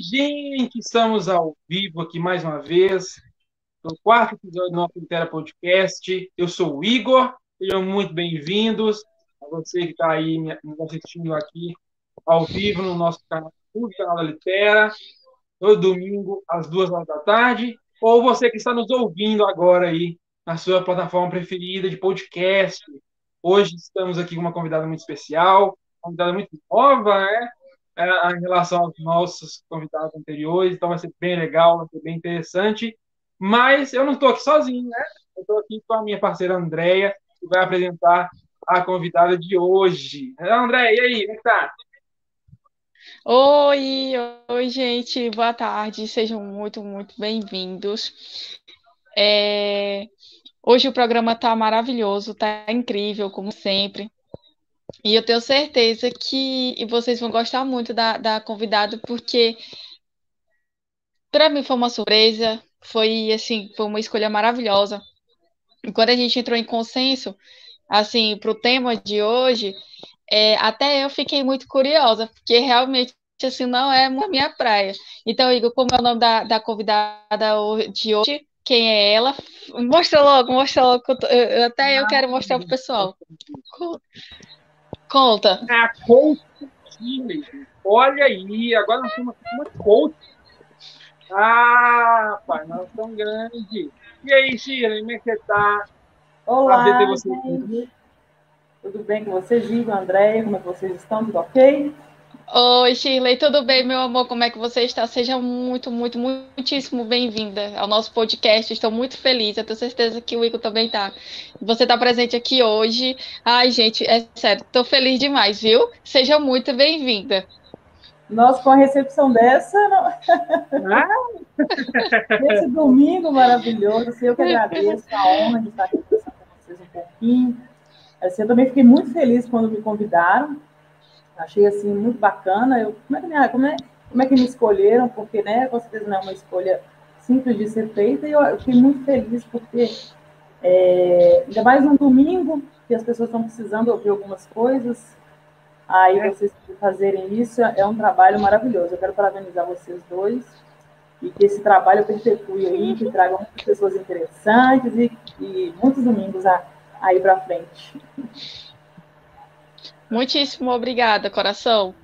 gente? Estamos ao vivo aqui mais uma vez, no quarto episódio do nosso Intera Podcast. Eu sou o Igor, sejam muito bem-vindos a você que está aí nos assistindo aqui ao vivo no nosso canal, no canal da Litera, todo domingo às duas horas da tarde, ou você que está nos ouvindo agora aí na sua plataforma preferida de podcast. Hoje estamos aqui com uma convidada muito especial, convidada muito nova, né? É, em relação aos nossos convidados anteriores, então vai ser bem legal, vai ser bem interessante. Mas eu não estou aqui sozinho, né? Eu estou aqui com a minha parceira Andréia, que vai apresentar a convidada de hoje. Andréia, e aí, como é que tá? Oi, oi, gente, boa tarde, sejam muito, muito bem-vindos. É... Hoje o programa está maravilhoso, está incrível, como sempre. E eu tenho certeza que vocês vão gostar muito da, da convidada, porque para mim foi uma surpresa, foi assim, foi uma escolha maravilhosa. E quando a gente entrou em consenso, assim, para o tema de hoje, é, até eu fiquei muito curiosa, porque realmente assim não é minha praia. Então, Igor, como é o nome da, da convidada de hoje? Quem é ela? Mostra logo, mostra logo. Até eu quero mostrar para o pessoal. Conta. É a coach Shirley. Olha aí, agora nós temos uma coach. Ah, pai, nós somos grandes. E aí, Shirley, como é que você tá? Olá, Prazer ter você. Tudo bem com vocês, Igor, André? Como é que vocês estão? Tudo ok? Oi, Shirley, tudo bem, meu amor? Como é que você está? Seja muito, muito, muitíssimo bem-vinda ao nosso podcast. Estou muito feliz. Eu tenho certeza que o Igor também está. Você está presente aqui hoje. Ai, gente, é sério, estou feliz demais, viu? Seja muito bem-vinda. Nossa, com a recepção dessa, não... esse domingo maravilhoso, eu que agradeço a honra de estar aqui conversando com vocês um pouquinho. Assim, eu também fiquei muito feliz quando me convidaram Achei assim muito bacana. Eu, como, é que, me, como, é, como é que me escolheram? Porque, né, com certeza não é uma escolha simples de ser feita, e eu, eu fiquei muito feliz porque é, ainda mais um domingo, que as pessoas estão precisando ouvir algumas coisas. Aí é. vocês fazerem isso é um trabalho maravilhoso. Eu quero parabenizar vocês dois e que esse trabalho perpetue aí, que traga muitas pessoas interessantes e, e muitos domingos a, aí para frente. Muitíssimo obrigada, coração.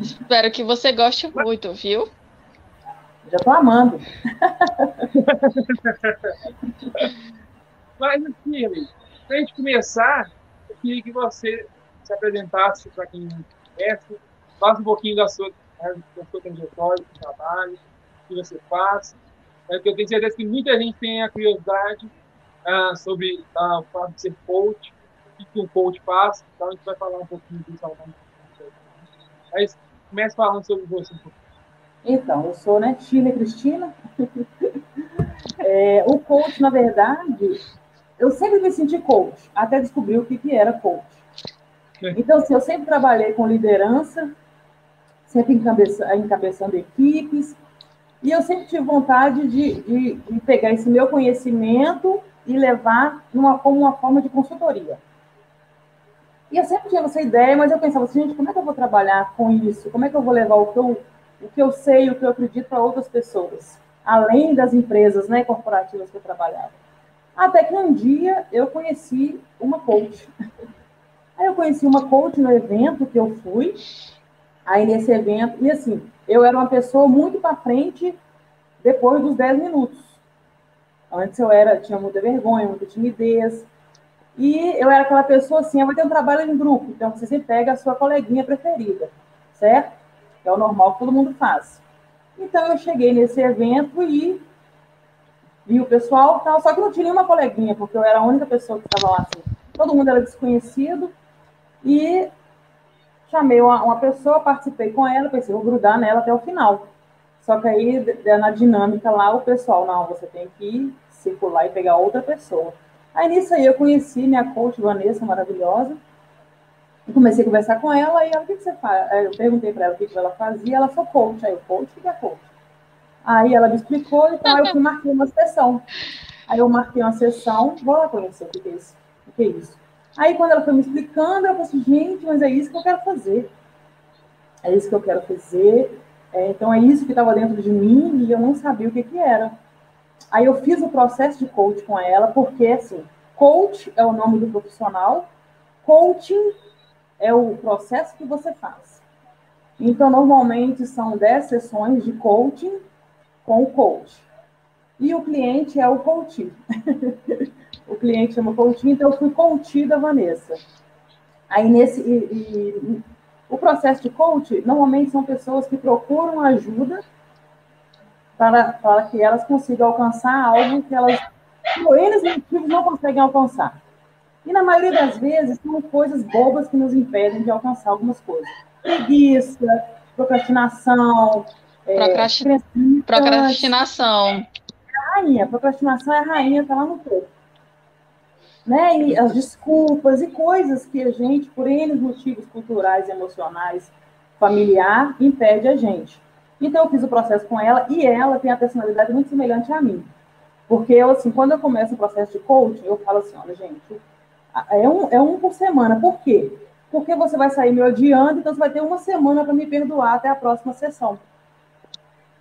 Espero que você goste muito, viu? Já tô amando. Mas, assim, para a gente começar, eu queria que você se apresentasse para quem não conhece, fale um pouquinho da sua, da sua trajetória, do trabalho, o que você faz. É, porque eu tenho certeza que muita gente tem a curiosidade ah, sobre ah, o fato de ser coach, que um coach faz, então a gente vai falar um pouquinho disso ao longo Mas comece falando sobre você um pouquinho. Então, eu sou né, Chile Cristina. é, o coach, na verdade, eu sempre me senti coach, até descobrir o que, que era coach. É. Então, assim, eu sempre trabalhei com liderança, sempre encabeça, encabeçando equipes, e eu sempre tive vontade de, de, de pegar esse meu conhecimento e levar numa, como uma forma de consultoria. E eu sempre tinha essa ideia, mas eu pensava assim, gente, como é que eu vou trabalhar com isso? Como é que eu vou levar o que eu, o que eu sei, o que eu acredito para outras pessoas? Além das empresas né, corporativas que eu trabalhava. Até que um dia eu conheci uma coach. Aí eu conheci uma coach no evento que eu fui. Aí nesse evento, e assim, eu era uma pessoa muito para frente depois dos 10 minutos. Antes eu era, tinha muita vergonha, muita timidez. E eu era aquela pessoa assim, eu vou ter um trabalho em grupo, então você sempre pega a sua coleguinha preferida, certo? É o normal que todo mundo faz. Então eu cheguei nesse evento e vi o pessoal, só que não tinha nenhuma coleguinha, porque eu era a única pessoa que estava lá assim. Todo mundo era desconhecido e chamei uma, uma pessoa, participei com ela, pensei, vou grudar nela até o final. Só que aí, na dinâmica lá, o pessoal, não, você tem que circular e pegar outra pessoa. Aí nisso aí eu conheci minha coach, Vanessa, maravilhosa, e comecei a conversar com ela, e ela, o que, que você faz? Aí eu perguntei para ela o que, que ela fazia, ela falou coach, aí eu, coach, o que é coach? Aí ela me explicou, então eu fui marquei uma sessão. Aí eu marquei uma sessão, vou lá conhecer o que é isso. O que é isso. Aí quando ela foi me explicando, eu falei assim, gente, mas é isso que eu quero fazer. É isso que eu quero fazer. É, então é isso que estava dentro de mim e eu não sabia o que, que era. Aí eu fiz o processo de coach com ela, porque assim, coach é o nome do profissional, coaching é o processo que você faz. Então, normalmente são 10 sessões de coaching com o coach. E o cliente é o coach. o cliente chama coach, então eu fui coach da Vanessa. Aí nesse e, e, o processo de coach normalmente são pessoas que procuram ajuda para, para que elas consigam alcançar algo que elas, por eles motivos, não conseguem alcançar. E na maioria das vezes são coisas bobas que nos impedem de alcançar algumas coisas. Preguiça, procrastinação. É, procrastinação. rainha, procrastinação é a rainha, está lá no topo. Né? E as desculpas e coisas que a gente, por N motivos culturais, emocionais, familiar, impede a gente. Então, eu fiz o processo com ela e ela tem a personalidade muito semelhante a mim. Porque eu, assim, quando eu começo o processo de coaching, eu falo assim: olha, gente, é um, é um por semana. Por quê? Porque você vai sair me odiando, então você vai ter uma semana para me perdoar até a próxima sessão.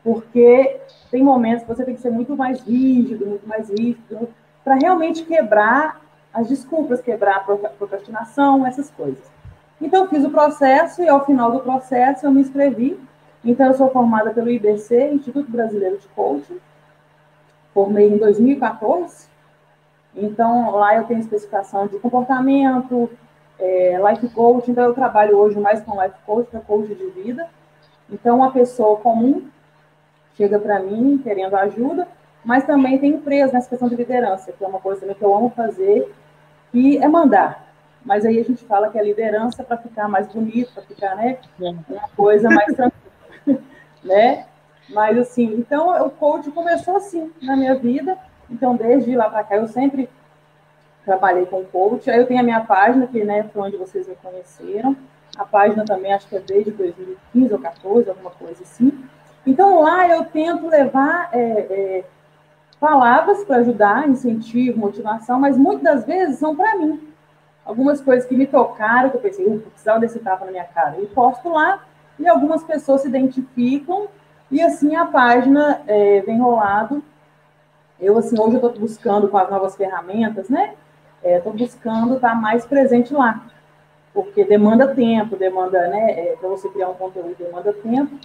Porque tem momentos que você tem que ser muito mais rígido, muito mais rígido, para realmente quebrar as desculpas, quebrar a procrastinação, essas coisas. Então, eu fiz o processo e ao final do processo eu me inscrevi então, eu sou formada pelo IBC, Instituto Brasileiro de Coaching. Formei em 2014. Então, lá eu tenho especificação de comportamento, é, life coach. Então, eu trabalho hoje mais com life coach, que é coach de vida. Então, uma pessoa comum chega para mim querendo ajuda, mas também tem empresa nessa questão de liderança, que é uma coisa também que eu amo fazer, que é mandar. Mas aí a gente fala que é liderança para ficar mais bonito, para ficar, né, é. uma coisa mais tranquila né? Mas assim, então o coach começou assim na minha vida. Então, desde lá para cá, eu sempre trabalhei com coach. Aí eu tenho a minha página, que né, foi onde vocês me conheceram. A página também, acho que é desde 2015 ou 14, alguma coisa assim. Então, lá eu tento levar é, é, palavras para ajudar, incentivo, motivação, mas muitas das vezes são para mim. Algumas coisas que me tocaram, que eu pensei, eu precisava desse tapa na minha cara. E posto lá, e algumas pessoas se identificam, e assim a página é, vem rolado. Eu, assim, hoje eu estou buscando com as novas ferramentas, né? Estou é, buscando estar tá mais presente lá, porque demanda tempo, demanda, né? É, Para você criar um conteúdo, demanda tempo,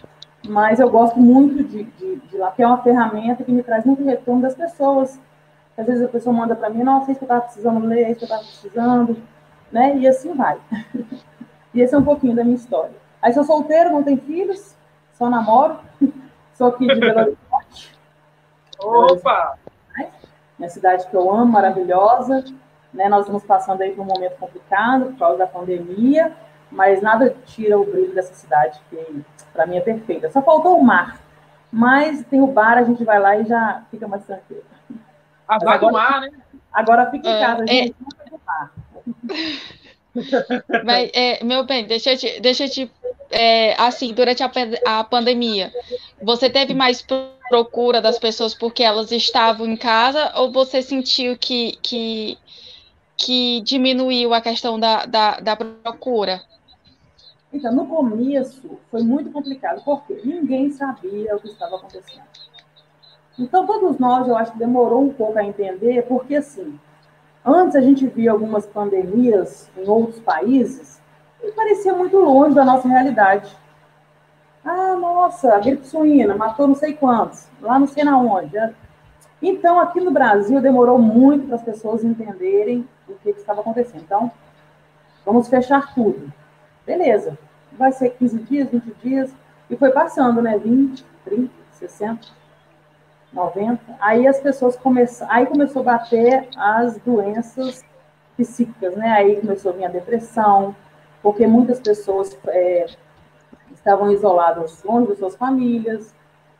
mas eu gosto muito de, de, de lá, que é uma ferramenta que me traz muito retorno das pessoas. Às vezes a pessoa manda para mim, nossa, isso que eu estava precisando ler, isso que eu estava precisando, né? E assim vai. e esse é um pouquinho da minha história. Aí sou solteiro, não tenho filhos, só namoro. Sou aqui de Belo Horizonte. Opa! Minha cidade que eu amo, maravilhosa. Né? Nós estamos passando aí por um momento complicado por causa da pandemia, mas nada tira o brilho dessa cidade, que para mim é perfeita. Só faltou o mar. Mas tem o bar, a gente vai lá e já fica mais tranquilo. Azar do mar, né? Agora fica em é, casa, a gente é... não vai do mar. Mas, é, meu bem, deixa eu te, deixa eu te é, assim, durante a, a pandemia, você teve mais procura das pessoas porque elas estavam em casa ou você sentiu que, que, que diminuiu a questão da, da, da procura? Então, no começo foi muito complicado, porque ninguém sabia o que estava acontecendo. Então, todos nós, eu acho que demorou um pouco a entender, porque assim, antes a gente via algumas pandemias em outros países e parecia muito longe da nossa realidade. Ah, nossa, a gripe suína matou não sei quantos, lá não sei na onde. Então, aqui no Brasil, demorou muito para as pessoas entenderem o que, que estava acontecendo. Então, vamos fechar tudo. Beleza. Vai ser 15 dias, 20 dias. E foi passando, né? 20, 30, 60, 90. Aí as pessoas começaram. Aí começou a bater as doenças psíquicas, né? Aí começou a vir a depressão, porque muitas pessoas é, estavam isoladas longe das suas famílias,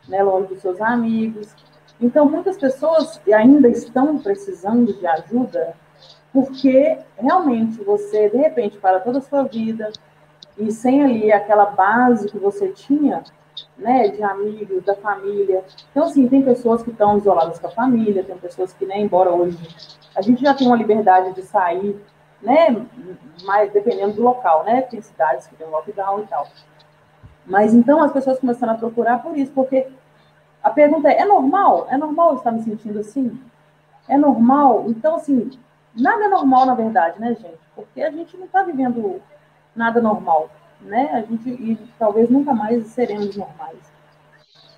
né, longe dos seus amigos. Então, muitas pessoas ainda estão precisando de ajuda, porque realmente você, de repente, para toda a sua vida, e sem ali aquela base que você tinha, né, de amigos, da família. Então, assim, tem pessoas que estão isoladas com a família, tem pessoas que, né, embora hoje a gente já tenha uma liberdade de sair né? Mas dependendo do local, né? Tem cidades que tem lockdown e tal. Mas então as pessoas começaram a procurar por isso, porque a pergunta é: é normal? É normal estar me sentindo assim? É normal? Então, assim, nada é normal, na verdade, né, gente? Porque a gente não está vivendo nada normal, né? A gente, e talvez nunca mais seremos normais.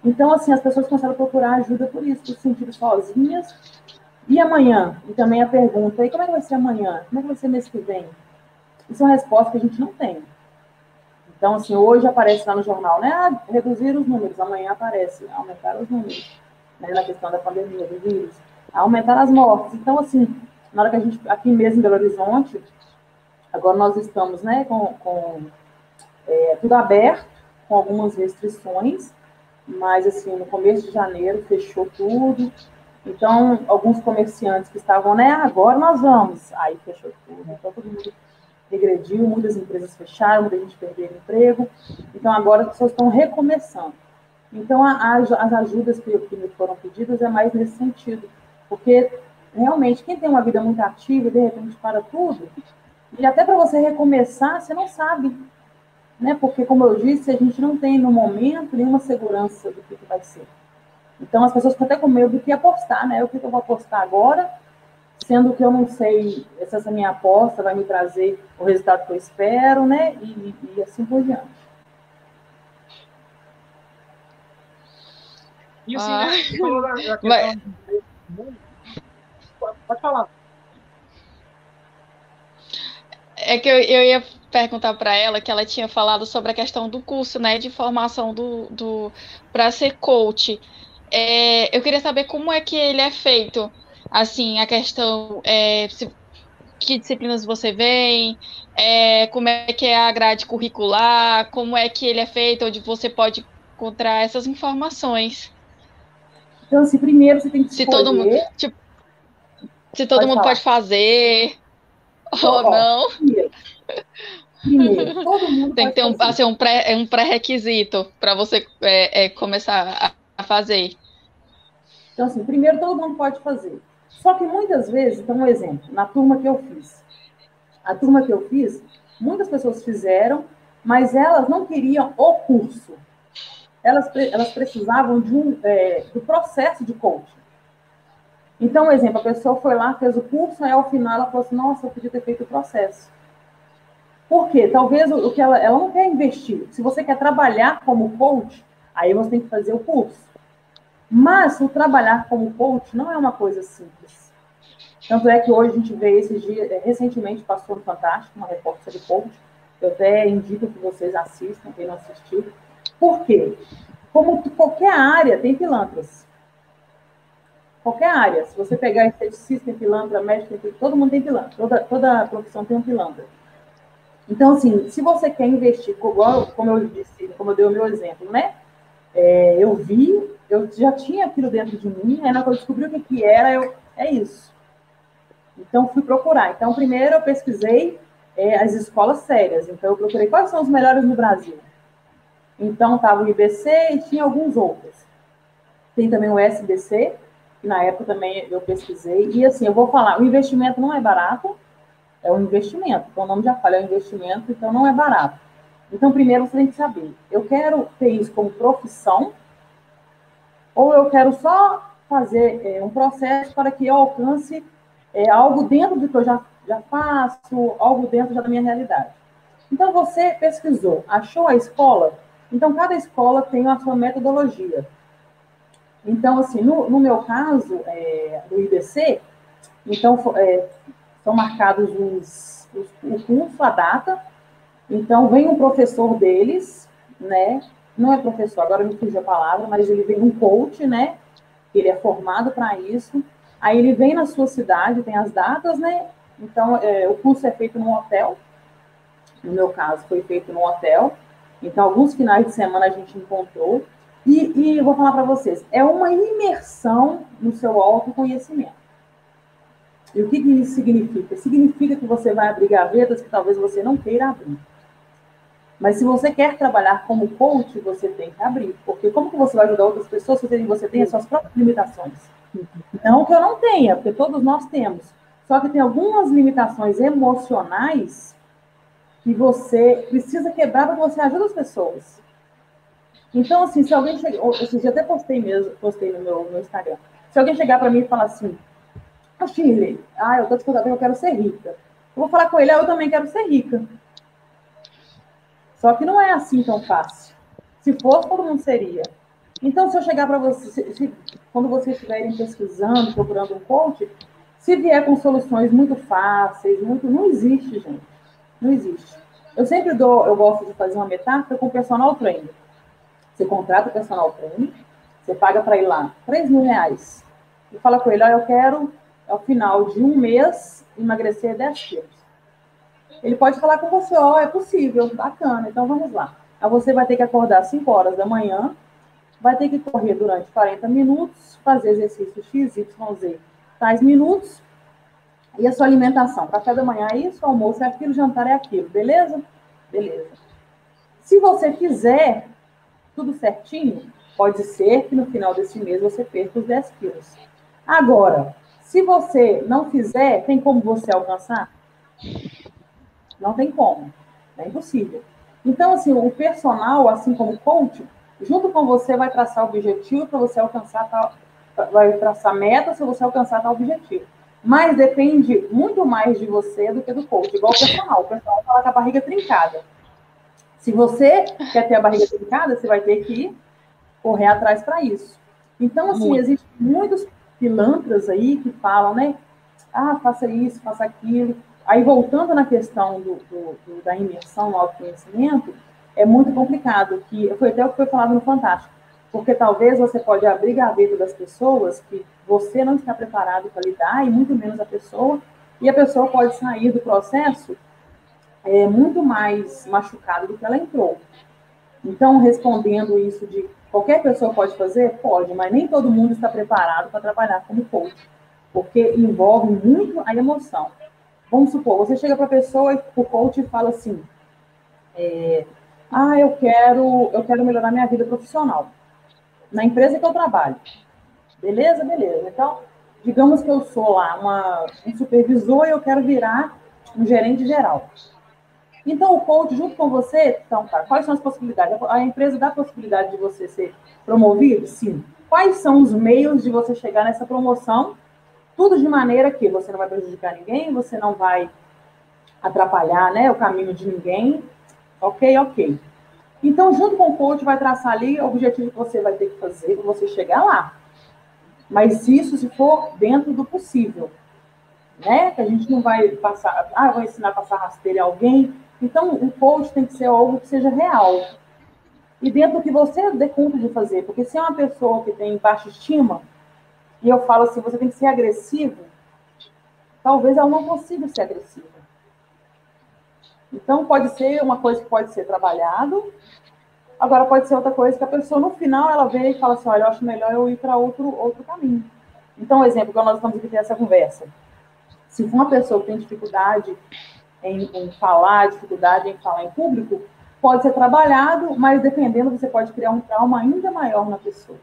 Então, assim, as pessoas começaram a procurar ajuda por isso, por se sentir sozinhas. E amanhã? E também a pergunta, e como é que vai ser amanhã? Como é que vai ser mês que vem? Isso é uma resposta que a gente não tem. Então, assim, hoje aparece lá no jornal, né? Ah, reduzir os números. Amanhã aparece aumentar os números, né? Na questão da pandemia, do vírus. Aumentar as mortes. Então, assim, na hora que a gente, aqui mesmo em Belo Horizonte, agora nós estamos, né, com, com é, tudo aberto, com algumas restrições, mas, assim, no começo de janeiro fechou tudo. Então, alguns comerciantes que estavam, né, agora nós vamos, aí fechou tudo. Então, todo mundo regrediu, muitas empresas fecharam, muita gente perdeu emprego. Então, agora as pessoas estão recomeçando. Então, a, a, as ajudas que, que me foram pedidas é mais nesse sentido. Porque, realmente, quem tem uma vida muito ativa e, de repente, para tudo, e até para você recomeçar, você não sabe. Né? Porque, como eu disse, a gente não tem, no momento, nenhuma segurança do que, que vai ser. Então, as pessoas ficam até com medo do que apostar, né? O que, que eu vou apostar agora sendo que eu não sei se essa minha aposta vai me trazer o resultado que eu espero, né? E, e assim por diante. E assim, ah, né? falou da, da mas... Pode falar. É que eu, eu ia perguntar para ela que ela tinha falado sobre a questão do curso, né, de formação do, do para ser coach. É, eu queria saber como é que ele é feito assim, a questão é, se, que disciplinas você vem, é, como é que é a grade curricular, como é que ele é feito, onde você pode encontrar essas informações. Então, se primeiro você tem que se escolher... todo mundo, tipo, se todo pode mundo falar. pode fazer então, ou ó, não. Primeiro, primeiro, todo mundo tem que ter um, assim, um pré um pré-requisito para você é, é, começar a, a fazer. Então, assim, primeiro todo mundo pode fazer. Só que muitas vezes, então um exemplo, na turma que eu fiz. A turma que eu fiz, muitas pessoas fizeram, mas elas não queriam o curso. Elas, elas precisavam de um, é, do processo de coaching. Então, um exemplo, a pessoa foi lá, fez o curso, aí ao final ela falou assim, nossa, eu podia ter feito o processo. Por quê? Talvez o, que ela, ela não quer investir. Se você quer trabalhar como coach, aí você tem que fazer o curso. Mas o trabalhar como coach não é uma coisa simples. Tanto é que hoje a gente vê esses dias, é, recentemente passou no Fantástico, uma repórter de coach. Eu até indico que vocês assistam, quem não assistiu. Por quê? Como qualquer área tem pilantras. Qualquer área. Se você pegar esteticista, tem pilantra, médico, tem todo mundo tem pilantra. Toda, toda profissão tem um pilantra. Então, assim, se você quer investir, como eu disse, como eu dei o meu exemplo, né? É, eu vi eu já tinha aquilo dentro de mim, aí na hora eu descobri o que, que era, eu, é isso. Então, fui procurar. Então, primeiro eu pesquisei é, as escolas sérias. Então, eu procurei quais são os melhores no Brasil. Então, estava o IBC e tinha alguns outros. Tem também o SBC, que na época também eu pesquisei. E assim, eu vou falar, o investimento não é barato, é um investimento. Então, o nome já fala, é um investimento, então não é barato. Então, primeiro você tem que saber, eu quero ter isso como profissão, ou eu quero só fazer é, um processo para que eu alcance é, algo dentro do que eu já, já faço, algo dentro já da minha realidade. Então, você pesquisou, achou a escola? Então, cada escola tem a sua metodologia. Então, assim, no, no meu caso, é, do IBC, então, é, são marcados os, os, o curso, a data, então, vem um professor deles, né, não é professor, agora me fugiu a palavra, mas ele vem um coach, né? Ele é formado para isso. Aí ele vem na sua cidade, tem as datas, né? Então, é, o curso é feito num hotel. No meu caso, foi feito num hotel. Então, alguns finais de semana a gente encontrou. E, e vou falar para vocês, é uma imersão no seu autoconhecimento. E o que, que isso significa? Significa que você vai abrir gavetas que talvez você não queira abrir. Mas se você quer trabalhar como coach, você tem que abrir. Porque como que você vai ajudar outras pessoas se você tem as suas próprias limitações? Não que eu não tenha, porque todos nós temos. Só que tem algumas limitações emocionais que você precisa quebrar para que você ajude as pessoas. Então, assim, se alguém chegar, eu até postei mesmo, postei no meu, no Instagram. Se alguém chegar para mim e falar assim, ah, Shirley, ah, eu tô descontando, eu quero ser rica. Eu vou falar com ele, ah, eu também quero ser rica. Só que não é assim tão fácil. Se fosse, todo mundo seria. Então, se eu chegar para você, se, se, quando vocês estiverem pesquisando, procurando um coach, se vier com soluções muito fáceis, muito, não existe, gente. Não existe. Eu sempre dou, eu gosto de fazer uma metáfora com personal trainer. Você contrata o personal trainer, você paga para ir lá 3 mil reais. E fala com ele, ó, eu quero, ao final de um mês, emagrecer 10 quilos. Ele pode falar com você, ó, oh, é possível, bacana, então vamos lá. Aí você vai ter que acordar às 5 horas da manhã, vai ter que correr durante 40 minutos, fazer exercício X, Y, Z, tais minutos, e a sua alimentação. Café da manhã é isso, almoço é aquilo, jantar é aquilo, beleza? Beleza. Se você fizer tudo certinho, pode ser que no final desse mês você perca os 10 quilos. Agora, se você não fizer, tem como você alcançar? Não tem como. É impossível. Então, assim, o personal, assim como o coach, junto com você vai traçar o objetivo para você alcançar tal, vai traçar metas para você alcançar tal objetivo. Mas depende muito mais de você do que do coach, igual o personal. O personal fala com a barriga trincada. Se você quer ter a barriga trincada, você vai ter que correr atrás para isso. Então, assim, muito. existem muitos pilantras aí que falam, né? Ah, faça isso, faça aquilo. Aí, voltando na questão do, do, do, da imersão no autoconhecimento, é muito complicado, que foi até o que foi falado no Fantástico, porque talvez você pode abrir gaveta das pessoas que você não está preparado para lidar, e muito menos a pessoa, e a pessoa pode sair do processo é, muito mais machucada do que ela entrou. Então, respondendo isso de qualquer pessoa pode fazer, pode, mas nem todo mundo está preparado para trabalhar como coach, porque envolve muito a emoção. Vamos supor, você chega para a pessoa e o coach fala assim: é, Ah, eu quero, eu quero melhorar minha vida profissional. Na empresa que eu trabalho. Beleza? Beleza. Então, digamos que eu sou lá uma, um supervisor e eu quero virar um gerente geral. Então, o coach, junto com você, então, tá, quais são as possibilidades? A empresa dá a possibilidade de você ser promovido? Sim. Quais são os meios de você chegar nessa promoção tudo de maneira que você não vai prejudicar ninguém, você não vai atrapalhar né, o caminho de ninguém. Ok, ok. Então, junto com o coach, vai traçar ali o objetivo que você vai ter que fazer para você chegar lá. Mas isso se for dentro do possível. Né? Que a gente não vai passar, ah, vou ensinar a passar rasteira a alguém. Então, o coach tem que ser algo que seja real. E dentro do que você dê conta de fazer. Porque se é uma pessoa que tem baixa estima, e eu falo assim, você tem que ser agressivo, talvez ela não consiga ser agressiva. Então, pode ser uma coisa que pode ser trabalhado, agora pode ser outra coisa que a pessoa, no final, ela vem e fala assim, olha, eu acho melhor eu ir para outro, outro caminho. Então, exemplo, quando nós estamos aqui essa conversa, se uma pessoa que tem dificuldade em, em falar, dificuldade em falar em público, pode ser trabalhado, mas dependendo, você pode criar um trauma ainda maior na pessoa.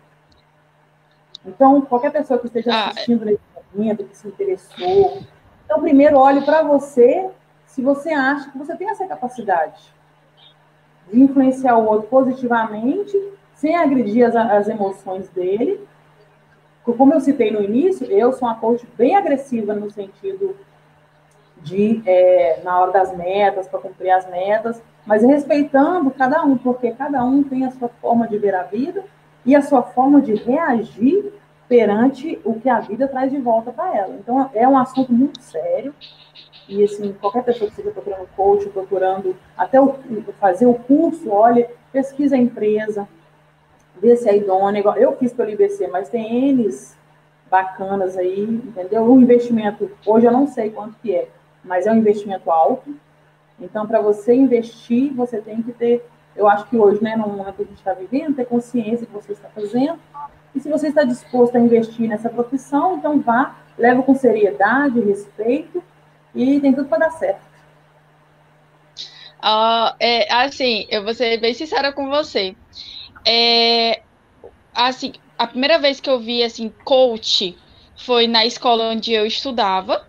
Então, qualquer pessoa que esteja ah, assistindo ah, nesse momento, que se interessou, então, primeiro olhe para você se você acha que você tem essa capacidade de influenciar o outro positivamente, sem agredir as, as emoções dele. Como eu citei no início, eu sou uma coach bem agressiva no sentido de, é, na hora das metas, para cumprir as metas, mas respeitando cada um, porque cada um tem a sua forma de ver a vida e a sua forma de reagir perante o que a vida traz de volta para ela. Então, é um assunto muito sério. E, assim, qualquer pessoa que esteja procurando coach, procurando até o, fazer o curso, olha, pesquisa a empresa, vê se é idônea. Eu fiz pelo IBC, mas tem N's bacanas aí, entendeu? O investimento, hoje eu não sei quanto que é, mas é um investimento alto. Então, para você investir, você tem que ter eu acho que hoje, né, no momento que a gente está vivendo, ter consciência do que você está fazendo. E se você está disposto a investir nessa profissão, então vá, leva com seriedade, respeito e tem tudo para dar certo. Uh, é, assim, eu vou ser bem sincera com você. É, assim, a primeira vez que eu vi assim coach foi na escola onde eu estudava,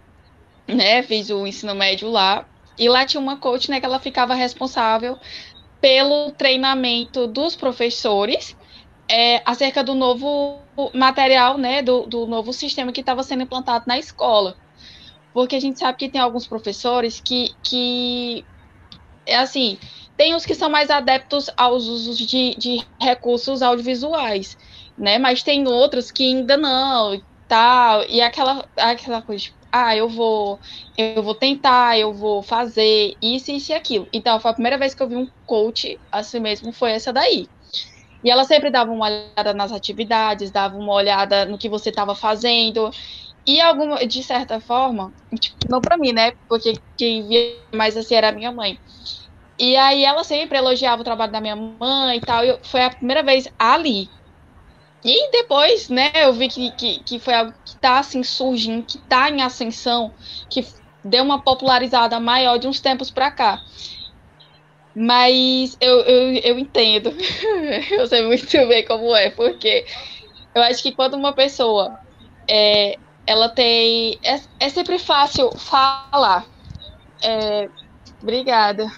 né? Fiz o ensino médio lá. E lá tinha uma coach, né, que ela ficava responsável pelo treinamento dos professores é, acerca do novo material, né, do, do novo sistema que estava sendo implantado na escola. Porque a gente sabe que tem alguns professores que, que é assim, tem os que são mais adeptos aos usos de, de recursos audiovisuais, né? Mas tem outros que ainda não, tal, e aquela, aquela coisa, tipo, ah, eu vou, eu vou tentar, eu vou fazer isso, isso e aquilo. Então, foi a primeira vez que eu vi um coach assim mesmo, foi essa daí. E ela sempre dava uma olhada nas atividades, dava uma olhada no que você estava fazendo. E alguma, de certa forma, tipo, não para mim, né? Porque quem via mais assim era a minha mãe. E aí ela sempre elogiava o trabalho da minha mãe e tal. E foi a primeira vez ali. E depois, né, eu vi que, que, que foi algo que tá assim surgindo, que tá em ascensão, que deu uma popularizada maior de uns tempos para cá. Mas eu, eu, eu entendo. eu sei muito bem como é, porque eu acho que quando uma pessoa é, ela tem. É, é sempre fácil falar. É, obrigada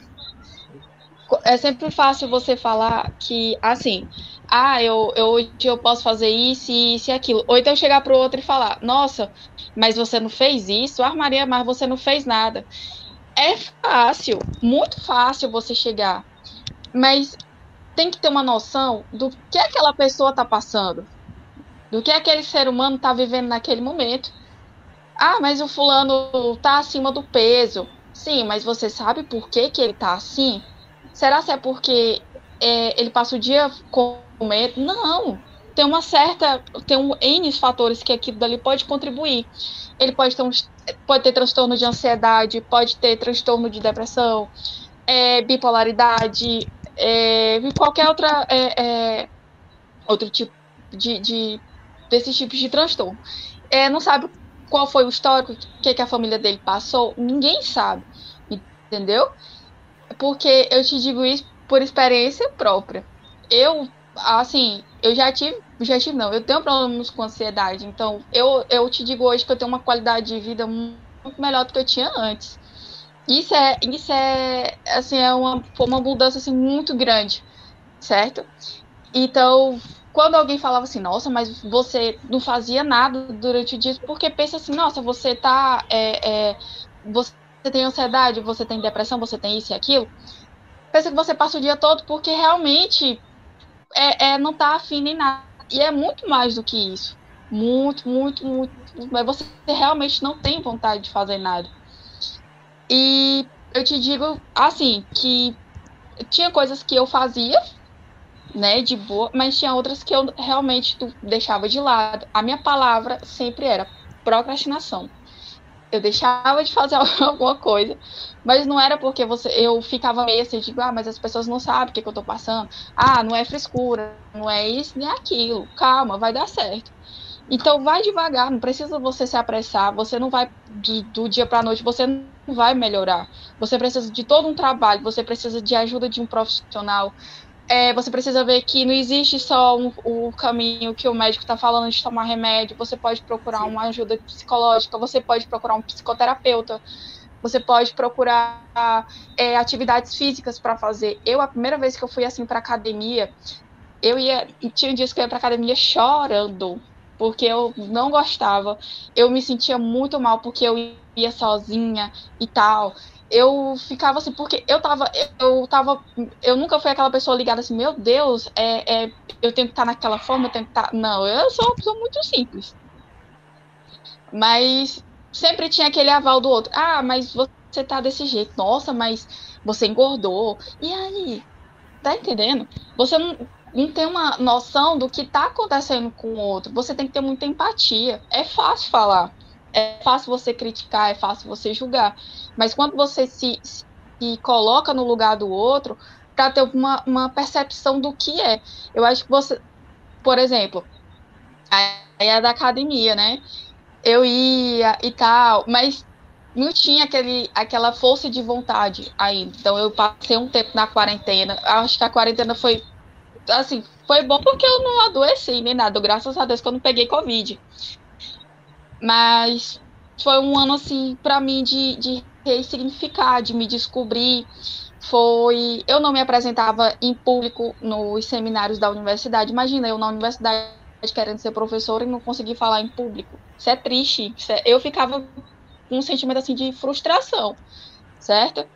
é sempre fácil você falar que, assim, ah, eu, eu, hoje eu posso fazer isso, isso e aquilo. Ou então chegar para o outro e falar, nossa, mas você não fez isso? Ah, Maria, mas você não fez nada. É fácil, muito fácil você chegar. Mas tem que ter uma noção do que aquela pessoa está passando. Do que aquele ser humano está vivendo naquele momento. Ah, mas o fulano está acima do peso. Sim, mas você sabe por que, que ele está assim? Será que é porque é, ele passa o dia comendo? Não. Tem uma certa. Tem um N fatores que aquilo dali pode contribuir. Ele pode ter, um, pode ter transtorno de ansiedade, pode ter transtorno de depressão, é, bipolaridade, é, qualquer outra. É, é, outro tipo de, de desses tipos de transtorno. É, não sabe qual foi o histórico, o que, que a família dele passou, ninguém sabe, entendeu? porque eu te digo isso por experiência própria. Eu, assim, eu já tive, já tive não, eu tenho problemas com ansiedade, então eu, eu te digo hoje que eu tenho uma qualidade de vida muito melhor do que eu tinha antes. Isso é, isso é, assim, é uma, uma mudança, assim, muito grande, certo? Então, quando alguém falava assim, nossa, mas você não fazia nada durante o dia, porque pensa assim, nossa, você tá, é, é, você você tem ansiedade, você tem depressão, você tem isso e aquilo. Pensa que você passa o dia todo porque realmente é, é não tá afim nem nada. E é muito mais do que isso. Muito, muito, muito. Mas você realmente não tem vontade de fazer nada. E eu te digo assim, que tinha coisas que eu fazia, né, de boa, mas tinha outras que eu realmente deixava de lado. A minha palavra sempre era procrastinação eu deixava de fazer alguma coisa, mas não era porque você eu ficava meio assim, tipo, ah, mas as pessoas não sabem o que, que eu tô passando. Ah, não é frescura, não é isso nem aquilo. Calma, vai dar certo. Então vai devagar, não precisa você se apressar, você não vai do, do dia para noite, você não vai melhorar. Você precisa de todo um trabalho, você precisa de ajuda de um profissional, é, você precisa ver que não existe só um, o caminho que o médico está falando de tomar remédio. Você pode procurar Sim. uma ajuda psicológica, você pode procurar um psicoterapeuta, você pode procurar é, atividades físicas para fazer. Eu, a primeira vez que eu fui assim para academia, eu ia. Tinha dias que eu ia para academia chorando, porque eu não gostava. Eu me sentia muito mal porque eu ia sozinha e tal eu ficava assim, porque eu tava, eu tava, eu nunca fui aquela pessoa ligada assim, meu Deus, é, é eu tenho que estar naquela forma, eu tenho que estar. Não, eu sou uma pessoa muito simples. Mas sempre tinha aquele aval do outro. Ah, mas você tá desse jeito. Nossa, mas você engordou. E aí? Tá entendendo? Você não, não tem uma noção do que tá acontecendo com o outro. Você tem que ter muita empatia. É fácil falar. É fácil você criticar, é fácil você julgar. Mas quando você se, se coloca no lugar do outro, para ter uma, uma percepção do que é. Eu acho que você, por exemplo, aí é da academia, né? Eu ia e tal, mas não tinha aquele, aquela força de vontade ainda. Então eu passei um tempo na quarentena. Acho que a quarentena foi assim, foi bom porque eu não adoeci nem nada. Graças a Deus que eu não peguei Covid. Mas foi um ano, assim, para mim de, de ressignificar, de me descobrir. foi. Eu não me apresentava em público nos seminários da universidade. Imagina, eu na universidade querendo ser professora e não conseguir falar em público. Isso é triste. Isso é... Eu ficava com um sentimento assim de frustração, certo?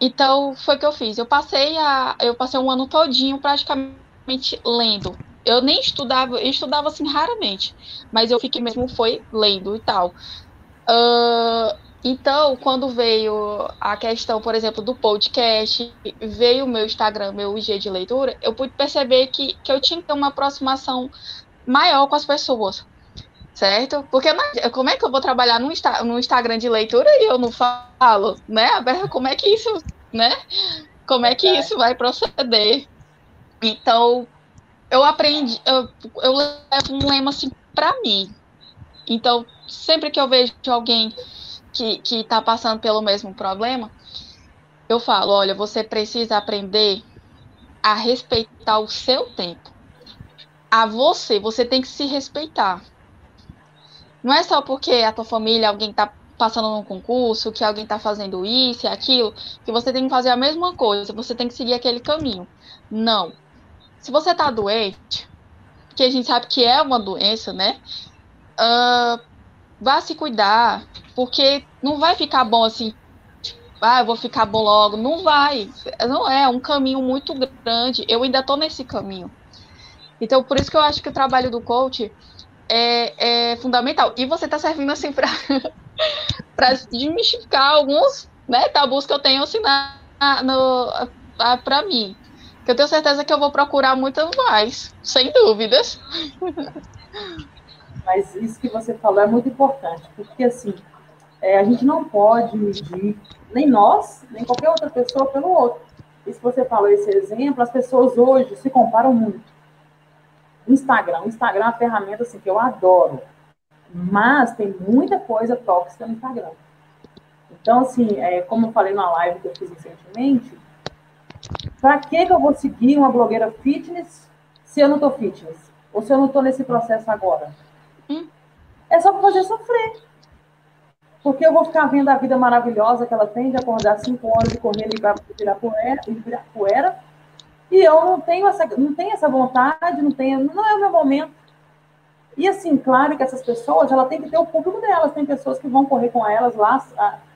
Então, foi o que eu fiz. Eu passei a, eu passei um ano todinho praticamente lendo. Eu nem estudava, eu estudava assim raramente, mas eu fiquei mesmo foi lendo e tal. Uh, então, quando veio a questão, por exemplo, do podcast, veio o meu Instagram, meu IG de leitura, eu pude perceber que, que eu tinha que ter uma aproximação maior com as pessoas, certo? Porque como é que eu vou trabalhar no, no Instagram de leitura e eu não falo, né? Como é que isso, né? Como é que isso vai proceder? Então, eu aprendi, eu, eu levo um lema assim para mim. Então, sempre que eu vejo alguém que está passando pelo mesmo problema, eu falo, olha, você precisa aprender a respeitar o seu tempo. A você, você tem que se respeitar. Não é só porque a tua família, alguém está passando num concurso, que alguém está fazendo isso e aquilo, que você tem que fazer a mesma coisa, você tem que seguir aquele caminho. Não. Se você está doente, que a gente sabe que é uma doença, né? Uh, vá se cuidar, porque não vai ficar bom assim, ah, eu vou ficar bom logo. Não vai. Não é, é um caminho muito grande. Eu ainda estou nesse caminho. Então, por isso que eu acho que o trabalho do coach é, é fundamental. E você está servindo assim para desmistificar alguns né, tabus que eu tenho assim para mim. Que eu tenho certeza que eu vou procurar muito mais, sem dúvidas. Mas isso que você falou é muito importante, porque assim, é, a gente não pode medir, nem nós, nem qualquer outra pessoa pelo outro. E se você falou esse exemplo, as pessoas hoje se comparam muito. Instagram, o Instagram é uma ferramenta assim, que eu adoro, mas tem muita coisa tóxica no Instagram. Então, assim, é, como eu falei na live que eu fiz recentemente, para que, que eu vou seguir uma blogueira fitness se eu não estou fitness? Ou se eu não estou nesse processo agora? Hum? É só para fazer sofrer. Porque eu vou ficar vendo a vida maravilhosa que ela tem de acordar cinco horas e correr e virar poeira, e virar poeira. E eu não tenho essa, não tenho essa vontade, não tenho, não é o meu momento. E assim, claro que essas pessoas, ela tem que ter o público delas. Tem pessoas que vão correr com elas lá,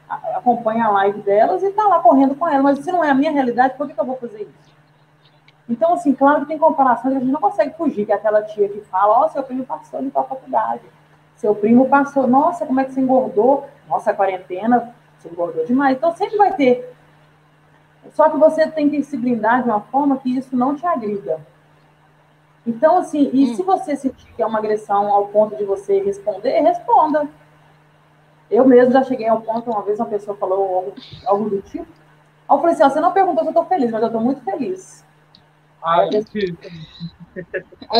acompanha a live delas e tá lá correndo com elas. Mas se não é a minha realidade, por que, que eu vou fazer isso? Então, assim, claro que tem comparações que a gente não consegue fugir, que é aquela tia que fala, ó, oh, seu primo passou de tal faculdade. Seu primo passou, nossa, como é que você engordou? Nossa, a quarentena, você engordou demais. Então, sempre vai ter. Só que você tem que se blindar de uma forma que isso não te agrida. Então, assim, e hum. se você sentir que é uma agressão ao ponto de você responder, responda. Eu mesmo já cheguei ao ponto, uma vez uma pessoa falou algo, algo do tipo. Aí eu falei assim, ó, você não perguntou se eu estou feliz, mas eu estou muito feliz. Ah, eu,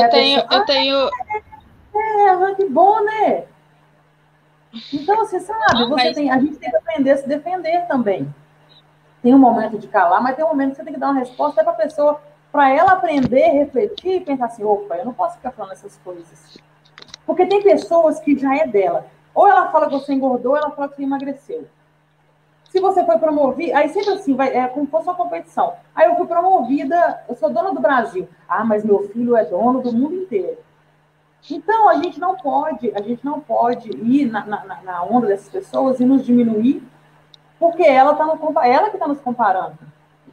eu tenho, eu tenho, é, que bom, né? Então, você sabe, você tem, a gente tem que aprender a se defender também. Tem um momento de calar, mas tem um momento que você tem que dar uma resposta para a pessoa, para ela aprender, refletir e pensar assim: opa, eu não posso ficar falando essas coisas. Porque tem pessoas que já é dela. Ou ela fala que você engordou, ou ela fala que você emagreceu. Se você foi promovida, aí sempre assim, vai, é como se fosse uma competição. Aí eu fui promovida, eu sou dona do Brasil. Ah, mas meu filho é dono do mundo inteiro. Então, a gente não pode, a gente não pode ir na, na, na onda dessas pessoas e nos diminuir, porque ela, tá no, ela que está nos comparando.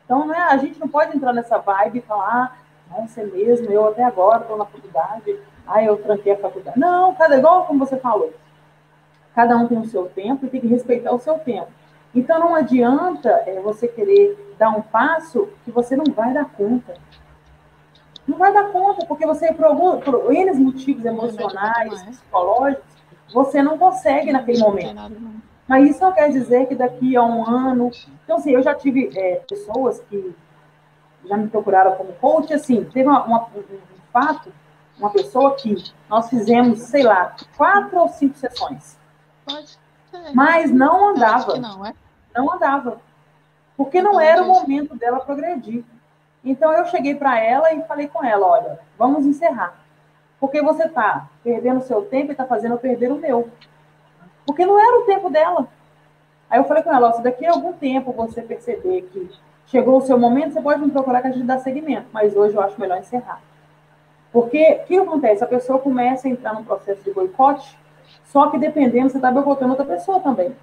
Então, né, a gente não pode entrar nessa vibe e falar, ah, nossa, é mesmo, eu até agora estou na faculdade, ah, eu tranquei a faculdade. Não, cada igual como você falou. Cada um tem o seu tempo e tem que respeitar o seu tempo. Então, não adianta é, você querer dar um passo que você não vai dar conta. Não vai dar conta, porque você, por, algum, por N motivos emocionais, psicológicos, você não consegue naquele momento. Mas isso não quer dizer que daqui a um ano. Então, assim, eu já tive é, pessoas que já me procuraram como coach, assim, teve uma, uma, um fato, uma pessoa que nós fizemos, sei lá, quatro ou cinco sessões. Mas não andava. Não, é? não andava. Porque não era o momento dela progredir. Então eu cheguei para ela e falei com ela, olha, vamos encerrar. Porque você está perdendo o seu tempo e está fazendo eu perder o meu. Porque não era o tempo dela. Aí eu falei com ela, ó, se daqui a algum tempo você perceber que chegou o seu momento, você pode me procurar que a gente dá seguimento, mas hoje eu acho melhor encerrar. Porque o que acontece? A pessoa começa a entrar num processo de boicote, só que dependendo, você está boicotando outra pessoa também.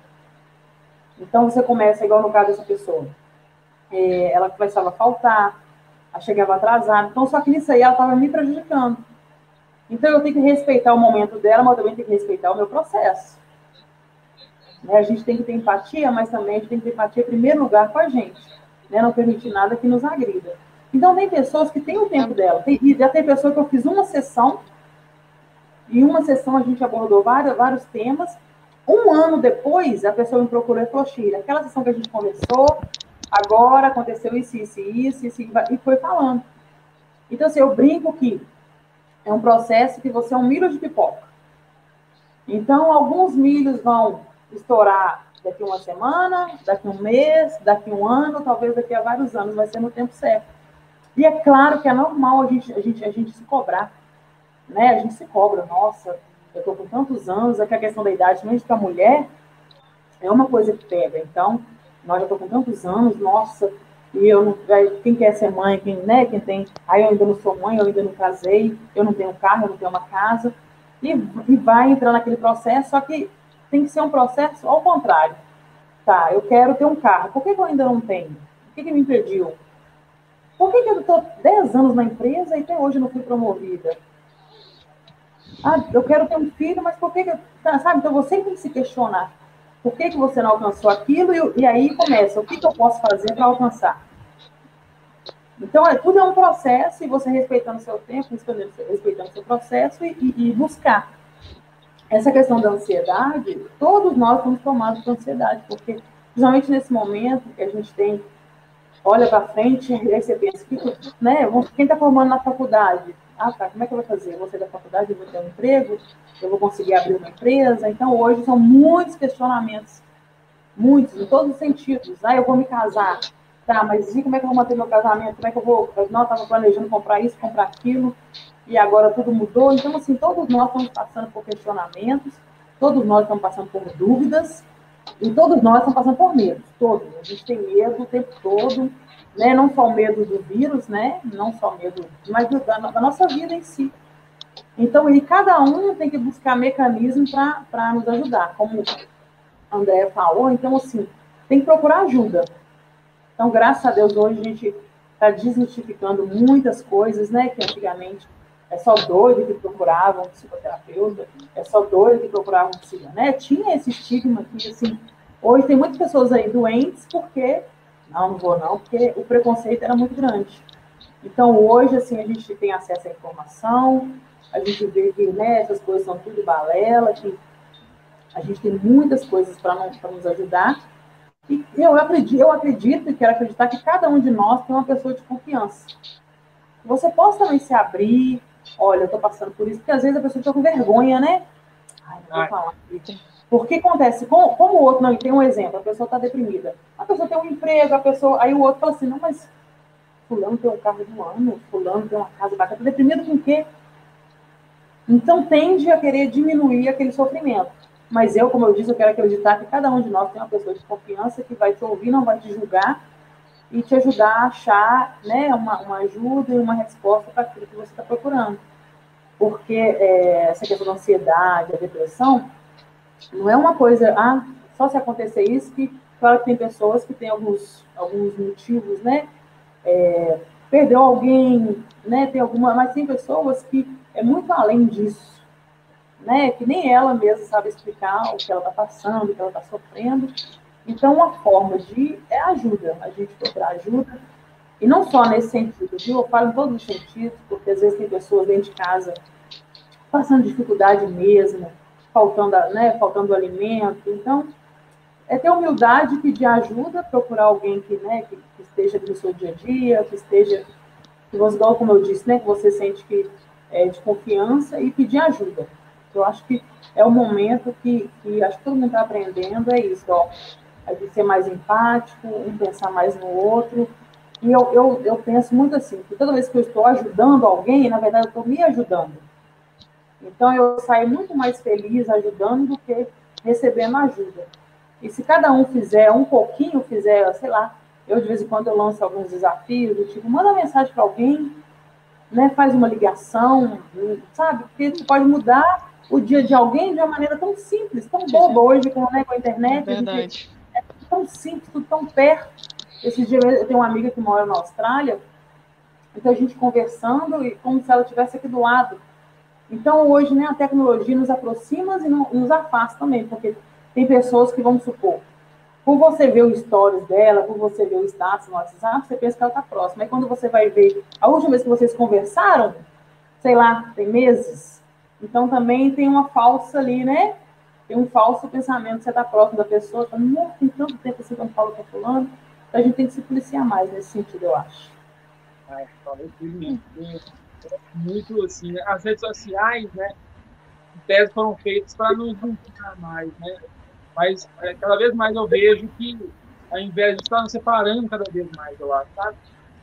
Então você começa, igual no caso dessa pessoa, é, ela começava a faltar, ela chegava atrasada, então só que nisso aí ela estava me prejudicando. Então eu tenho que respeitar o momento dela, mas também tenho que respeitar o meu processo. Né? A gente tem que ter empatia, mas também a gente tem que ter empatia em primeiro lugar com a gente, né? não permitir nada que nos agrida. Então tem pessoas que têm o tempo dela, tem, já tem pessoa que eu fiz uma sessão, e uma sessão a gente abordou vários, vários temas, um ano depois, a pessoa me procurou e falou, Shira, aquela sessão que a gente conversou, agora aconteceu isso, isso, isso, isso, e foi falando. Então, assim, eu brinco que é um processo que você é um milho de pipoca. Então, alguns milhos vão estourar daqui uma semana, daqui um mês, daqui um ano, talvez daqui a vários anos, vai ser no tempo certo. E é claro que é normal a gente, a gente, a gente se cobrar, né? A gente se cobra, nossa, eu estou com tantos anos, é que a questão da idade, mesmo para a mulher, é uma coisa que pega. Então, nós já estou com tantos anos, nossa, e eu não, quem quer ser mãe, quem, né, quem tem, aí eu ainda não sou mãe, eu ainda não casei, eu não tenho carro, eu não tenho uma casa, e, e vai entrar naquele processo, só que tem que ser um processo ao contrário. Tá, eu quero ter um carro, por que, que eu ainda não tenho? O que, que me impediu? Por que, que eu estou 10 anos na empresa e até hoje não fui promovida? Ah, eu quero ter um filho, mas por que, que tá, sabe? Então você tem que se questionar. Por que, que você não alcançou aquilo? E, e aí começa, o que, que eu posso fazer para alcançar? Então, é, tudo é um processo, e você respeitando o seu tempo, respeitando o seu processo e, e, e, buscar. Essa questão da ansiedade, todos nós estamos tomados por ansiedade, porque, principalmente nesse momento que a gente tem, olha para frente, e aí você pensa, né, quem está formando na faculdade, ah, tá, como é que eu vou fazer? Eu vou sair da faculdade, eu vou ter um emprego, eu vou conseguir abrir uma empresa. Então, hoje são muitos questionamentos, muitos, em todos os sentidos. Ah, eu vou me casar. Tá, mas e como é que eu vou manter meu casamento? Como é que eu vou. Eu estava planejando comprar isso, comprar aquilo, e agora tudo mudou. Então, assim, todos nós estamos passando por questionamentos, todos nós estamos passando por dúvidas, e todos nós estamos passando por medo. Todos. A gente tem medo o tempo todo né? Não só o medo do vírus, né? Não só o medo, mas da, da, nossa vida em si. Então, e cada um tem que buscar mecanismos para nos ajudar, como a André falou. Então, assim, tem que procurar ajuda. Então, graças a Deus, hoje a gente está desmistificando muitas coisas, né? Que antigamente é só doido que procurava um psicoterapeuta, é só doido que procurava um psiquiatra, né? Tinha esse estigma que, assim, hoje tem muitas pessoas aí doentes porque não, não vou não, porque o preconceito era muito grande. Então, hoje, assim, a gente tem acesso à informação, a gente vê que né, essas coisas são tudo balela, que a gente tem muitas coisas para nos ajudar. E eu acredito, eu acredito e quero acreditar que cada um de nós tem uma pessoa de confiança. Você possa também se abrir, olha, eu estou passando por isso, porque às vezes a pessoa fica com vergonha, né? Ai, não vou falar. Porque acontece, como, como o outro não tem um exemplo, a pessoa está deprimida. A pessoa tem um emprego, a pessoa. Aí o outro fala assim, não, mas fulano tem um carro de um ano, fulano tem uma casa bacana, está deprimido com quê? Então tende a querer diminuir aquele sofrimento. Mas eu, como eu disse, eu quero acreditar que cada um de nós tem uma pessoa de confiança que vai te ouvir, não vai te julgar e te ajudar a achar né, uma, uma ajuda e uma resposta para aquilo que você está procurando. Porque é, essa questão da ansiedade, a depressão, não é uma coisa, ah, só se acontecer isso, que claro que tem pessoas que têm alguns, alguns motivos, né? É, perdeu alguém, né? Tem alguma, mas tem pessoas que é muito além disso, né? Que nem ela mesma sabe explicar o que ela está passando, o que ela está sofrendo. Então, uma forma de é ajuda, a gente procurar ajuda. E não só nesse sentido, viu? Eu falo em todos os sentidos, porque às vezes tem pessoas dentro de casa passando dificuldade mesmo, faltando, né, faltando alimento. Então, é ter humildade, pedir ajuda, procurar alguém que, né, que, que esteja no seu dia a dia, que esteja, que você, como eu disse, né, que você sente que é de confiança e pedir ajuda. Eu acho que é o momento que, que acho que todo mundo está aprendendo, é isso, ó, a gente ser mais empático, um pensar mais no outro. E eu, eu, eu penso muito assim, que toda vez que eu estou ajudando alguém, na verdade, eu estou me ajudando. Então, eu saio muito mais feliz ajudando do que recebendo ajuda. E se cada um fizer um pouquinho, fizer, sei lá, Eu, de vez em quando, eu lanço alguns desafios, do tipo, manda mensagem para alguém, né, faz uma ligação, sabe? Porque você pode mudar o dia de alguém de uma maneira tão simples, tão boba hoje com, né, com a internet. É verdade. É tão simples, tudo tão perto. Esse dia eu tenho uma amiga que mora na Austrália, então a gente conversando e como se ela estivesse aqui do lado. Então hoje né, a tecnologia nos aproxima e nos afasta também, porque tem pessoas que, vamos supor, por você ver o stories dela, por você ver o status no WhatsApp, você pensa que ela está próxima. Aí quando você vai ver, a última vez que vocês conversaram, sei lá, tem meses, então também tem uma falsa ali, né? Tem um falso pensamento que você está próximo da pessoa, tá, não tem tanto tempo assim quando fala com fulano. Então a gente tem que se policiar mais nesse sentido, eu acho. Ah, falei muito assim, as redes sociais, né? Em foram feitas para nos juntar mais, né? Mas é, cada vez mais eu vejo que, ao invés de estar nos separando cada vez mais, eu acho, sabe?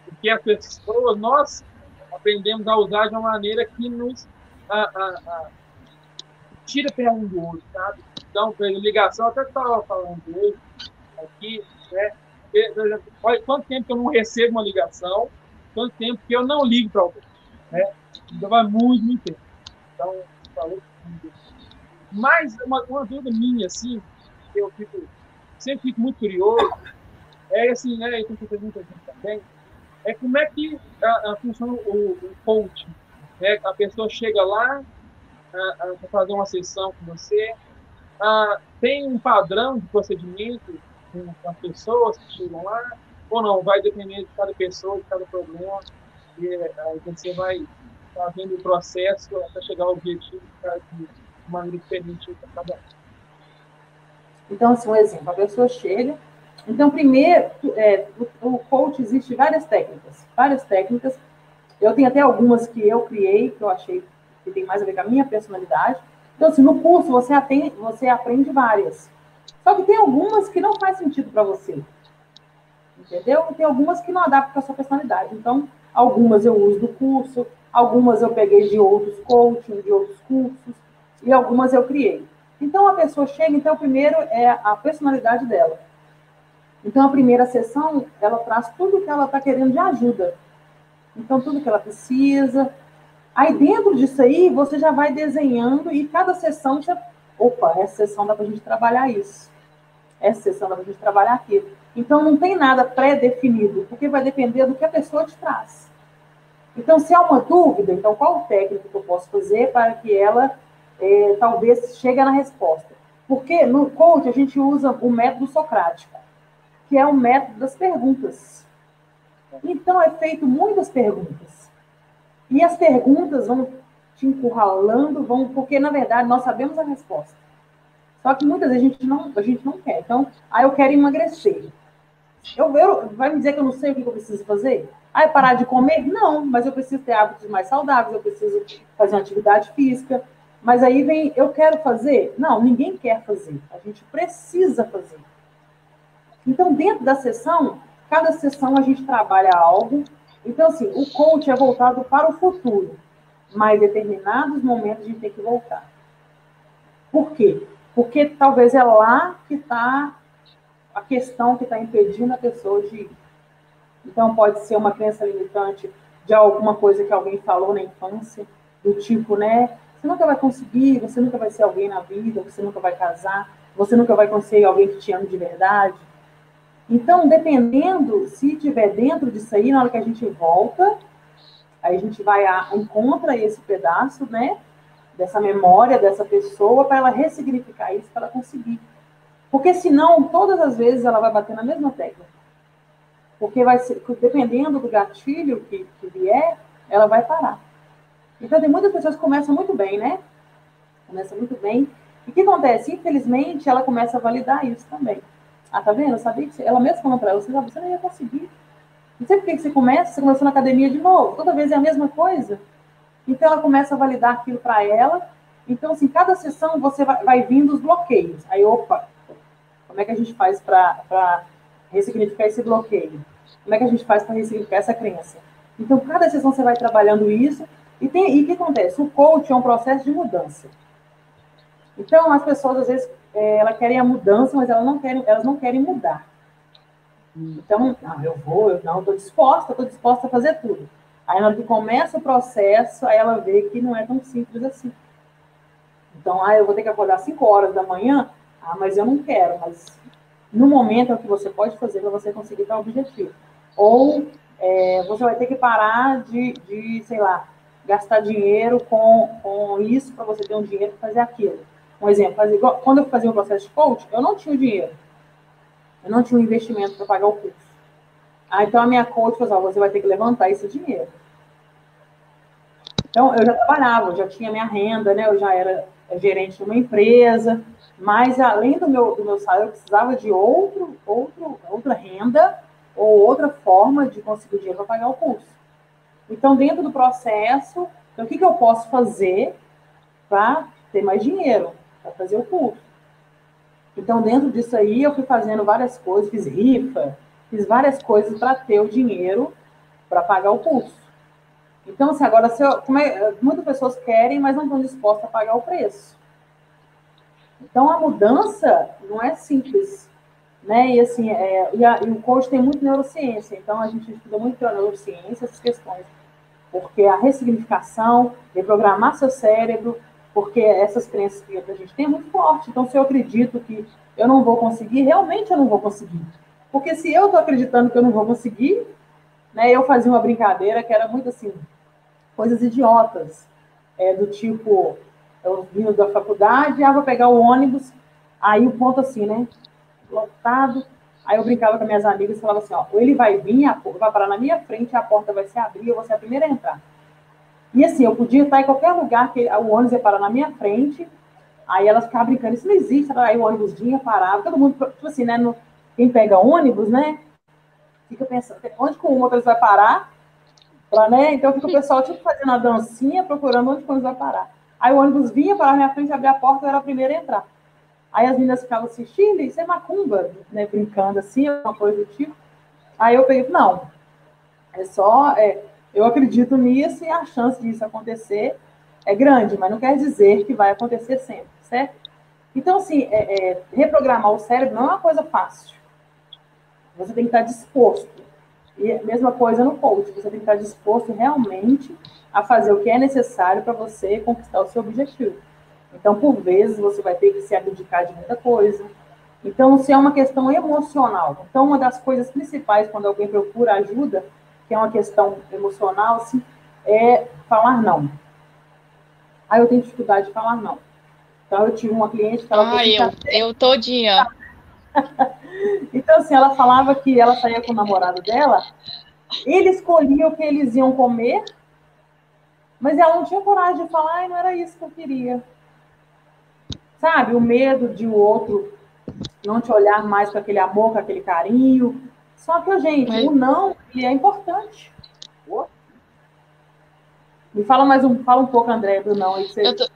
Porque as pessoas, nós aprendemos a usar de uma maneira que nos a, a, a, tira um do outro, sabe? Então, por exemplo, ligação, até estava falando hoje, aqui, né? Olha quanto tempo que eu não recebo uma ligação, quanto tempo que eu não ligo para alguém, né? Então vai muito, muito tempo. Então, falou mas uma, uma dúvida minha, assim, que eu fico, sempre fico muito curioso, é assim, né, e tem muita gente também, é como é que a, a funciona o, o coaching. Né? A pessoa chega lá para fazer uma sessão com você, tem um padrão de procedimento com as pessoas que chegam lá, ou não, vai depender de cada pessoa, de cada problema, e aí você vai fazendo o processo até chegar ao objetivo de maneira diferente para cada um. Então, assim, um exemplo, a pessoa chega. Então, primeiro, é, o, o coach existe várias técnicas, várias técnicas. Eu tenho até algumas que eu criei, que eu achei que tem mais a ver com a minha personalidade. Então, assim, no curso você, atende, você aprende várias. Só que tem algumas que não faz sentido para você. Entendeu? E tem algumas que não adaptam com a sua personalidade. Então, algumas eu uso do curso, algumas eu peguei de outros coaching, de outros cursos, e algumas eu criei. Então a pessoa chega, então primeiro é a personalidade dela. Então a primeira sessão, ela traz tudo que ela está querendo de ajuda. Então tudo que ela precisa. Aí dentro disso aí, você já vai desenhando e cada sessão você, opa, essa sessão dá para a gente trabalhar isso. Essa sessão dá para a gente trabalhar aquilo. Então não tem nada pré-definido, porque vai depender do que a pessoa te traz. Então, se há uma dúvida, então qual técnica que eu posso fazer para que ela é, talvez chegue na resposta. Porque no coach a gente usa o método socrático, que é o método das perguntas. Então é feito muitas perguntas. E as perguntas vão te encurralando, vão, porque na verdade nós sabemos a resposta. Só que muitas vezes a gente não, a gente não quer. Então, ah, eu quero emagrecer. Eu, eu, vai me dizer que eu não sei o que eu preciso fazer? Ah, é parar de comer? Não, mas eu preciso ter hábitos mais saudáveis, eu preciso fazer uma atividade física, mas aí vem, eu quero fazer? Não, ninguém quer fazer. A gente precisa fazer. Então, dentro da sessão, cada sessão a gente trabalha algo. Então, assim, o coach é voltado para o futuro, mas em determinados momentos a gente tem que voltar. Por quê? Porque talvez é lá que está a questão que está impedindo a pessoa de ir. Então, pode ser uma crença limitante de alguma coisa que alguém falou na infância, do tipo, né? Você nunca vai conseguir, você nunca vai ser alguém na vida, você nunca vai casar, você nunca vai conseguir alguém que te ame de verdade. Então, dependendo, se tiver dentro disso aí, na hora que a gente volta, aí a gente vai a, encontra esse pedaço, né, dessa memória dessa pessoa para ela ressignificar isso para ela conseguir. Porque senão, todas as vezes ela vai bater na mesma tecla. Porque vai ser, dependendo do gatilho que, que vier, ela vai parar. Então, tem muitas pessoas que começam muito bem, né? Começa muito bem. E o que acontece? Infelizmente, ela começa a validar isso também. Ah, tá vendo? Eu sabia que ela mesma falando para ela, você, você não ia conseguir. Não sei por que você começa, você começou na academia de novo. Toda vez é a mesma coisa. Então, ela começa a validar aquilo para ela. Então, assim, cada sessão você vai, vai vindo os bloqueios. Aí, opa, como é que a gente faz para ressignificar esse bloqueio? Como é que a gente faz para ressignificar essa crença? Então, cada sessão você vai trabalhando isso e, e o que acontece? O coach é um processo de mudança. Então, as pessoas, às vezes, é, elas querem a mudança, mas elas não querem, elas não querem mudar. Então, não, eu vou, eu não, estou disposta, estou disposta a fazer tudo. Aí, na hora que começa o processo, aí ela vê que não é tão simples assim. Então, ah, eu vou ter que acordar 5 horas da manhã, ah, mas eu não quero, mas no momento é o que você pode fazer para você conseguir tal objetivo. Ou é, você vai ter que parar de, de, sei lá, gastar dinheiro com, com isso para você ter um dinheiro para fazer aquilo. Um exemplo, fazer, quando eu fazia o processo de coach, eu não tinha o dinheiro. Eu não tinha um investimento para pagar o curso. Ah, então a minha coach falou, você vai ter que levantar esse dinheiro. Então, eu já trabalhava, já tinha minha renda, né? Eu já era gerente de uma empresa, mas além do meu, do meu salário, eu precisava de outro, outro, outra renda ou outra forma de conseguir dinheiro para pagar o curso. Então, dentro do processo, então, o que, que eu posso fazer para ter mais dinheiro, para fazer o curso? Então, dentro disso aí, eu fui fazendo várias coisas, fiz rifa, fiz várias coisas para ter o dinheiro para pagar o curso. Então, assim, agora, se eu, é, muitas pessoas querem, mas não estão dispostas a pagar o preço. Então, a mudança não é simples, né? E, assim, é, e, a, e o coach tem muito neurociência, então a gente estuda muito a neurociência, essas questões. Porque a ressignificação, reprogramar seu cérebro, porque essas crenças que a gente tem é muito forte. Então, se eu acredito que eu não vou conseguir, realmente eu não vou conseguir. Porque se eu estou acreditando que eu não vou conseguir, né, eu fazia uma brincadeira que era muito assim, coisas idiotas, é, do tipo, eu vindo da faculdade, ah, vou pegar o ônibus, aí o ponto assim, né, lotado, aí eu brincava com minhas amigas e falava assim, ó, ou ele vai vir, vai parar na minha frente, a porta vai se abrir, eu vou ser a primeira a entrar. E assim, eu podia estar em qualquer lugar que o ônibus ia parar na minha frente, aí elas ficavam brincando, isso não existe, aí o ônibus vinha, parava, todo mundo, tipo assim, né, no, quem pega ônibus, né, fica pensando, onde que o motorista vai parar, pra, né, então fica o pessoal, tipo, fazendo a dancinha, procurando onde o ônibus vai parar. Aí o ônibus vinha, parava na minha frente, abria a porta, eu era a primeira a entrar. Aí as meninas ficavam assim, Chile, isso é macumba, né, brincando assim, uma coisa do tipo. Aí eu peguei, não, é só, é, eu acredito nisso e a chance disso acontecer é grande, mas não quer dizer que vai acontecer sempre, certo? Então, assim, é, é, reprogramar o cérebro não é uma coisa fácil. Você tem que estar disposto. E a mesma coisa no coach, você tem que estar disposto realmente a fazer o que é necessário para você conquistar o seu objetivo. Então, por vezes, você vai ter que se abdicar de muita coisa. Então, se é uma questão emocional, então uma das coisas principais quando alguém procura ajuda que é uma questão emocional, assim, é falar não. Aí eu tenho dificuldade de falar não. Então eu tive uma cliente que ela. Ah, eu, eu todinha. então, assim, ela falava que ela saía com o namorado dela, ele escolhia o que eles iam comer, mas ela não tinha coragem de falar, e não era isso que eu queria. Sabe, o medo de o outro não te olhar mais com aquele amor, com aquele carinho, só que, gente, o não ele é importante. Me fala mais um, fala um pouco, André, do não. Aí você... Tô...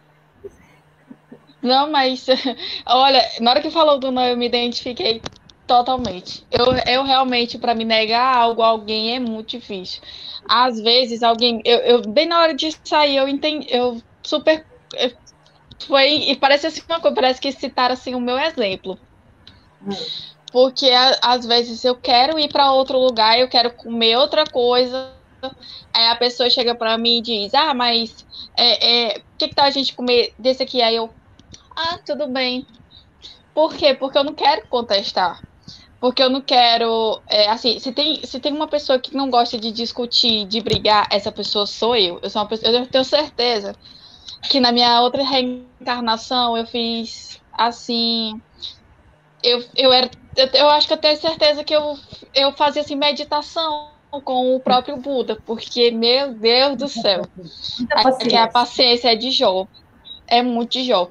Não, mas olha, na hora que falou do não, eu me identifiquei totalmente. Eu, eu realmente, para me negar algo a alguém é muito difícil. Às vezes, alguém. Eu, eu bem na hora de sair, eu entendi. Eu super. Foi. E parece assim uma coisa, parece que citaram assim o meu exemplo. Porque às vezes eu quero ir para outro lugar, eu quero comer outra coisa. Aí a pessoa chega para mim e diz: Ah, mas é, é, que, que tá a gente comer desse aqui? Aí eu, ah, tudo bem. Por quê? Porque eu não quero contestar. Porque eu não quero. É, assim, se tem, se tem uma pessoa que não gosta de discutir, de brigar, essa pessoa sou eu. Eu sou uma pessoa. Eu tenho certeza que na minha outra reencarnação eu fiz assim. Eu, eu era eu, eu acho que eu tenho certeza que eu, eu fazia assim, meditação com o próprio Buda, porque, meu Deus do céu, a, a paciência é de Jó. É muito de Jó.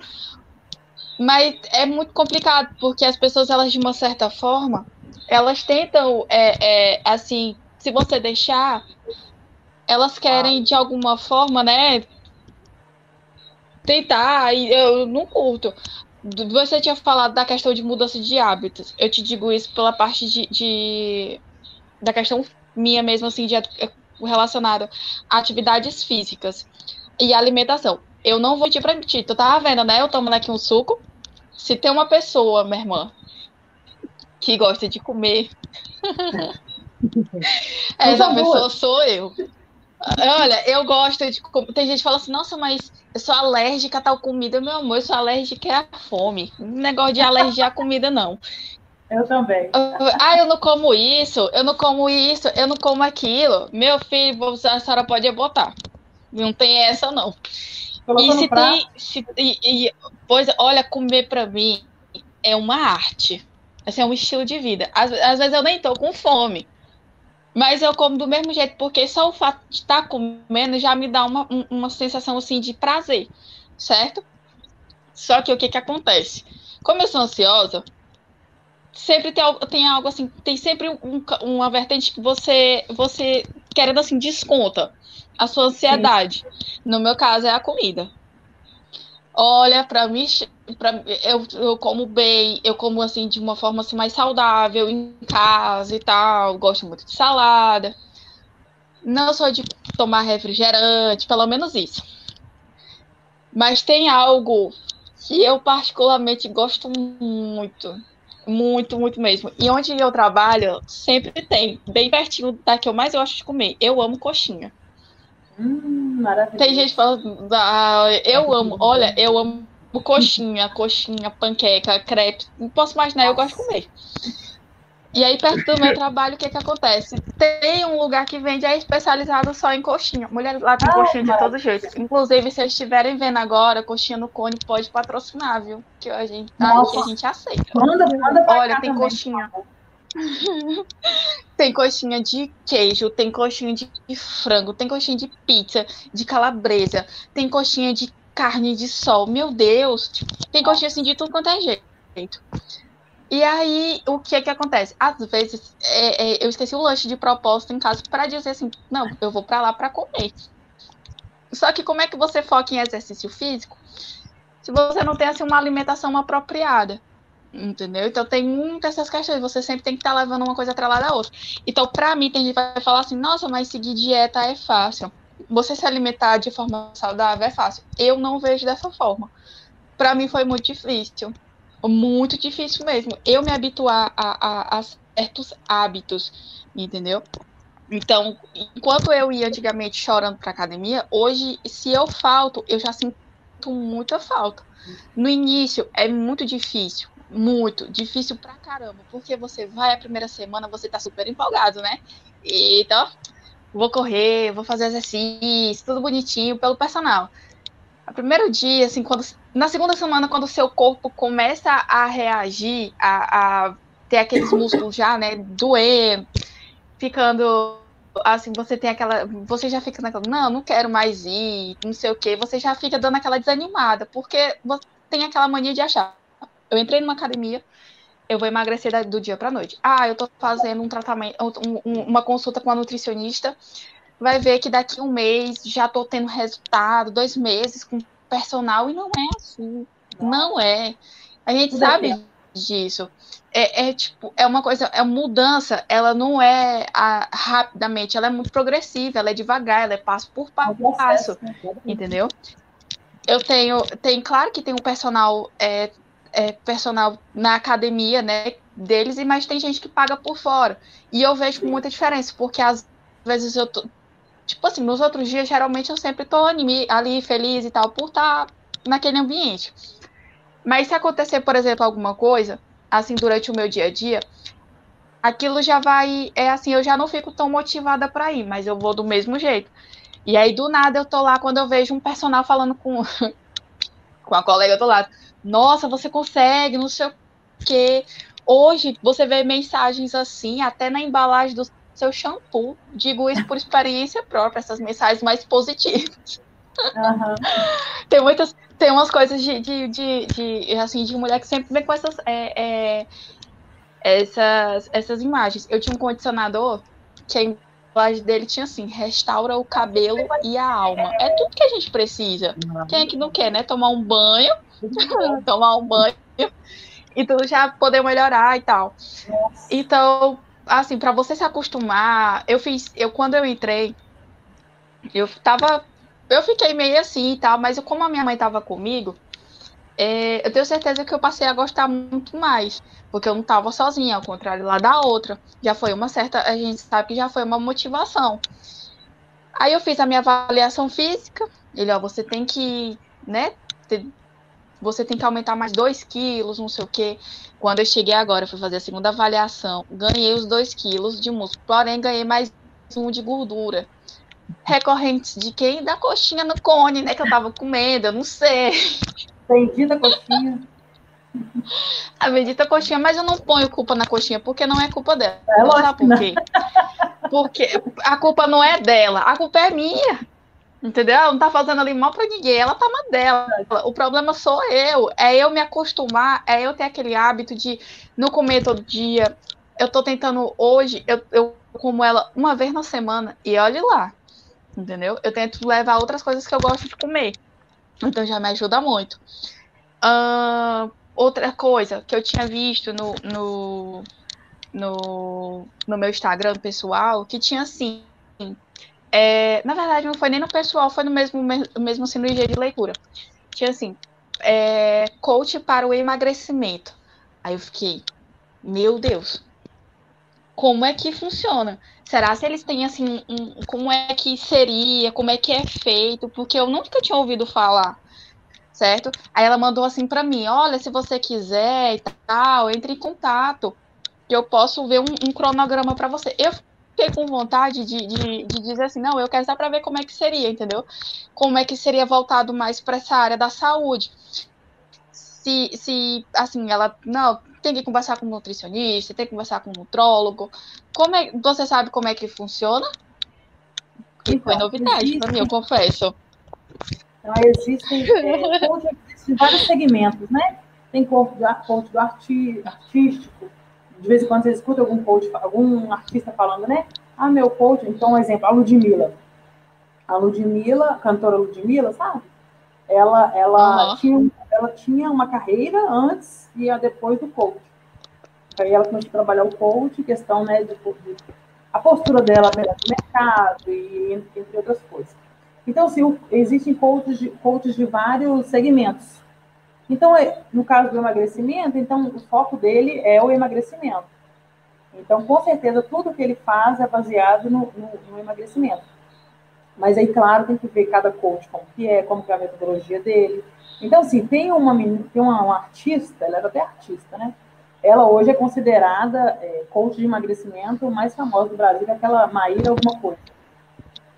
Mas é muito complicado, porque as pessoas, elas, de uma certa forma, elas tentam, é, é, assim, se você deixar, elas querem, de alguma forma, né, tentar, e eu não curto, você tinha falado da questão de mudança de hábitos. Eu te digo isso pela parte de, de da questão minha mesmo, assim, de relacionada a atividades físicas e alimentação. Eu não vou te pra ti. Tu tava vendo, né? Eu tomando aqui um suco. Se tem uma pessoa, minha irmã, que gosta de comer Essa pessoa sou eu. Olha, eu gosto de. Tem gente que fala assim, nossa, mas eu sou alérgica a tal comida, meu amor, eu sou alérgica à fome. negócio de alergia à comida, não. Eu também. Ah, eu não como isso, eu não como isso, eu não como aquilo. Meu filho, a senhora pode botar. Não tem essa, não. Colocou e se tem. Se, e, e, olha, comer para mim é uma arte. Assim, é um estilo de vida. Às, às vezes eu nem tô com fome. Mas eu como do mesmo jeito, porque só o fato de estar comendo já me dá uma, uma sensação assim de prazer, certo? Só que o que que acontece? Como eu sou ansiosa, sempre tem, tem algo assim, tem sempre um, uma vertente que você, você querendo assim, desconta a sua ansiedade. Sim. No meu caso é a comida. Olha, para mim, pra, eu, eu como bem, eu como assim de uma forma assim, mais saudável em casa e tal. Gosto muito de salada. Não sou de tomar refrigerante, pelo menos isso. Mas tem algo que eu particularmente gosto muito. Muito, muito mesmo. E onde eu trabalho, sempre tem, bem pertinho da que eu mais gosto de comer. Eu amo coxinha. Hum, maravilhoso. Tem gente falando, ah, eu amo, olha, eu amo coxinha, coxinha, panqueca, crepe. Não posso imaginar, eu gosto de comer. E aí, perto do meu trabalho, o que que acontece? Tem um lugar que vende, é especializado só em coxinha. Mulher lá tem ah, coxinha de todo jeito. Inclusive, se vocês estiverem vendo agora, coxinha no cone pode patrocinar, viu? Que a gente, a, a gente aceita. Manda, manda Olha, tem também. coxinha. tem coxinha de queijo, tem coxinha de frango, tem coxinha de pizza, de calabresa, tem coxinha de carne de sol. Meu Deus! Tem coxinha assim de tudo quanto é jeito. E aí, o que é que acontece? Às vezes, é, é, eu esqueci o lanche de propósito em casa para dizer assim, não, eu vou para lá para comer. Só que como é que você foca em exercício físico se você não tem assim uma alimentação apropriada? Entendeu? Então tem muitas essas questões. Você sempre tem que estar tá levando uma coisa atrelada à outra. Então, para mim, tem gente que vai falar assim: nossa, mas seguir dieta é fácil. Você se alimentar de forma saudável é fácil. Eu não vejo dessa forma. Para mim foi muito difícil. Muito difícil mesmo. Eu me habituar a, a, a certos hábitos, entendeu? Então, enquanto eu ia antigamente chorando para academia, hoje, se eu falto, eu já sinto muita falta. No início é muito difícil, muito difícil pra caramba, porque você vai a primeira semana, você tá super empolgado, né? Então, vou correr, vou fazer exercício, tudo bonitinho pelo personal. O primeiro dia, assim, quando na segunda semana, quando o seu corpo começa a reagir, a, a ter aqueles músculos já, né, doendo, ficando assim, você tem aquela. Você já fica naquela, não, não quero mais ir, não sei o quê, você já fica dando aquela desanimada, porque você tem aquela mania de achar, eu entrei numa academia, eu vou emagrecer do dia para noite. Ah, eu tô fazendo um tratamento, um, uma consulta com a nutricionista, vai ver que daqui um mês já tô tendo resultado, dois meses com personal, e não é assim. Não é. A gente sabe disso. É, é, tipo, é uma coisa, é mudança, ela não é a, rapidamente, ela é muito progressiva, ela é devagar, ela é passo por passo, passo né? entendeu? Eu tenho, tem, claro que tem um personal é, é, personal na academia, né, deles, mas tem gente que paga por fora. E eu vejo muita diferença, porque às vezes eu tô, tipo assim, nos outros dias, geralmente eu sempre tô ali, ali feliz e tal, por estar tá naquele ambiente. Mas se acontecer, por exemplo, alguma coisa, assim, durante o meu dia a dia, aquilo já vai, é assim, eu já não fico tão motivada para ir, mas eu vou do mesmo jeito. E aí, do nada, eu tô lá quando eu vejo um personal falando com, com a colega do lado nossa, você consegue, não sei o quê. Hoje você vê mensagens assim, até na embalagem do seu shampoo. Digo isso por experiência própria, essas mensagens mais positivas. Uhum. tem muitas, tem umas coisas de, de, de, de, assim, de mulher que sempre vem com essas, é, é, essas, essas imagens. Eu tinha um condicionador que a embalagem dele tinha assim, restaura o cabelo e a alma. É tudo que a gente precisa. Quem é que não quer, né? Tomar um banho tomar um banho e tudo já poder melhorar e tal. Nossa. Então, assim, para você se acostumar, eu fiz, eu quando eu entrei, eu tava, eu fiquei meio assim e tal, mas eu, como a minha mãe tava comigo, é, eu tenho certeza que eu passei a gostar muito mais, porque eu não estava sozinha, ao contrário lá da outra. Já foi uma certa, a gente sabe que já foi uma motivação. Aí eu fiz a minha avaliação física. Ele, ó, você tem que, né, ter, você tem que aumentar mais 2 quilos, não sei o quê. Quando eu cheguei agora, fui fazer a segunda avaliação, ganhei os 2 quilos de músculo, porém ganhei mais um de gordura. Recorrentes de quem? Da coxinha no cone, né? Que eu tava comendo, eu não sei. Bendita coxinha. A bendita coxinha, mas eu não ponho culpa na coxinha, porque não é culpa dela. É sabe por quê? Porque a culpa não é dela, a culpa é minha. Entendeu? Ela não tá fazendo ali mal pra ninguém, ela tá uma dela. O problema sou eu. É eu me acostumar, é eu ter aquele hábito de não comer todo dia. Eu tô tentando hoje, eu, eu como ela uma vez na semana, e olhe lá. Entendeu? Eu tento levar outras coisas que eu gosto de comer. Então já me ajuda muito. Uh, outra coisa que eu tinha visto no, no, no, no meu Instagram pessoal, que tinha assim é, na verdade, não foi nem no pessoal, foi no mesmo, mesmo cirurgia de leitura. Tinha assim, é, coach para o emagrecimento. Aí eu fiquei, meu Deus, como é que funciona? Será se eles têm assim, um, como é que seria, como é que é feito? Porque eu nunca tinha ouvido falar, certo? Aí ela mandou assim para mim, olha, se você quiser e tal, entre em contato, que eu posso ver um, um cronograma para você. Eu fiquei com vontade de, de, de, dizer assim, não, eu quero só para ver como é que seria, entendeu? Como é que seria voltado mais para essa área da saúde. Se, se, assim, ela, não, tem que conversar com um nutricionista, tem que conversar com um nutrólogo. Como é, você sabe como é que funciona? Então, foi novidade existe, para mim, eu confesso. Então, existem, vários segmentos, né? Tem corpo do, corpo do arti, artístico, de vez em quando você escuta algum coach, algum artista falando, né? Ah, meu coach, então um exemplo, a Ludmilla. A Ludmilla, a cantora Ludmilla, sabe? Ela, ela, uhum. tinha, ela tinha uma carreira antes e depois do coach. Aí ela começou a trabalhar o coach, questão, né, de, de a postura dela no mercado e entre outras coisas. Então, assim, existem coaches de, coaches de vários segmentos. Então, é, no caso do emagrecimento, então o foco dele é o emagrecimento. Então, com certeza, tudo que ele faz é baseado no, no, no emagrecimento. Mas aí, claro, tem que ver cada coach como que é, como que é a metodologia dele. Então, assim, tem uma, tem uma, uma artista, ela era até artista, né? Ela hoje é considerada é, coach de emagrecimento mais famosa do Brasil, é aquela Maíra alguma coisa.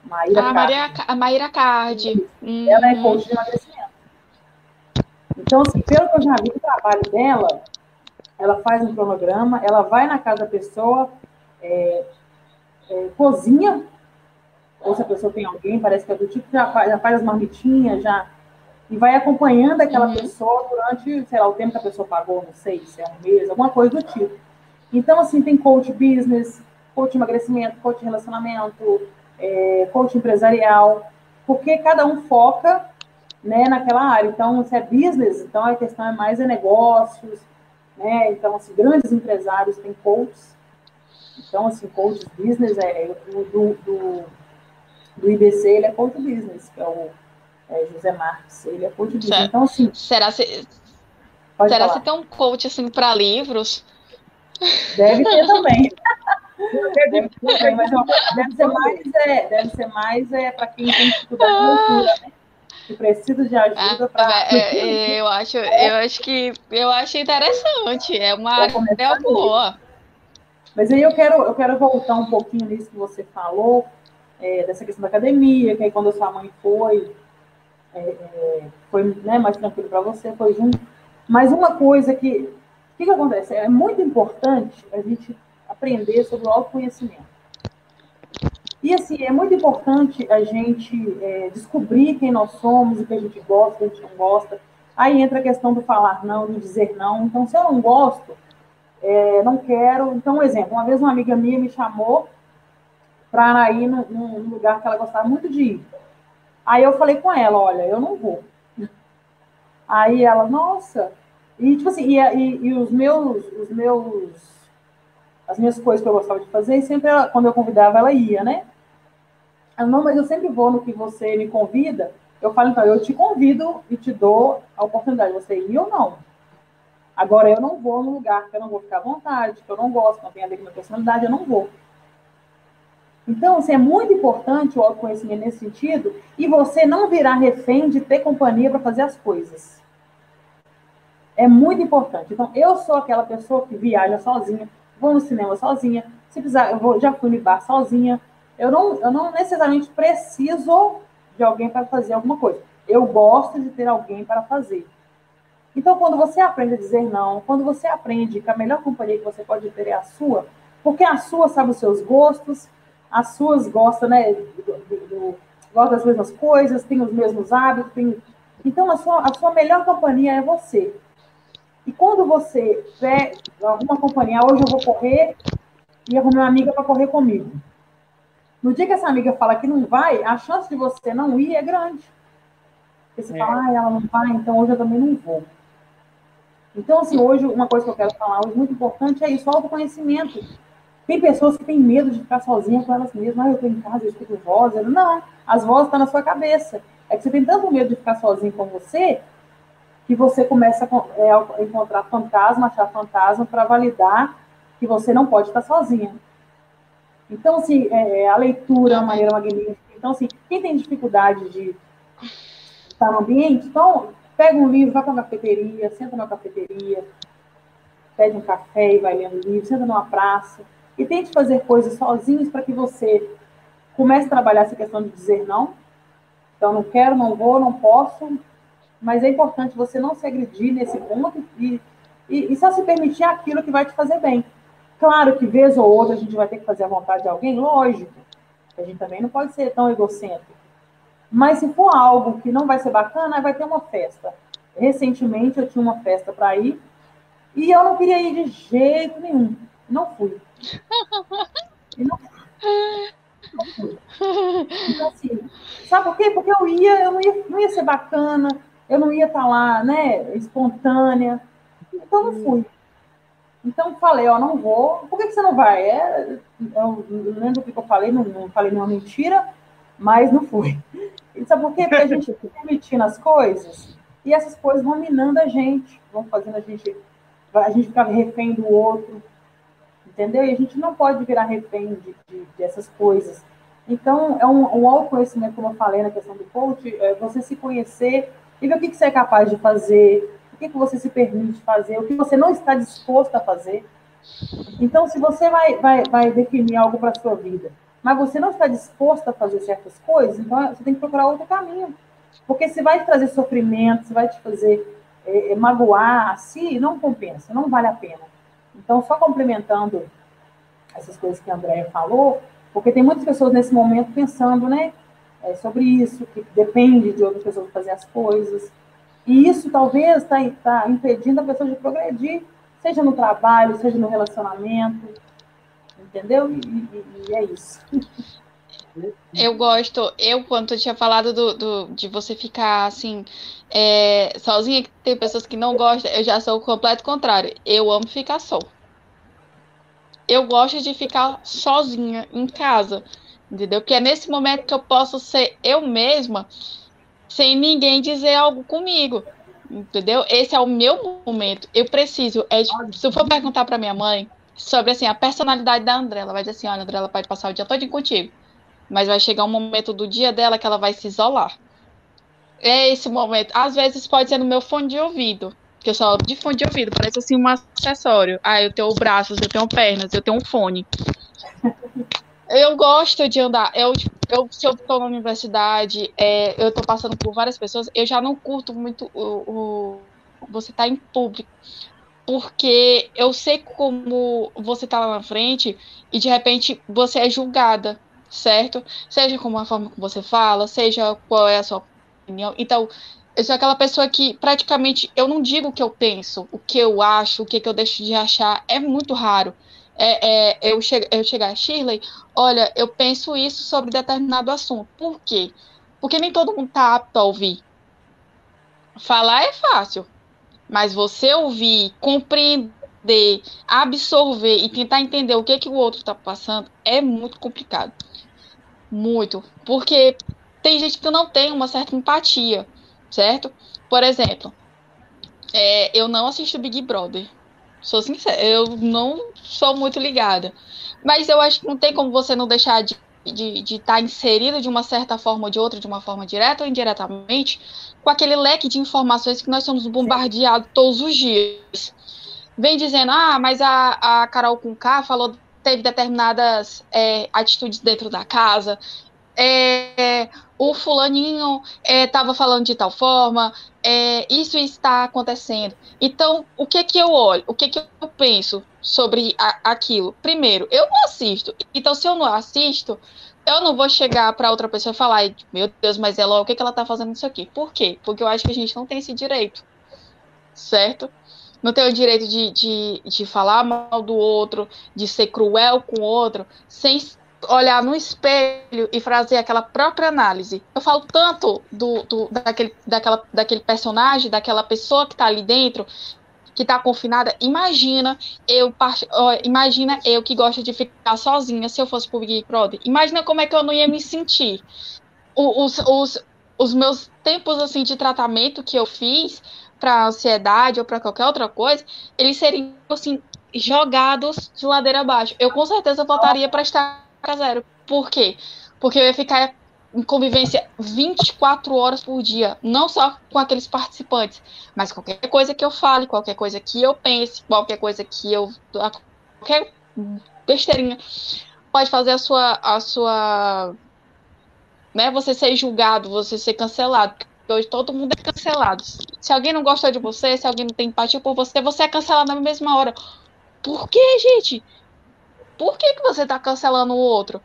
Maíra a, Maria, a Maíra Card. Ela é coach de emagrecimento. Então, assim, pelo que eu já vi o trabalho dela, ela faz um cronograma, ela vai na casa da pessoa, é, é, cozinha, ou se a pessoa tem alguém, parece que é do tipo, já faz, já faz as marmitinhas, já. E vai acompanhando aquela uhum. pessoa durante, sei lá, o tempo que a pessoa pagou, não sei, se é um mês, alguma coisa do tipo. Então, assim, tem coach business, coach emagrecimento, coach relacionamento, é, coach empresarial, porque cada um foca né, naquela área. Então, se é business, então a questão é mais é negócios, né? Então, assim, grandes empresários têm coaches. Então, assim, coach business é, é do, do, do IBC, ele é coach business, que é o é, José Marques, ele é coach business. Certo. Então, assim... Será se... Será se tem um coach, assim, para livros? Deve ter também. deve, ter mas deve ser mais, é, deve ser mais é, para quem tem dificuldade de leitura, né? Que precisa de ajuda ah, para. É, é, eu acho, eu acho que eu acho interessante. É uma área boa. Mas aí eu quero, eu quero voltar um pouquinho nisso que você falou, é, dessa questão da academia, que aí quando a sua mãe foi, é foi né, mais tranquilo para você, foi junto. Mas uma coisa que. O que, que acontece? É muito importante a gente aprender sobre o autoconhecimento. E assim, é muito importante a gente é, descobrir quem nós somos, o que a gente gosta, o que a gente não gosta. Aí entra a questão do falar não, do dizer não. Então, se eu não gosto, é, não quero. Então, um exemplo, uma vez uma amiga minha me chamou para ir num, num, lugar que ela gostava muito de ir. Aí eu falei com ela, olha, eu não vou. Aí ela, nossa. E tipo assim, e, e, e os meus, os meus, as minhas coisas que eu gostava de fazer, sempre ela, quando eu convidava, ela ia, né? Não, mas eu sempre vou no que você me convida. eu falo, então, eu te convido e te dou a oportunidade de você ir ou não. Agora, eu não vou no lugar que eu não vou ficar à vontade, que eu não gosto, não tem a ver com a minha personalidade, eu não vou. Então, assim, é muito importante o autoconhecimento nesse sentido e você não virar refém de ter companhia para fazer as coisas. É muito importante. Então, eu sou aquela pessoa que viaja sozinha, vou no cinema sozinha, se precisar, eu vou, já fui no bar sozinha. Eu não, eu não necessariamente preciso de alguém para fazer alguma coisa. Eu gosto de ter alguém para fazer. Então, quando você aprende a dizer não, quando você aprende que a melhor companhia que você pode ter é a sua, porque a sua sabe os seus gostos, as suas gostam, né, gostam das mesmas coisas, tem os mesmos hábitos, tem... então a sua, a sua melhor companhia é você. E quando você vê alguma companhia, hoje eu vou correr e arrumei uma amiga para correr comigo. No dia que essa amiga fala que não vai, a chance de você não ir é grande. Porque você é. fala, ah, ela não vai, então hoje eu também não vou. Então, assim, hoje, uma coisa que eu quero falar hoje muito importante é isso, autoconhecimento. Tem pessoas que têm medo de ficar sozinha com elas mesmas. Ah, eu estou em casa, eu escuto vozes. Não, as vozes estão na sua cabeça. É que você tem tanto medo de ficar sozinho com você que você começa a é, encontrar fantasma, achar fantasma para validar que você não pode estar sozinha. Então, assim, é, é a leitura é uma maneira magnífica. Então, assim, quem tem dificuldade de estar no ambiente, então, pega um livro, vai para uma cafeteria, senta numa cafeteria, pede um café e vai lendo livro, senta numa praça e tente fazer coisas sozinhos para que você comece a trabalhar essa questão de dizer não. Então, não quero, não vou, não posso, mas é importante você não se agredir nesse ponto e, e, e só se permitir aquilo que vai te fazer bem. Claro que, vez ou outra, a gente vai ter que fazer a vontade de alguém, lógico. A gente também não pode ser tão egocêntrico. Mas se for algo que não vai ser bacana, vai ter uma festa. Recentemente eu tinha uma festa para ir e eu não queria ir de jeito nenhum. Não fui. E não, não fui. Então, assim, sabe por quê? Porque eu ia, eu não ia, não ia ser bacana, eu não ia estar tá lá, né, espontânea. Então não fui. Então falei, ó, não vou. Por que, que você não vai? É, eu lembro o que eu falei, não, não falei nenhuma mentira, mas não fui. E sabe por quê? Porque a gente fica permitindo as coisas e essas coisas vão minando a gente, vão fazendo a gente, a gente ficar refém do outro, entendeu? E a gente não pode virar refém de, de dessas coisas. Então, é um, um autoconhecimento, como eu falei na questão do coach, é você se conhecer e ver o que, que você é capaz de fazer, que, que você se permite fazer, o que você não está disposto a fazer. Então, se você vai, vai, vai definir algo para a sua vida mas você não está disposto a fazer certas coisas, então você tem que procurar outro caminho. Porque se vai te trazer sofrimento, se vai te fazer é, é, magoar a si, não compensa, não vale a pena. Então, só complementando essas coisas que a Andrea falou, porque tem muitas pessoas nesse momento pensando, né, é, sobre isso, que depende de outras pessoas fazer as coisas. E isso talvez está tá impedindo a pessoa de progredir, seja no trabalho, seja no relacionamento, entendeu? E, e, e, é isso. Eu gosto, eu quando eu tinha falado do, do, de você ficar assim, é, sozinha, que tem pessoas que não gostam, eu já sou o completo contrário. Eu amo ficar só. Eu gosto de ficar sozinha em casa, entendeu? Que é nesse momento que eu posso ser eu mesma, sem ninguém dizer algo comigo, entendeu? Esse é o meu momento. Eu preciso, é, se eu for perguntar para minha mãe, sobre assim, a personalidade da André. Ela vai dizer assim: olha, André, ela pode passar o dia todo contigo, mas vai chegar um momento do dia dela que ela vai se isolar. É esse momento. Às vezes pode ser no meu fone de ouvido, que eu só de fone de ouvido, parece assim um acessório. Ah, eu tenho braços, eu tenho pernas, eu tenho um fone. Eu gosto de andar. Eu, eu, se eu estou na universidade, é, eu estou passando por várias pessoas, eu já não curto muito o, o você estar tá em público porque eu sei como você tá lá na frente e de repente você é julgada, certo? Seja como a forma que você fala, seja qual é a sua opinião. Então, eu sou aquela pessoa que praticamente eu não digo o que eu penso, o que eu acho, o que, que eu deixo de achar, é muito raro. É, é, eu, che eu chegar a Shirley, olha, eu penso isso sobre determinado assunto. Por quê? Porque nem todo mundo tá apto a ouvir. Falar é fácil, mas você ouvir, compreender, absorver e tentar entender o que, que o outro está passando é muito complicado. Muito. Porque tem gente que não tem uma certa empatia, certo? Por exemplo, é, eu não assisto Big Brother. Sou sincera, eu não sou muito ligada. Mas eu acho que não tem como você não deixar de de estar de tá inserido de uma certa forma ou de outra, de uma forma direta ou indiretamente, com aquele leque de informações que nós somos bombardeados todos os dias. Vem dizendo, ah, mas a, a Carol K falou teve determinadas é, atitudes dentro da casa, é, o fulaninho estava é, falando de tal forma, é, isso está acontecendo. Então, o que que eu olho? O que que eu penso sobre a, aquilo? Primeiro, eu não assisto. Então, se eu não assisto, eu não vou chegar para outra pessoa e falar, meu Deus, mas ela, o que que ela está fazendo isso aqui? Por quê? Porque eu acho que a gente não tem esse direito, certo? Não tem o direito de, de, de falar mal do outro, de ser cruel com o outro, sem olhar no espelho e fazer aquela própria análise. Eu falo tanto do, do daquele, daquela, daquele personagem, daquela pessoa que está ali dentro, que está confinada. Imagina eu, imagina eu que gosto de ficar sozinha se eu fosse pro Big Brother. Imagina como é que eu não ia me sentir. Os, os, os meus tempos assim de tratamento que eu fiz para ansiedade ou para qualquer outra coisa, eles seriam assim jogados de ladeira abaixo. Eu com certeza voltaria para estar para zero. Por quê? Porque eu ia ficar em convivência 24 horas por dia, não só com aqueles participantes, mas qualquer coisa que eu fale, qualquer coisa que eu pense, qualquer coisa que eu qualquer besteirinha pode fazer a sua a sua né, você ser julgado, você ser cancelado. Hoje todo mundo é cancelado. Se alguém não gosta de você, se alguém não tem empatia por você, você é cancelado na mesma hora. Por que, gente? Por que, que você está cancelando o outro?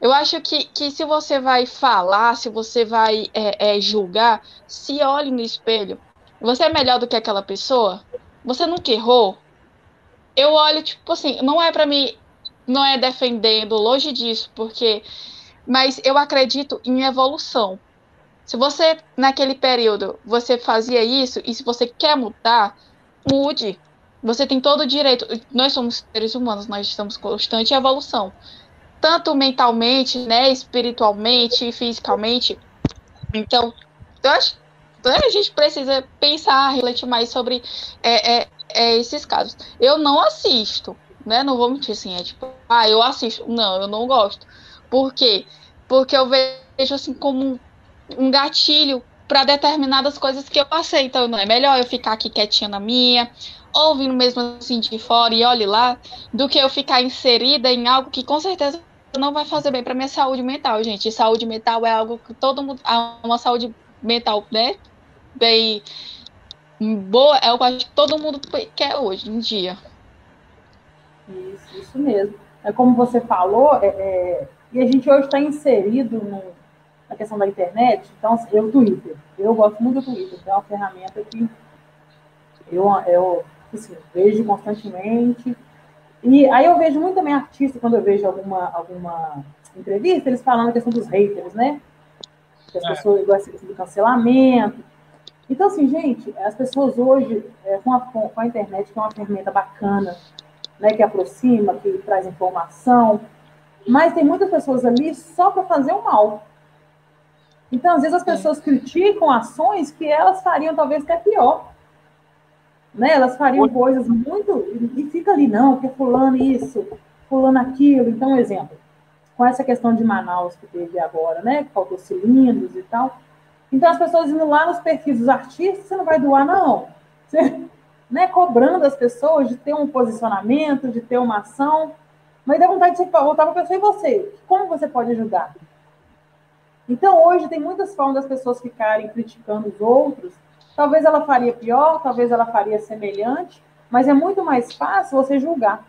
Eu acho que, que se você vai falar, se você vai é, é, julgar, se olhe no espelho. Você é melhor do que aquela pessoa? Você nunca errou? Eu olho, tipo assim, não é para mim, não é defendendo, longe disso, porque. Mas eu acredito em evolução. Se você, naquele período, você fazia isso, e se você quer mudar, mude. Você tem todo o direito. Nós somos seres humanos, nós estamos em constante evolução. Tanto mentalmente, né, espiritualmente, fisicamente. Então, eu acho que a gente precisa pensar, refletir mais sobre é, é, é, esses casos. Eu não assisto, né? Não vou mentir assim, é tipo, ah, eu assisto. Não, eu não gosto. Por quê? Porque eu vejo assim como um gatilho para determinadas coisas que eu passei. Então, não é melhor eu ficar aqui quietinha na minha, ouvindo mesmo assim de fora e olhe lá, do que eu ficar inserida em algo que com certeza não vai fazer bem para minha saúde mental, gente. Saúde mental é algo que todo mundo. Uma saúde mental, né? Bem boa, é o que todo mundo quer hoje em dia. Isso, isso mesmo. É como você falou, é, é, e a gente hoje está inserido no, na questão da internet, então eu Twitter. Eu gosto muito do Twitter, é uma ferramenta que eu, eu assim, vejo constantemente. E aí eu vejo muito também artista, quando eu vejo alguma, alguma entrevista, eles falando a questão dos haters, né? Que as é. pessoas gostam do cancelamento. Então, assim, gente, as pessoas hoje, é, com, a, com a internet, que é uma ferramenta bacana, né, que aproxima, que traz informação, mas tem muitas pessoas ali só para fazer o mal. Então, às vezes, as pessoas criticam ações que elas fariam talvez até pior né? Elas fariam coisas muito. E fica ali, não, que fulano isso, fulano aquilo. Então, exemplo, com essa questão de Manaus que teve agora, né? Que faltou cilindros e tal. Então, as pessoas indo lá nos perfis dos artistas, você não vai doar, não. Você, né, cobrando as pessoas de ter um posicionamento, de ter uma ação. Mas dá vontade de voltar para a pessoa e você. Como você pode ajudar? Então, hoje, tem muitas formas das pessoas ficarem criticando os outros Talvez ela faria pior, talvez ela faria semelhante, mas é muito mais fácil você julgar.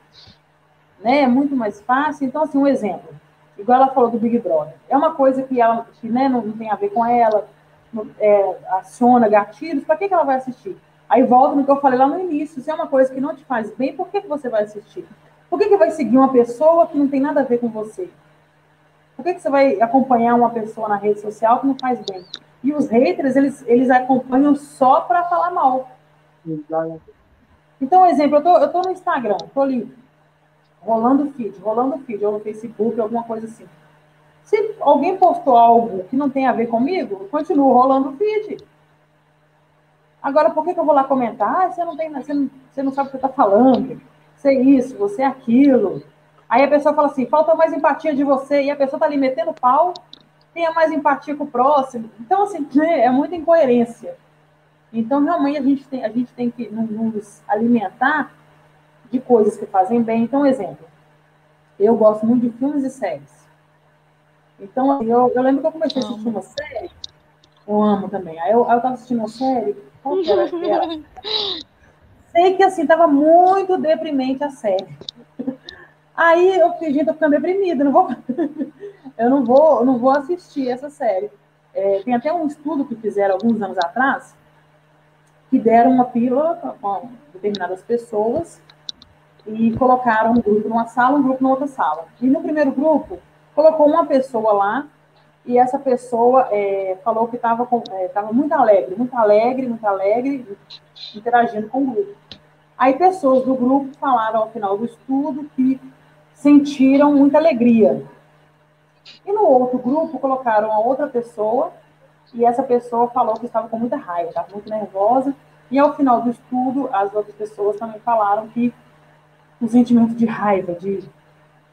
Né? É muito mais fácil. Então, assim, um exemplo. Igual ela falou do Big Brother. É uma coisa que ela que, né, não, não tem a ver com ela, é, aciona gatilhos, para que, que ela vai assistir? Aí volta no que eu falei lá no início. Se é uma coisa que não te faz bem, por que, que você vai assistir? Por que, que vai seguir uma pessoa que não tem nada a ver com você? Por que, que você vai acompanhar uma pessoa na rede social que não faz bem? E os haters, eles, eles acompanham só para falar mal. Então, exemplo, eu tô, eu tô no Instagram, tô ali, rolando feed, rolando feed, ou no Facebook, alguma coisa assim. Se alguém postou algo que não tem a ver comigo, continuo rolando feed. Agora, por que, que eu vou lá comentar? Ah, você não tem, você não, você não sabe o que está falando. Você é isso, você é aquilo. Aí a pessoa fala assim, falta mais empatia de você, e a pessoa está ali metendo pau, tenha mais empatia com o próximo. Então, assim, é muita incoerência. Então, realmente, a gente tem, a gente tem que nos alimentar de coisas que fazem bem. Então, exemplo, eu gosto muito de filmes e séries. Então, assim, eu, eu lembro que eu comecei a assistir uma série, eu amo também. Aí eu, eu tava assistindo uma série, qual que era? Sei que, assim, tava muito deprimente a série. Aí eu fiquei, gente, tô ficando deprimida, não vou, eu não vou, não vou assistir essa série. É, tem até um estudo que fizeram alguns anos atrás, que deram uma pílula com determinadas pessoas e colocaram um grupo numa sala, um grupo na outra sala. E no primeiro grupo, colocou uma pessoa lá e essa pessoa é, falou que estava é, muito alegre, muito alegre, muito alegre, interagindo com o grupo. Aí pessoas do grupo falaram ao final do estudo que sentiram muita alegria. E no outro grupo colocaram a outra pessoa e essa pessoa falou que estava com muita raiva, estava muito nervosa. E ao final do estudo, as outras pessoas também falaram que o sentimento de raiva, de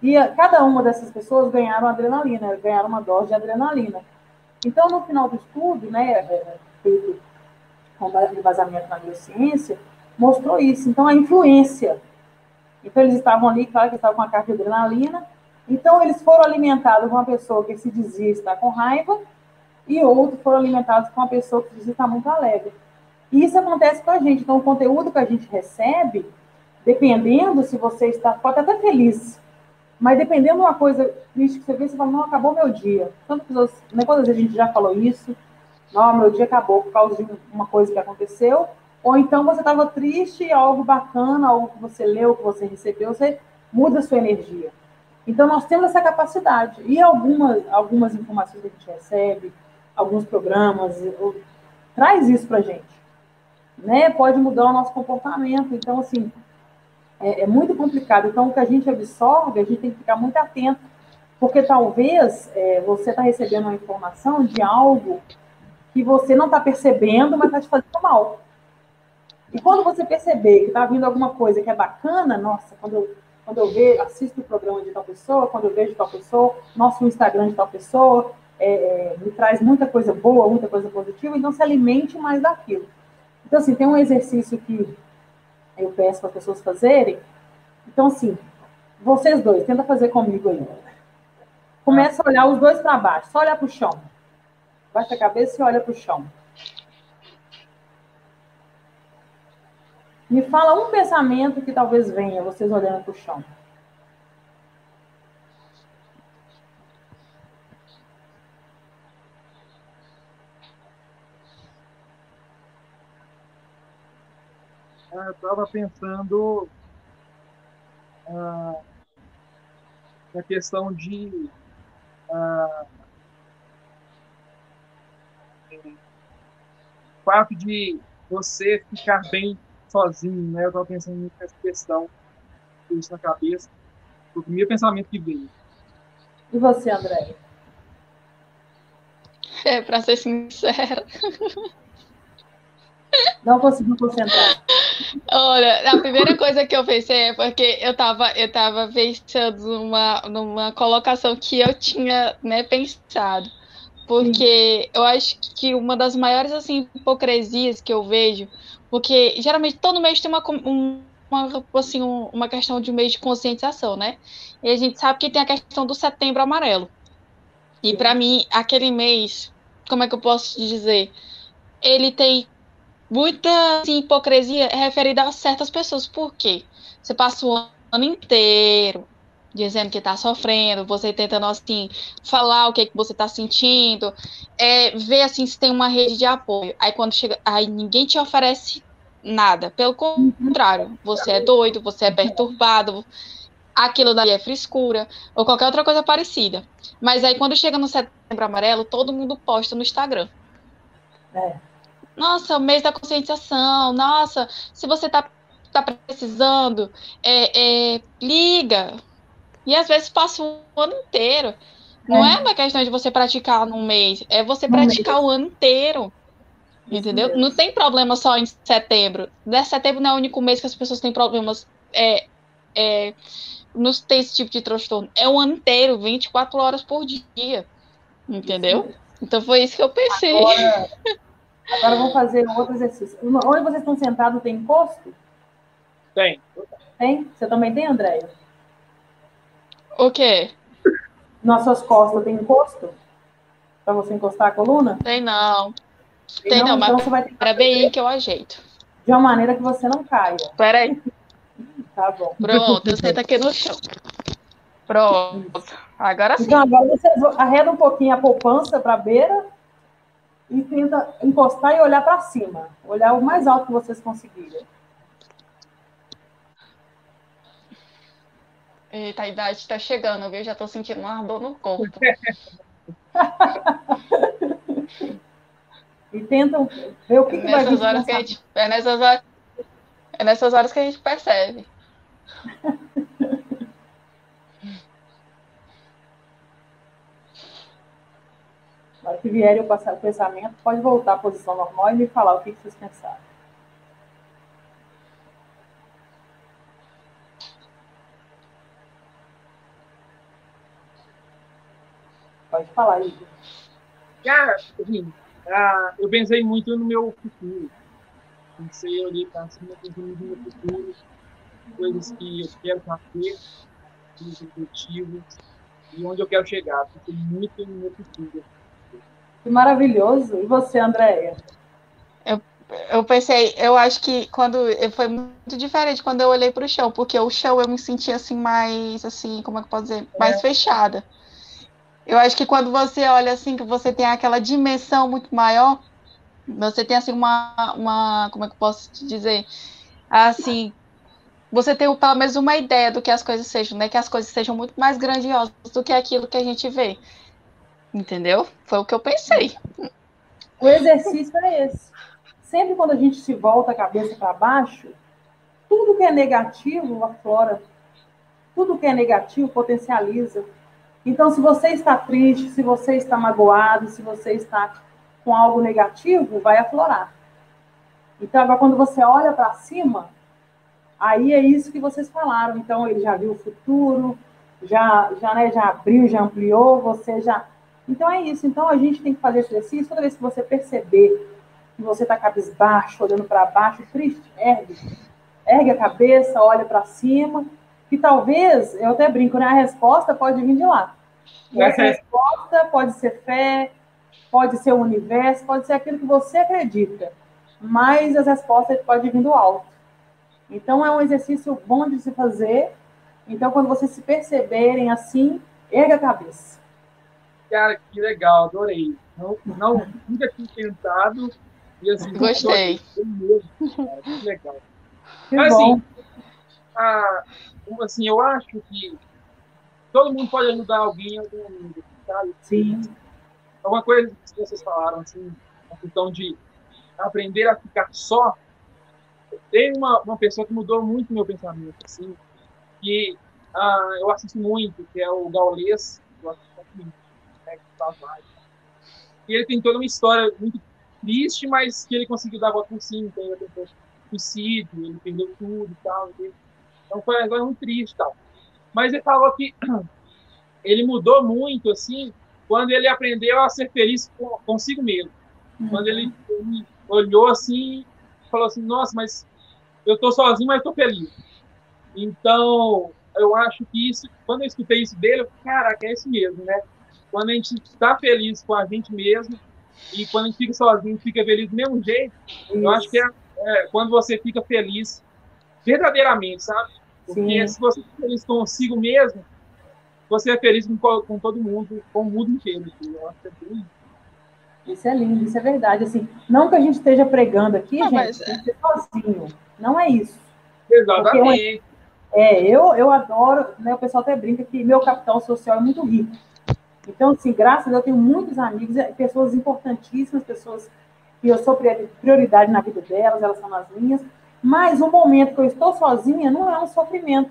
e cada uma dessas pessoas ganharam adrenalina, ganharam uma dose de adrenalina. Então, no final do estudo, né, é, é, feito com embasamento na neurociência, mostrou isso. Então, a influência. Então, eles estavam ali, claro que estavam com a carta de adrenalina. Então, eles foram alimentados com uma pessoa que se dizia estar com raiva, e outros foram alimentados com uma pessoa que dizia estar muito alegre. E isso acontece com a gente. Então, o conteúdo que a gente recebe, dependendo se você está, pode até feliz, mas dependendo de uma coisa triste que você vê, você fala, não, acabou meu dia. Tantas pessoas, né, quantas vezes a gente já falou isso? Não, meu dia acabou por causa de uma coisa que aconteceu. Ou então você estava triste, algo bacana, algo que você leu, que você recebeu, você muda a sua energia. Então, nós temos essa capacidade. E algumas, algumas informações que a gente recebe, alguns programas, traz isso para a gente. Né? Pode mudar o nosso comportamento. Então, assim, é, é muito complicado. Então, o que a gente absorve, a gente tem que ficar muito atento, porque talvez é, você está recebendo uma informação de algo que você não está percebendo, mas está te fazendo mal. E quando você perceber que está vindo alguma coisa que é bacana, nossa, quando eu, quando eu vejo, assisto o programa de tal pessoa, quando eu vejo tal pessoa, nosso Instagram de tal pessoa, é, é, me traz muita coisa boa, muita coisa positiva, então se alimente mais daquilo. Então, assim, tem um exercício que eu peço para as pessoas fazerem. Então, assim, vocês dois, tenta fazer comigo aí. Começa a olhar os dois para baixo, só olhar para o chão. Baixa a cabeça e olha para o chão. Me fala um pensamento que talvez venha, vocês olhando para o chão. eu estava pensando ah, na questão de ah, o fato de você ficar bem sozinho, né? Eu estava pensando nessa questão, com isso na cabeça, foi o primeiro pensamento que veio. E você, André? É, para ser sincera. Não consegui concentrar. Olha, a primeira coisa que eu pensei é porque eu estava eu tava pensando numa, numa colocação que eu tinha né, pensado. Porque Sim. eu acho que uma das maiores assim, hipocrisias que eu vejo, porque geralmente todo mês tem uma, uma, assim, uma questão de um mês de conscientização, né? E a gente sabe que tem a questão do setembro amarelo. E para mim, aquele mês, como é que eu posso dizer? Ele tem muita assim, hipocrisia referida a certas pessoas. Por quê? Você passa o ano inteiro dizendo que está sofrendo, você tentando assim falar o que, que você está sentindo, é, ver assim se tem uma rede de apoio. Aí quando chega, aí ninguém te oferece nada. Pelo contrário, você é doido, você é perturbado, aquilo daí é frescura ou qualquer outra coisa parecida. Mas aí quando chega no setembro amarelo, todo mundo posta no Instagram. É nossa, o mês da conscientização, nossa, se você tá, tá precisando, é, é, liga. E às vezes passa um ano inteiro, Não é. é uma questão de você praticar num mês, é você praticar mês. o ano inteiro. Entendeu? Não tem problema só em setembro. De setembro não é o único mês que as pessoas têm problemas. É, é, não tem esse tipo de transtorno. É o ano inteiro, 24 horas por dia. Entendeu? Então foi isso que eu pensei. Agora, agora vamos fazer um outro exercício. Onde vocês estão sentados tem encosto? Tem. Tem? Você também tem, Andréia? O quê? Nas suas costas tem encosto? Para você encostar a coluna? Tem não. Tem, não, não então mas você vai ter que bem que eu ajeito. De uma maneira que você não caia. Peraí. Tá bom. Pronto, eu sento aqui no chão. Pronto. Agora sim. Então, agora você arreda um pouquinho a poupança para a beira e tenta encostar e olhar para cima. Olhar o mais alto que vocês conseguirem. Eita, a idade está chegando, viu? Já estou sentindo uma dor no corpo. e tentam ver o que, que vai vir. Horas que a gente, é, nessas horas, é nessas horas que a gente percebe. Na hora que vierem o pensamento, pode voltar à posição normal e me falar o que, que vocês pensaram. Pode falar, Igor. Cara, assim, ah, eu pensei muito no meu futuro. Pensei ali para cima, pensei no meu futuro, coisas que eu quero fazer, os objetivos e onde eu quero chegar. Pensei muito no meu futuro. Que maravilhoso. E você, Andréia? Eu, eu pensei, eu acho que quando foi muito diferente quando eu olhei para o chão, porque o chão eu me senti assim mais assim, como é que eu posso dizer, mais é. fechada. Eu acho que quando você olha assim, que você tem aquela dimensão muito maior, você tem assim uma, uma como é que eu posso te dizer? Assim, você tem pelo menos uma ideia do que as coisas sejam, né? Que as coisas sejam muito mais grandiosas do que aquilo que a gente vê. Entendeu? Foi o que eu pensei. O exercício é esse. Sempre quando a gente se volta a cabeça para baixo, tudo que é negativo aflora. Tudo que é negativo potencializa. Então, se você está triste, se você está magoado, se você está com algo negativo, vai aflorar. Então, agora, quando você olha para cima, aí é isso que vocês falaram. Então, ele já viu o futuro, já, já, né, já abriu, já ampliou, você já. Então, é isso. Então, a gente tem que fazer exercício. Toda vez que você perceber que você está cabisbaixo, olhando para baixo, triste, ergue. Ergue a cabeça, olha para cima que talvez, eu até brinco, né? A resposta pode vir de lá. E essa resposta pode ser fé, pode ser o universo, pode ser aquilo que você acredita. Mas as respostas podem vir do alto. Então, é um exercício bom de se fazer. Então, quando vocês se perceberem assim, erga a cabeça. Cara, que legal, adorei. Não, não nunca tinha tentado. E assim, Gostei. que legal. Que Mas, assim, a, assim, eu acho que todo mundo pode ajudar alguém em algum sabe? Sim. Alguma coisa que vocês falaram, assim, a questão de aprender a ficar só. Tem uma, uma pessoa que mudou muito meu pensamento, assim, que ah, eu assisto muito, que é o Gaules, eu assisto muito, né, E ele tem toda uma história muito triste, mas que ele conseguiu dar a volta por cima, então ele tentou suicídio, ele perdeu tudo e tal. Ele então foi agora muito triste tal. Mas ele falou que ele mudou muito, assim, quando ele aprendeu a ser feliz consigo mesmo. Uhum. Quando ele, ele, olhou assim falou assim, nossa, mas eu tô sozinho, mas tô feliz. Então, eu acho que isso, quando eu escutei isso dele, eu falei, caraca, é isso mesmo, né? Quando a gente está feliz com a gente mesmo e quando a gente fica sozinho, fica feliz do mesmo jeito, isso. eu acho que é, é, quando você fica feliz verdadeiramente, sabe? Porque Sim. se você é feliz consigo mesmo, você é feliz com, com todo mundo, com o mundo inteiro. Assim, eu acho que é bem isso é lindo, isso é verdade. Assim, não que a gente esteja pregando aqui, não, gente, mas... tem que ser sozinho. Não é isso. Exatamente. Eu, é, eu, eu adoro, né, o pessoal até brinca que meu capital social é muito rico. Então, assim, graças a Deus, eu tenho muitos amigos, é, pessoas importantíssimas, pessoas que eu sou prioridade na vida delas, elas são as minhas. Mas o momento que eu estou sozinha não é um sofrimento.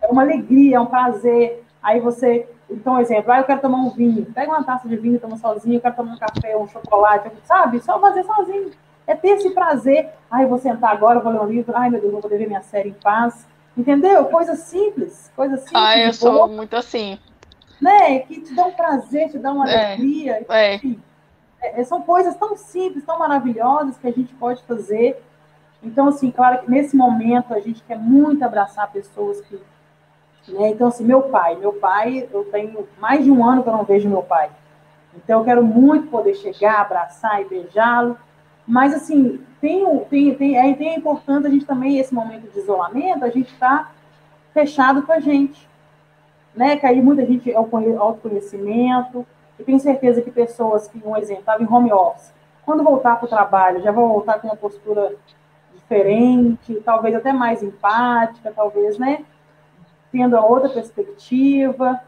É uma alegria, é um prazer. Aí você Então, exemplo, ah, eu quero tomar um vinho. Pega uma taça de vinho, toma sozinho. Eu quero tomar um café, um chocolate, sabe? Só fazer sozinho. É ter esse prazer. Ai, eu vou sentar agora, vou ler um livro. Ai, meu Deus, vou poder ver minha série em paz. Entendeu? Coisa simples. Coisa simples. Ah, eu sou muito assim. Né? Que te dão prazer, te dão uma é, alegria. É. é, são coisas tão simples, tão maravilhosas que a gente pode fazer. Então, assim, claro que nesse momento a gente quer muito abraçar pessoas que né? Então, assim, meu pai, meu pai, eu tenho mais de um ano que eu não vejo meu pai. Então, eu quero muito poder chegar, abraçar e beijá-lo. Mas, assim, tem, tem, tem, é, tem é importante a gente também, esse momento de isolamento, a gente está fechado com a gente. Né? Que aí muita gente é o autoconhecimento. Eu tenho certeza que pessoas que, um exemplo, estavam em home office, quando voltar para o trabalho, já vão voltar com uma postura diferente, talvez até mais empática, talvez, né? tendo a outra perspectiva.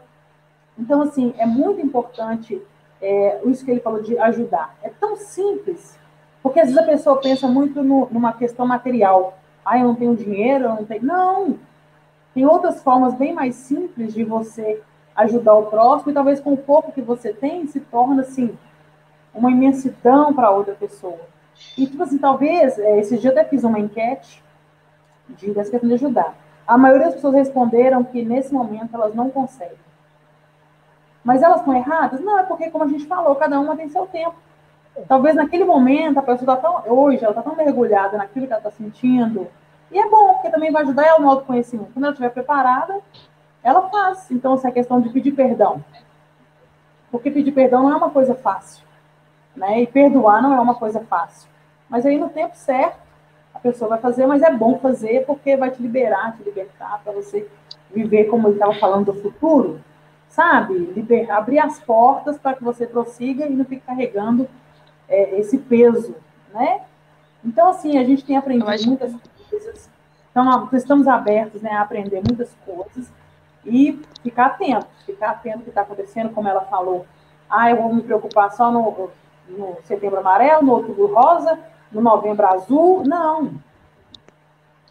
Então, assim, é muito importante é, isso que ele falou de ajudar. É tão simples, porque às vezes a pessoa pensa muito no, numa questão material. Ah, eu não tenho dinheiro, eu não tenho. Não! Tem outras formas bem mais simples de você ajudar o próximo, e talvez com o pouco que você tem se torna, assim, uma imensidão para outra pessoa. E, tipo assim, talvez, é, esse dia eu até fiz uma enquete de, dessa questão de ajudar. A maioria das pessoas responderam que nesse momento elas não conseguem. Mas elas estão erradas? Não, é porque, como a gente falou, cada uma tem seu tempo. Talvez naquele momento a pessoa está tão. Hoje, ela está tão mergulhada naquilo que ela está sentindo. E é bom, porque também vai ajudar ela no autoconhecimento. Quando ela estiver preparada, ela faz. Então, essa é a questão de pedir perdão. Porque pedir perdão não é uma coisa fácil. Né? E perdoar não é uma coisa fácil. Mas aí, no tempo certo, a pessoa vai fazer, mas é bom fazer porque vai te liberar, te libertar para você viver como ele estava falando do futuro, sabe? Liber, abrir as portas para que você prossiga e não fique carregando é, esse peso, né? Então, assim, a gente tem aprendido acho... muitas coisas, então, estamos abertos né, a aprender muitas coisas e ficar atento, ficar atento ao que está acontecendo, como ela falou. Ah, eu vou me preocupar só no, no setembro amarelo, no outubro rosa, no novembro azul, não.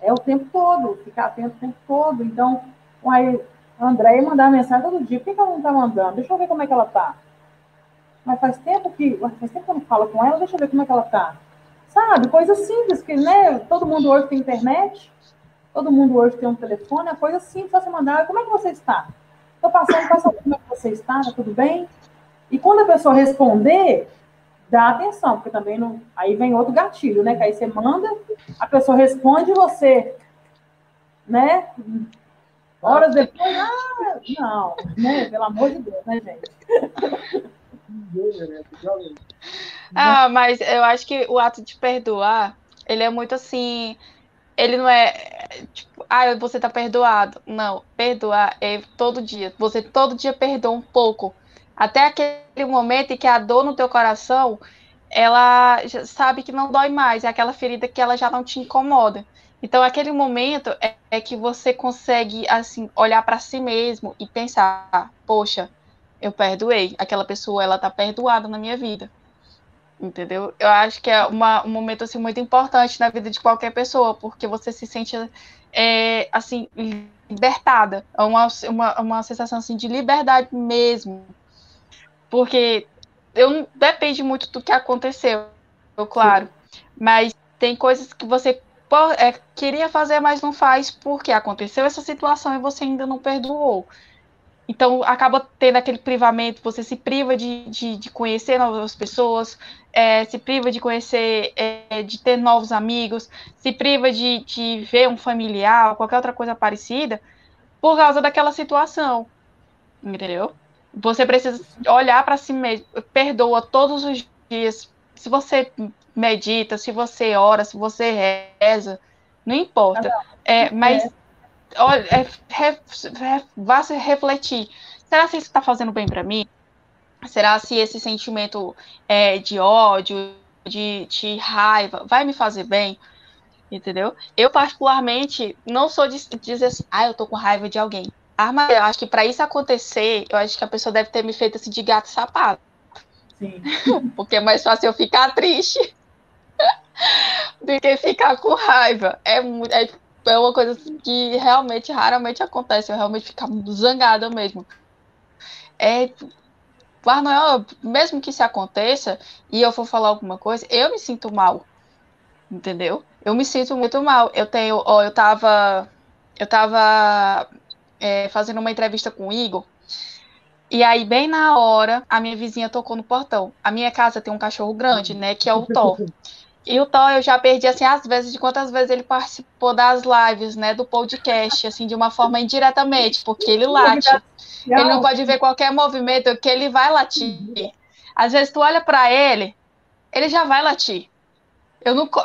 É o tempo todo, ficar atento o tempo todo. Então, aí, a Andréia mandar mensagem todo dia. Por que, ela não está mandando? Deixa eu ver como é que ela está. Mas faz tempo que. Faz tempo que eu não falo com ela, deixa eu ver como é que ela está. Sabe? Coisa simples, que né, todo mundo hoje tem internet, todo mundo hoje tem um telefone, é coisa simples, você mandar, como é que você está? Estou passando, passa como é que você está, tá tudo bem? E quando a pessoa responder, dá atenção, porque também não. Aí vem outro gatilho, né? Que aí você manda, a pessoa responde você, né? Horas depois, ah, não, né? Pelo amor de Deus, né, gente? Ah, mas eu acho que o ato de perdoar, ele é muito assim. Ele não é tipo, ah, você tá perdoado. Não, perdoar é todo dia. Você todo dia perdoa um pouco até aquele momento em que a dor no teu coração, ela sabe que não dói mais, é aquela ferida que ela já não te incomoda. Então, aquele momento é, é que você consegue, assim, olhar para si mesmo e pensar: poxa, eu perdoei, aquela pessoa, ela tá perdoada na minha vida. Entendeu? Eu acho que é uma, um momento, assim, muito importante na vida de qualquer pessoa, porque você se sente, é, assim, libertada. É uma, uma, uma sensação, assim, de liberdade mesmo porque eu depende muito do que aconteceu, claro. Sim. Mas tem coisas que você é, queria fazer, mas não faz porque aconteceu essa situação e você ainda não perdoou. Então acaba tendo aquele privamento, você se priva de, de, de conhecer novas pessoas, é, se priva de conhecer, é, de ter novos amigos, se priva de, de ver um familiar, qualquer outra coisa parecida, por causa daquela situação. Entendeu? Você precisa olhar para si mesmo, perdoa todos os dias. Se você medita, se você ora, se você reza, não importa. É, mas olha, é, re, re, vá se refletir. Será que isso está fazendo bem para mim? Será se esse sentimento é, de ódio, de, de raiva, vai me fazer bem? Entendeu? Eu, particularmente, não sou de dizer assim, ah, eu tô com raiva de alguém. Arma, eu acho que para isso acontecer, eu acho que a pessoa deve ter me feito assim de gato sapato. Sim. Porque é mais fácil eu ficar triste do que ficar com raiva. É, é, é uma coisa que realmente raramente acontece, eu realmente ficar zangada mesmo. é Noel, mesmo que isso aconteça e eu for falar alguma coisa, eu me sinto mal. Entendeu? Eu me sinto muito mal. Eu tenho, ó, eu tava eu tava é, fazendo uma entrevista com o Igor. E aí, bem na hora, a minha vizinha tocou no portão. A minha casa tem um cachorro grande, né? Que é o Thor. E o Thor, eu já perdi, assim, às vezes, de quantas vezes ele participou das lives, né, do podcast, assim, de uma forma indiretamente, porque ele late. Ele não pode ver qualquer movimento que ele vai latir. Às vezes, tu olha para ele, ele já vai latir. Eu não, por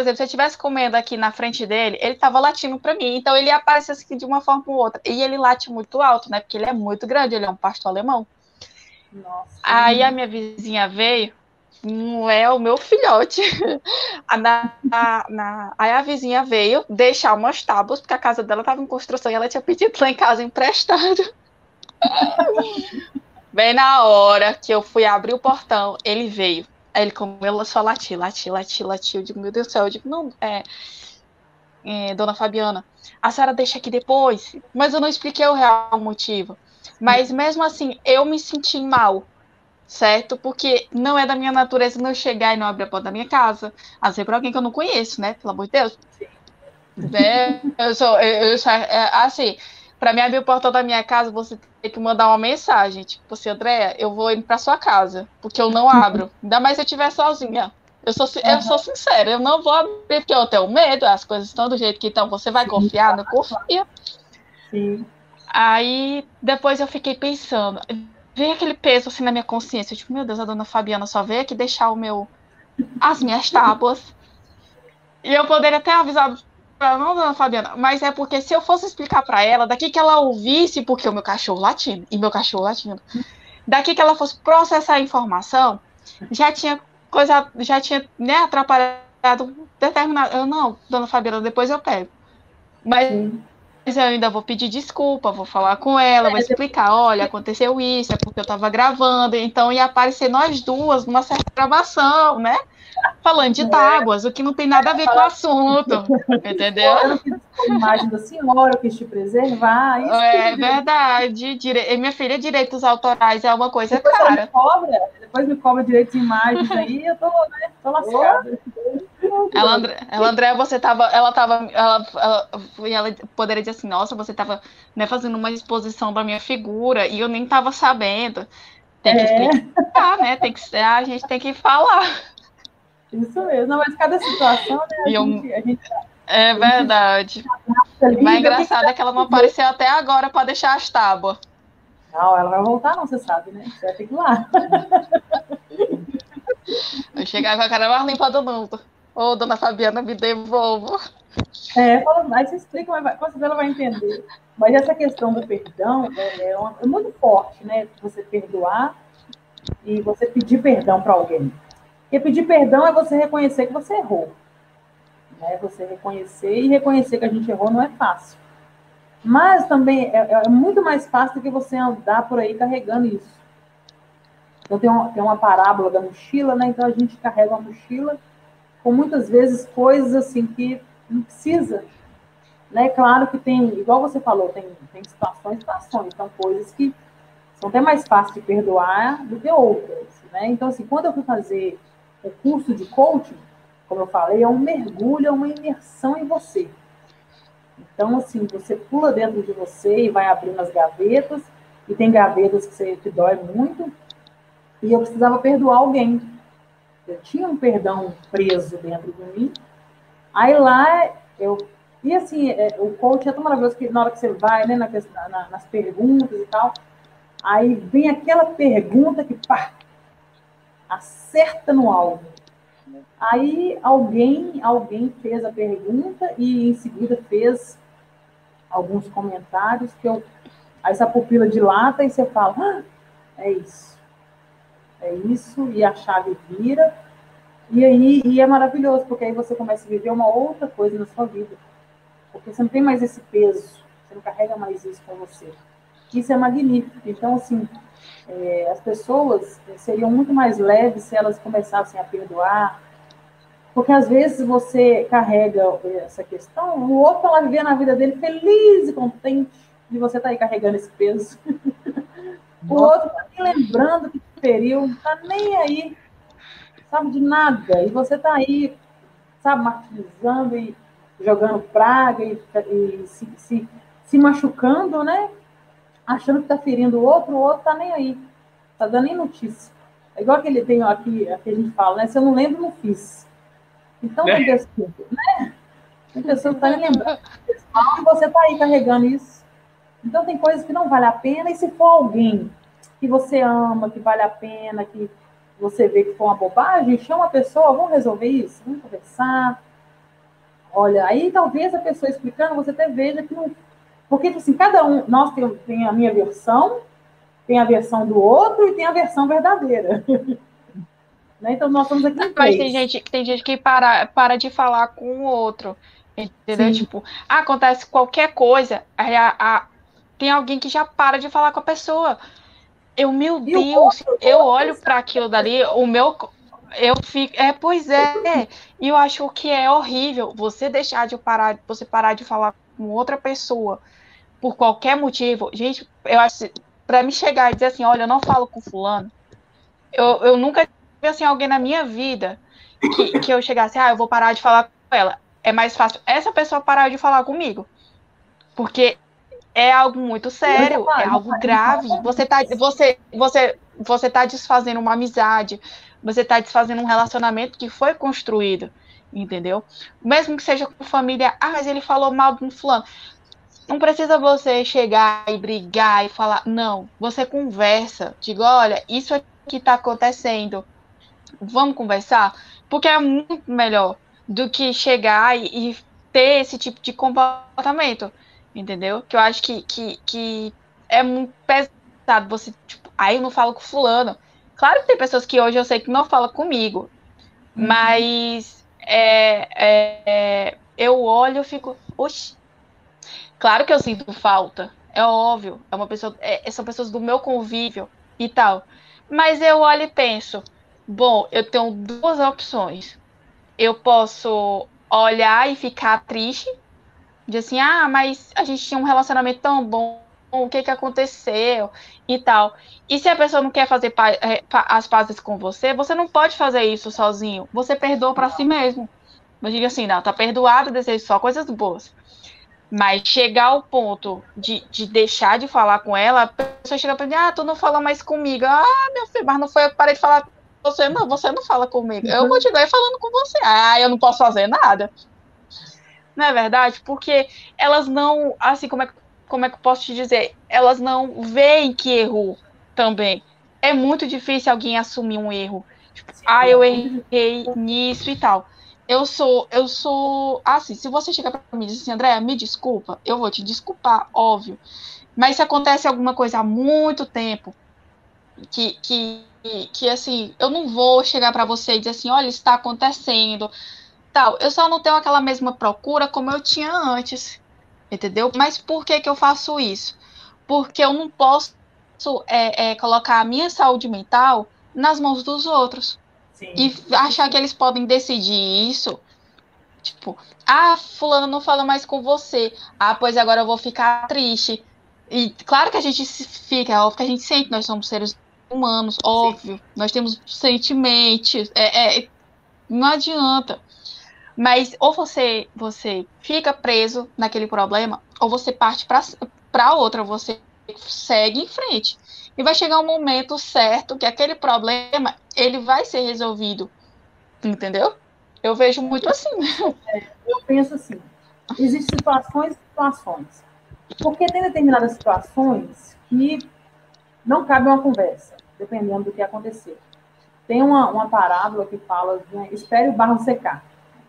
exemplo, se eu estivesse comendo aqui na frente dele, ele estava latindo para mim. Então ele aparece assim de uma forma ou outra. E ele late muito alto, né? Porque ele é muito grande, ele é um pastor alemão. Nossa. Aí a minha vizinha veio, não é o meu filhote. na, na, aí a vizinha veio deixar umas tábuas, porque a casa dela estava em construção e ela tinha pedido lá em casa emprestado. Bem na hora que eu fui abrir o portão, ele veio. Aí ele começou a latir, latir, latir, latir. Eu digo, meu Deus do céu, eu digo, não, é, é, dona Fabiana, a senhora deixa aqui depois. Mas eu não expliquei o real motivo. Mas mesmo assim, eu me senti mal, certo? Porque não é da minha natureza não chegar e não abrir a porta da minha casa, a ser para alguém que eu não conheço, né? Pelo amor de Deus. É, eu sou, eu, eu, é, assim, para me abrir o portão da minha casa, você tem que mandar uma mensagem, tipo, você, Andréia, eu vou ir para sua casa, porque eu não abro. Ainda mais se eu estiver sozinha. Eu sou, eu sou sincera, eu não vou abrir porque eu tenho medo, as coisas estão do jeito que estão. Você vai confiar? Não confia. Sim. Aí depois eu fiquei pensando, veio aquele peso assim na minha consciência, tipo, meu Deus, a dona Fabiana só veio aqui deixar o meu as minhas tábuas. E eu poderia ter avisado não, dona Fabiana, mas é porque se eu fosse explicar para ela, daqui que ela ouvisse, porque o meu cachorro latindo, e meu cachorro latindo, daqui que ela fosse processar a informação, já tinha coisa, já tinha né, atrapalhado determinado. Eu não, dona Fabiana, depois eu pego. Mas Sim. Mas eu ainda vou pedir desculpa, vou falar com ela, vou explicar, olha, aconteceu isso, é porque eu estava gravando, então ia aparecer nós duas numa certa gravação, né? Falando de é. tábuas, o que não tem nada a ver com o assunto, entendeu? Eu a imagem da senhora, eu quis te preservar. Isso é verdade. Dire... Minha filha, direitos autorais é uma coisa depois cara. Me cobra, depois me cobra direitos de imagens aí, eu tô, né, tô lascada. Ela, André, ela, André, você tava, ela tava, ela, ela, ela poderia dizer assim, nossa, você tava né, fazendo uma exposição da minha figura e eu nem tava sabendo. Tem que é. explicar, né? Tem que, a gente tem que falar. Isso mesmo, não, mas cada situação, né? A, eu, gente, a gente, é verdade. O mais engraçado é que ela não apareceu até agora para deixar as tábuas. Não, ela vai voltar, não, você sabe, né? Você vai ter que ir lá. Vai chegar com a cara mais limpa do mundo. Ô, oh, dona Fabiana, me devolva. É, aí você explica, mas ela vai entender. Mas essa questão do perdão é, é, uma, é muito forte, né? Você perdoar e você pedir perdão para alguém. Porque pedir perdão é você reconhecer que você errou. Né? Você reconhecer e reconhecer que a gente errou não é fácil. Mas também é, é muito mais fácil do que você andar por aí carregando isso. Então tem uma, tem uma parábola da mochila, né? Então a gente carrega uma mochila com muitas vezes coisas assim que não precisa. Né? Claro que tem, igual você falou, tem, tem situações, situações, então coisas que são até mais fáceis de perdoar do que outras. Né? Então, assim, quando eu fui fazer o curso de coaching, como eu falei, é um mergulho, é uma imersão em você. Então, assim, você pula dentro de você e vai abrindo as gavetas, e tem gavetas que você te dói muito, e eu precisava perdoar alguém. Eu tinha um perdão preso dentro de mim. Aí lá eu. E assim, é, o coach é tão maravilhoso que na hora que você vai, né, na, na, nas perguntas e tal, aí vem aquela pergunta que pá, acerta no alvo. Aí alguém, alguém fez a pergunta e em seguida fez alguns comentários que eu. Aí essa pupila dilata e você fala, ah, é isso é isso, e a chave vira. E aí e é maravilhoso, porque aí você começa a viver uma outra coisa na sua vida. Porque você não tem mais esse peso, você não carrega mais isso com você. Isso é magnífico. Então, assim, é, as pessoas seriam muito mais leves se elas começassem a perdoar. Porque às vezes você carrega essa questão, o outro está lá vivendo a vida dele feliz e contente, e você está aí carregando esse peso. O outro está nem lembrando que feriu, não está nem aí, sabe de nada. E você está aí, sabe, martirizando e jogando praga e, e se, se, se, machucando, né? Achando que está ferindo o outro, o outro está nem aí. Está dando nem notícia. É igual aquele tem aqui, aqui a gente fala, né? Se eu não lembro, não fiz. Então, é. tem pessoa, né? Tem pessoa que está nem lembrando. E você está aí carregando isso. Então, tem coisas que não vale a pena. E se for alguém que você ama, que vale a pena, que você vê que foi uma bobagem, chama a pessoa, vamos resolver isso, vamos conversar. Olha, aí talvez a pessoa explicando, você até veja que não. Porque, tipo assim, cada um, nós temos tem a minha versão, tem a versão do outro e tem a versão verdadeira. né? Então nós estamos aqui. Mas tem gente, tem gente que para, para de falar com o outro. Entendeu? Sim. Tipo, ah, acontece qualquer coisa, aí a, a, tem alguém que já para de falar com a pessoa. Eu, meu e Deus, eu olho para aquilo dali, o meu. Eu fico. É, pois é. E eu acho que é horrível você deixar de parar, você parar de falar com outra pessoa por qualquer motivo. Gente, eu acho para me chegar e dizer assim, olha, eu não falo com fulano. Eu, eu nunca tive assim, alguém na minha vida que, que eu chegasse, ah, eu vou parar de falar com ela. É mais fácil essa pessoa parar de falar comigo. Porque é algo muito sério, é algo grave. Você tá, você, você, você tá desfazendo uma amizade, você tá desfazendo um relacionamento que foi construído, entendeu? Mesmo que seja com família, ah, mas ele falou mal de um fulano. Não precisa você chegar e brigar e falar, não. Você conversa, diga, olha, isso aqui está acontecendo. Vamos conversar? Porque é muito melhor do que chegar e, e ter esse tipo de comportamento, entendeu? Que eu acho que, que, que é muito pesado. Você, tipo, aí eu não falo com fulano. Claro que tem pessoas que hoje eu sei que não falam comigo, uhum. mas é, é, é, eu olho e fico, oxe, Claro que eu sinto falta, é óbvio. É uma pessoa, é, são pessoas do meu convívio e tal. Mas eu olho e penso, bom, eu tenho duas opções. Eu posso olhar e ficar triste, de assim, ah, mas a gente tinha um relacionamento tão bom, o que que aconteceu e tal. E se a pessoa não quer fazer pa é, pa as pazes com você, você não pode fazer isso sozinho. Você perdoa para si mesmo. Mas diga assim, não, tá perdoado, desejo só coisas boas. Mas chegar ao ponto de, de deixar de falar com ela, a pessoa chega para mim, ah, tu não fala mais comigo. Ah, meu filho, mas não foi eu que parei de falar com você. Não, você não fala comigo. Eu continuei falando com você. Ah, eu não posso fazer nada. Não é verdade? Porque elas não, assim, como é, como é que eu posso te dizer? Elas não veem que errou também. É muito difícil alguém assumir um erro. Tipo, ah, eu errei nisso e tal eu sou, eu sou. Assim, se você chegar para mim e dizer assim, André, me desculpa, eu vou te desculpar, óbvio. Mas se acontece alguma coisa há muito tempo, que, que, que assim, eu não vou chegar para você e dizer assim, olha, está acontecendo, tal. Eu só não tenho aquela mesma procura como eu tinha antes, entendeu? Mas por que que eu faço isso? Porque eu não posso é, é, colocar a minha saúde mental nas mãos dos outros. Sim. E achar que eles podem decidir isso. Tipo, ah, fulano não fala mais com você. Ah, pois agora eu vou ficar triste. E claro que a gente fica, é óbvio que a gente sente, nós somos seres humanos, óbvio. Sim. Nós temos sentimentos. É, é, não adianta. Mas ou você você fica preso naquele problema, ou você parte para outra, você segue em frente. E vai chegar um momento certo que aquele problema ele vai ser resolvido. Entendeu? Eu vejo muito assim. É, eu penso assim: existem situações e situações. Porque tem determinadas situações que não cabe uma conversa, dependendo do que acontecer. Tem uma, uma parábola que fala né, espere o barro secar.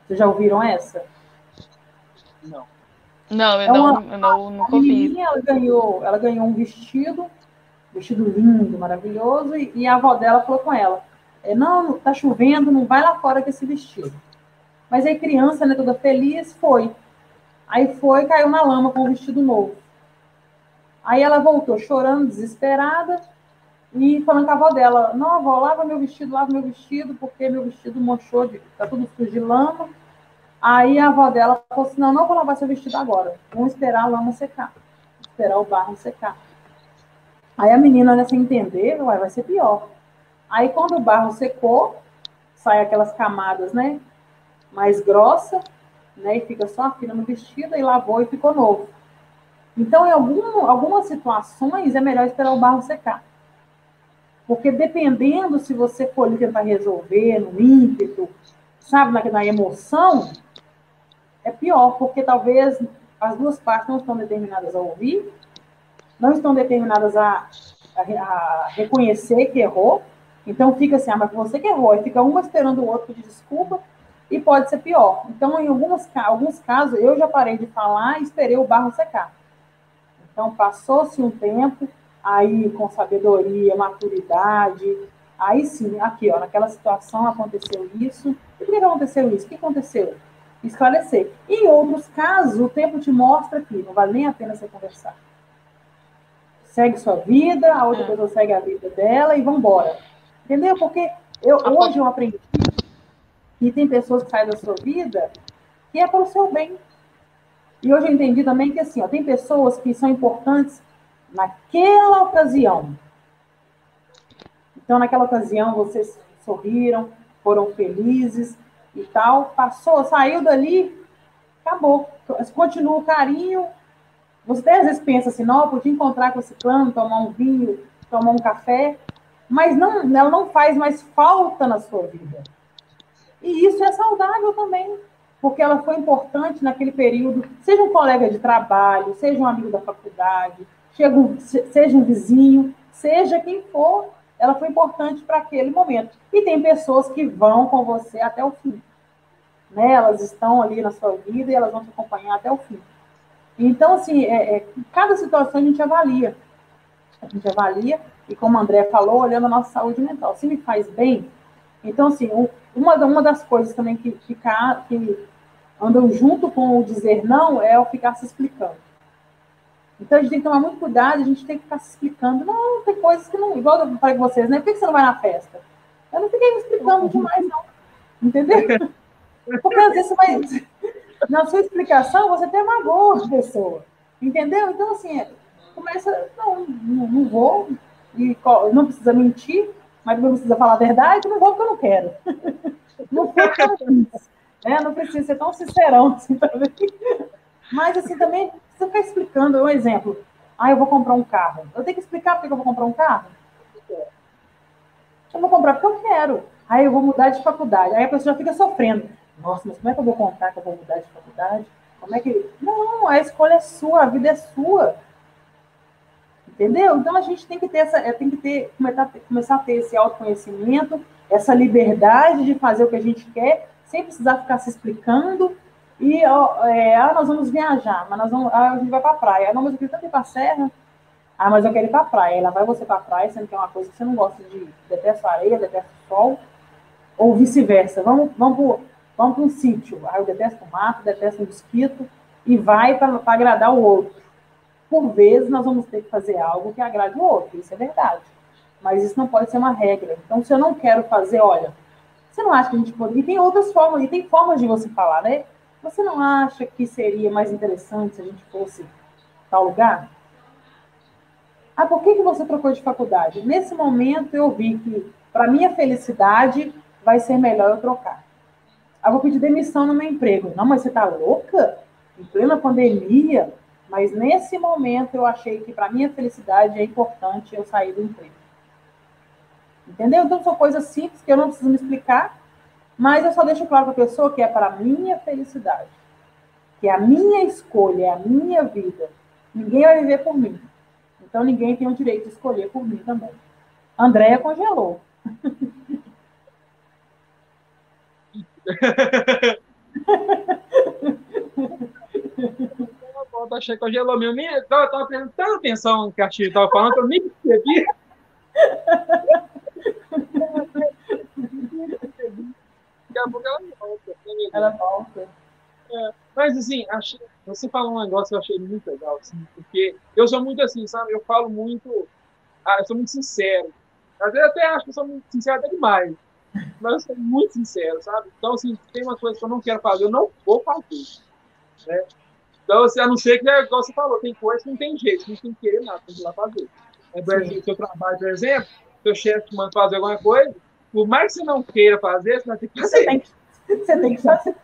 Vocês já ouviram essa? Não. Não, eu, é uma, não, eu não, nunca ouvi. Ela ganhou, ela ganhou um vestido vestido lindo, maravilhoso, e, e a avó dela falou com ela: é, Não, tá chovendo, não vai lá fora com esse vestido. Mas aí, criança, né, toda feliz, foi. Aí foi, caiu na lama com o vestido novo. Aí ela voltou chorando, desesperada, e falando com a avó dela: Não, avó, lava meu vestido, lava meu vestido, porque meu vestido manchou, de, tá tudo sujo de lama. Aí a avó dela falou assim: Não, não vou lavar seu vestido agora, vamos esperar a lama secar, esperar o barro secar. Aí a menina, né, sem entender, vai ser pior. Aí quando o barro secou, sai aquelas camadas, né, mais grossa, né, e fica só a fina no vestido, e lavou e ficou novo. Então, em algum, algumas situações, é melhor esperar o barro secar. Porque dependendo se você for tentar resolver no ímpeto, sabe, na, na emoção, é pior, porque talvez as duas partes não estão determinadas a ouvir, não estão determinadas a, a, a reconhecer que errou, então fica assim, ah, mas você que errou, aí fica uma esperando o outro pedir desculpa, e pode ser pior. Então, em algumas, alguns casos, eu já parei de falar e esperei o barro secar. Então, passou-se um tempo, aí com sabedoria, maturidade, aí sim, aqui, ó, naquela situação aconteceu isso. E por que aconteceu isso? O que aconteceu? Esclarecer. Em outros casos, o tempo te mostra que não vale nem a pena você conversar. Segue sua vida, a outra é. pessoa segue a vida dela e vamos embora. Entendeu? Porque eu, hoje eu aprendi que tem pessoas que saem da sua vida que é para o seu bem. E hoje eu entendi também que assim, ó, tem pessoas que são importantes naquela ocasião. Então, naquela ocasião, vocês sorriram, foram felizes e tal. Passou, saiu dali, acabou. Continua o carinho. Você até às vezes pensa assim, não, podia encontrar com esse plano, tomar um vinho, tomar um café, mas não, ela não faz mais falta na sua vida. E isso é saudável também, porque ela foi importante naquele período, seja um colega de trabalho, seja um amigo da faculdade, seja um vizinho, seja quem for, ela foi importante para aquele momento. E tem pessoas que vão com você até o fim. Né? Elas estão ali na sua vida e elas vão te acompanhar até o fim. Então, assim, é, é, cada situação a gente avalia. A gente avalia, e como a André falou, olhando a nossa saúde mental. Se me faz bem, então, assim, uma, uma das coisas também que, ficar, que andam junto com o dizer não é o ficar se explicando. Então, a gente tem que tomar muito cuidado, a gente tem que ficar se explicando. Não, tem coisas que não. Igual eu falei com vocês, né? Por que você não vai na festa? Eu não fiquei me explicando demais, não. Entendeu? Porque às vezes você vai. Na sua explicação, você até magoa a pessoa. Entendeu? Então, assim, começa. Não, não, não vou. E não precisa mentir mas não precisa falar a verdade, não vou porque eu não quero. Não foi porque eu quis. Né? Não precisa ser tão sincerão assim também. Mas assim também, você ficar explicando, um exemplo. Ah, eu vou comprar um carro. Eu tenho que explicar por que eu vou comprar um carro? Eu vou comprar porque eu quero. Aí eu vou mudar de faculdade. Aí a pessoa já fica sofrendo. Nossa, mas como é que eu vou contar que eu vou mudar de faculdade? Como é que. Não, a escolha é sua, a vida é sua. Entendeu? Então a gente tem que ter essa, tem que ter, começar a ter esse autoconhecimento, essa liberdade de fazer o que a gente quer, sem precisar ficar se explicando. E é, ah, nós vamos viajar, mas nós vamos, ah, a gente vai para a praia. Não, mas eu quero tanto ir para a serra. Ah, mas eu quero ir para a praia. Ela vai você para a praia, sendo que é uma coisa que você não gosta de detesta areia, detesta sol, ou vice-versa. Vamos, vamos para vamos um sítio. Ah, eu detesto o mato, detesto o mosquito, e vai para agradar o outro por vezes nós vamos ter que fazer algo que agrade o outro, isso é verdade. Mas isso não pode ser uma regra. Então, se eu não quero fazer, olha, você não acha que a gente pode. E tem outras formas, e tem formas de você falar, né? Você não acha que seria mais interessante se a gente fosse tal lugar? Ah, por que, que você trocou de faculdade? Nesse momento eu vi que, para minha felicidade, vai ser melhor eu trocar. Ah, vou pedir demissão no meu emprego. Não, mas você tá louca? Em plena pandemia, mas nesse momento eu achei que para minha felicidade é importante eu sair do emprego. Entendeu? Então são coisas simples que eu não preciso me explicar, mas eu só deixo claro para a pessoa que é para minha felicidade, que é a minha escolha, é a minha vida. Ninguém vai viver por mim. Então ninguém tem o direito de escolher por mim também. Andréia congelou. volta achei que congelou meu. Eu tava prestando tanta atenção que a Tia tava falando eu nem percebi. Daqui a pouco ela volta. Né, ela volta. É, mas assim, achei, você falou um negócio que eu achei muito legal, assim, porque eu sou muito assim, sabe? Eu falo muito. Ah, eu sou muito sincero. Às vezes até acho que eu sou muito sincero até demais. Mas eu sou muito sincero, sabe? Então, assim, tem uma coisa que eu não quero fazer, eu não vou fazer. Né? Então, assim, a não ser que, é igual você falou, tem coisa que não tem jeito, não tem que querer nada, tem que ir lá fazer. É, o seu trabalho, por exemplo, seu chefe manda fazer alguma coisa, por mais que você não queira fazer, você vai ter que fazer. Você tem que, você tem que fazer.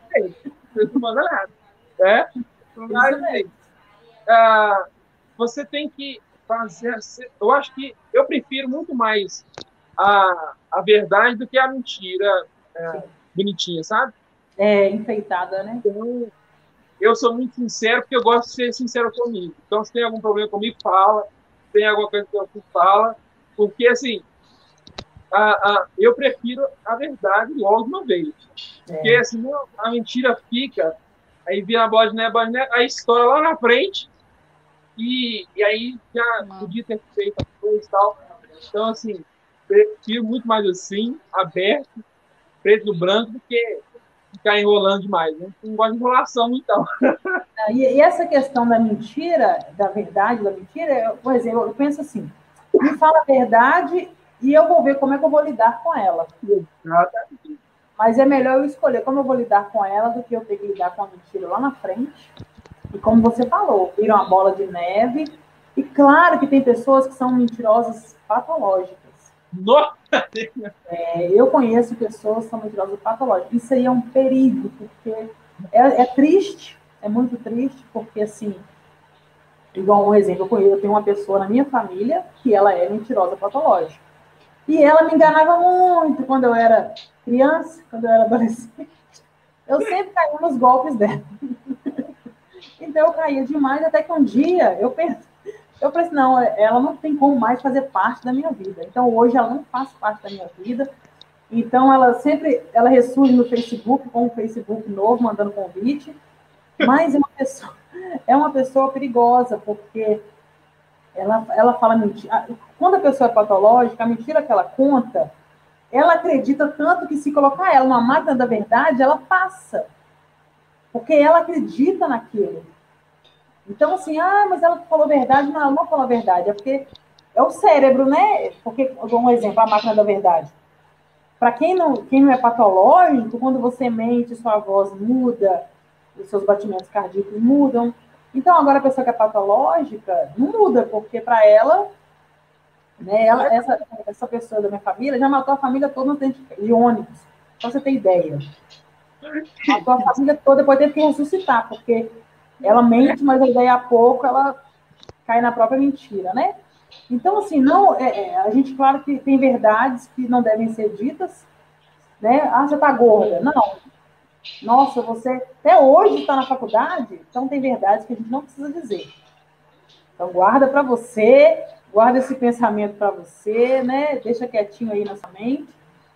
Você não manda nada. Né? Mas, ah, você tem que fazer. Eu acho que eu prefiro muito mais a, a verdade do que a mentira é, bonitinha, sabe? É, enfeitada, né? Então, eu sou muito sincero porque eu gosto de ser sincero comigo. Então, se tem algum problema comigo, fala. Se tem alguma coisa que eu fala. Porque, assim, a, a, eu prefiro a verdade logo de uma vez. É. Porque, senão, a mentira fica, aí vira a bola de neve, bola de neve, a história lá na frente, e, e aí já podia ter feito a coisa e tal. Então, assim, prefiro muito mais assim, aberto, preto no branco, do que ficar enrolando demais. Né? Não gosto de enrolação, então. Ah, e, e, essa questão da mentira, da verdade, da mentira, eu, por exemplo, eu penso assim, me fala a verdade e eu vou ver como é que eu vou lidar com ela. Exatamente. Mas é melhor eu escolher como eu vou lidar com ela do que eu ter que lidar com a mentira lá na frente. E como você falou, vira uma bola de neve. E claro que tem pessoas que são mentirosas patológicas. Nossa! É, eu conheço pessoas que são mentirosas patológicas. Isso aí é um perigo, porque é, é triste, é muito triste, porque assim, igual um exemplo, eu, conheço, eu tenho uma pessoa na minha família que ela é mentirosa patológica. E ela me enganava muito quando eu era criança, quando eu era adolescente. Eu sempre caía nos golpes dela. Então eu caía demais, até que um dia eu pensei, eu pensei, não, ela não tem como mais fazer parte da minha vida. Então hoje ela não faz parte da minha vida. Então ela sempre, ela ressurge no Facebook com um Facebook novo, mandando convite. Mas é uma pessoa, é uma pessoa perigosa, porque ela, ela fala mentira. Quando a pessoa é patológica, a mentira que ela conta, ela acredita tanto que se colocar ela numa máquina da verdade, ela passa. Porque ela acredita naquilo. Então, assim, ah, mas ela falou verdade. Não, ela não falou verdade. É porque é o cérebro, né? Porque, um exemplo, a máquina da verdade. Para quem não, quem não é patológico, quando você mente, sua voz muda, os seus batimentos cardíacos mudam. Então, agora a pessoa que é patológica não muda, porque para ela, né, ela, essa, essa pessoa da minha família já matou a família toda de ônibus. Pra você ter ideia. A tua família toda depois teve que ressuscitar, porque ela mente, mas daí a pouco ela cai na própria mentira, né? Então, assim, não, é, é, a gente, claro que tem verdades que não devem ser ditas, né? Ah, você tá gorda. Não. Nossa, você até hoje está na faculdade, então tem verdades que a gente não precisa dizer. Então, guarda para você, guarda esse pensamento para você, né? Deixa quietinho aí na sua mente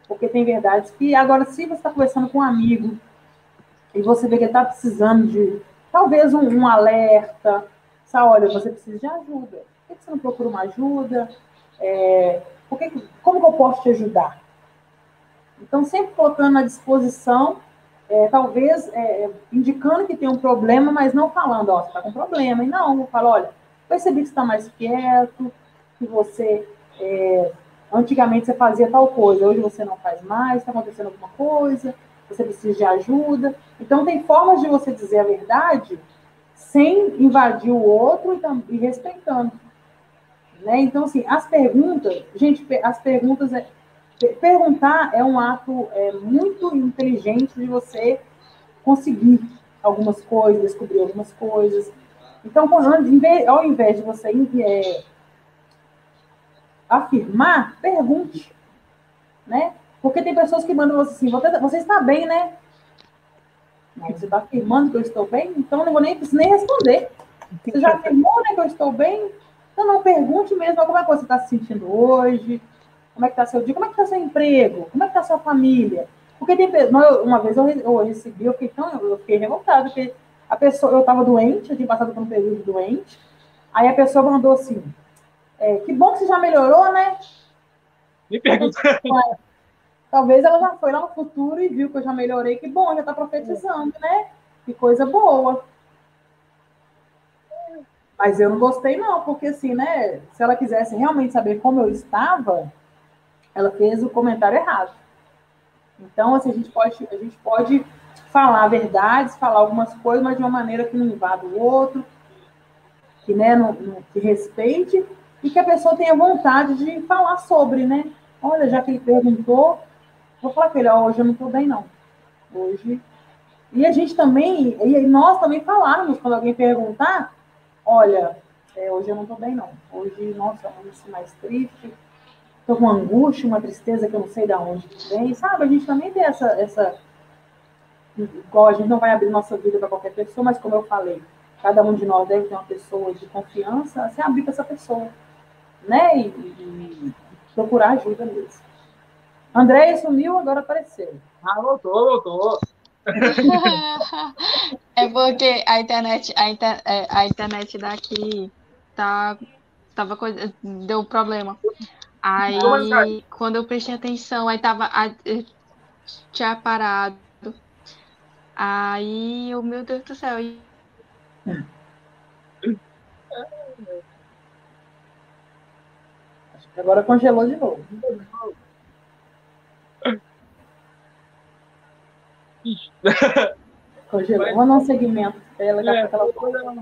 porque tem verdades que. Agora, se você está conversando com um amigo e você vê que ele está precisando de talvez um, um alerta, sabe, olha, você precisa de ajuda. Por que você não procura uma ajuda? É, como que eu posso te ajudar? Então, sempre colocando à disposição, é, talvez é, indicando que tem um problema, mas não falando, ó, você está com problema. E não, eu falo, olha, percebi que você está mais quieto, que você é, Antigamente você fazia tal coisa, hoje você não faz mais, está acontecendo alguma coisa, você precisa de ajuda. Então, tem formas de você dizer a verdade sem invadir o outro e, respeitando. Né? Então, assim, as perguntas, gente, as perguntas, é, perguntar é um ato é, muito inteligente de você conseguir algumas coisas, descobrir algumas coisas. Então, ao invés de você é, afirmar, pergunte. Né? Porque tem pessoas que mandam assim, você está bem, né? Mas você está afirmando que eu estou bem? Então eu não vou nem, nem responder. Você já afirmou né, que eu estou bem? Então não pergunte mesmo como é que você está se sentindo hoje, como é que está seu dia, como é que está seu emprego, como é que está sua família. Porque tem uma vez eu, eu recebi, eu fiquei tão, eu fiquei revoltada, porque a pessoa, eu estava doente, eu tinha passado por um período doente, aí a pessoa mandou assim, é, que bom que você já melhorou, né? Me pergunta. Talvez ela já foi lá no futuro e viu que eu já melhorei. Que bom, já está profetizando, né? Que coisa boa. Mas eu não gostei, não, porque assim, né? Se ela quisesse realmente saber como eu estava, ela fez o comentário errado. Então, assim, a gente pode, a gente pode falar verdades, falar algumas coisas, mas de uma maneira que não invada o outro, que, né, não, não, que respeite, e que a pessoa tenha vontade de falar sobre, né? Olha, já que ele perguntou, vou falar com ele, hoje eu não estou bem, não. Hoje. E a gente também, e nós também falarmos, quando alguém perguntar, olha, é, hoje eu não estou bem, não. Hoje, nossa, eu me mais triste, estou com uma angústia, uma tristeza que eu não sei de onde vem, sabe? A gente também tem essa, essa. Igual a gente não vai abrir nossa vida para qualquer pessoa, mas como eu falei, cada um de nós deve ter uma pessoa de confiança, se abrir para essa pessoa, né? E, e, procurar ajuda mesmo. André sumiu, agora apareceu. Ah, voltou, voltou. é porque a internet, a, inter, é, a internet daqui tá, tava deu problema. Aí, quando eu prestei atenção, aí tava. tinha parado. Aí, oh, meu Deus do céu. Acho que agora congelou de novo. congelou. Vamos dar um segmento. Ela, é, ela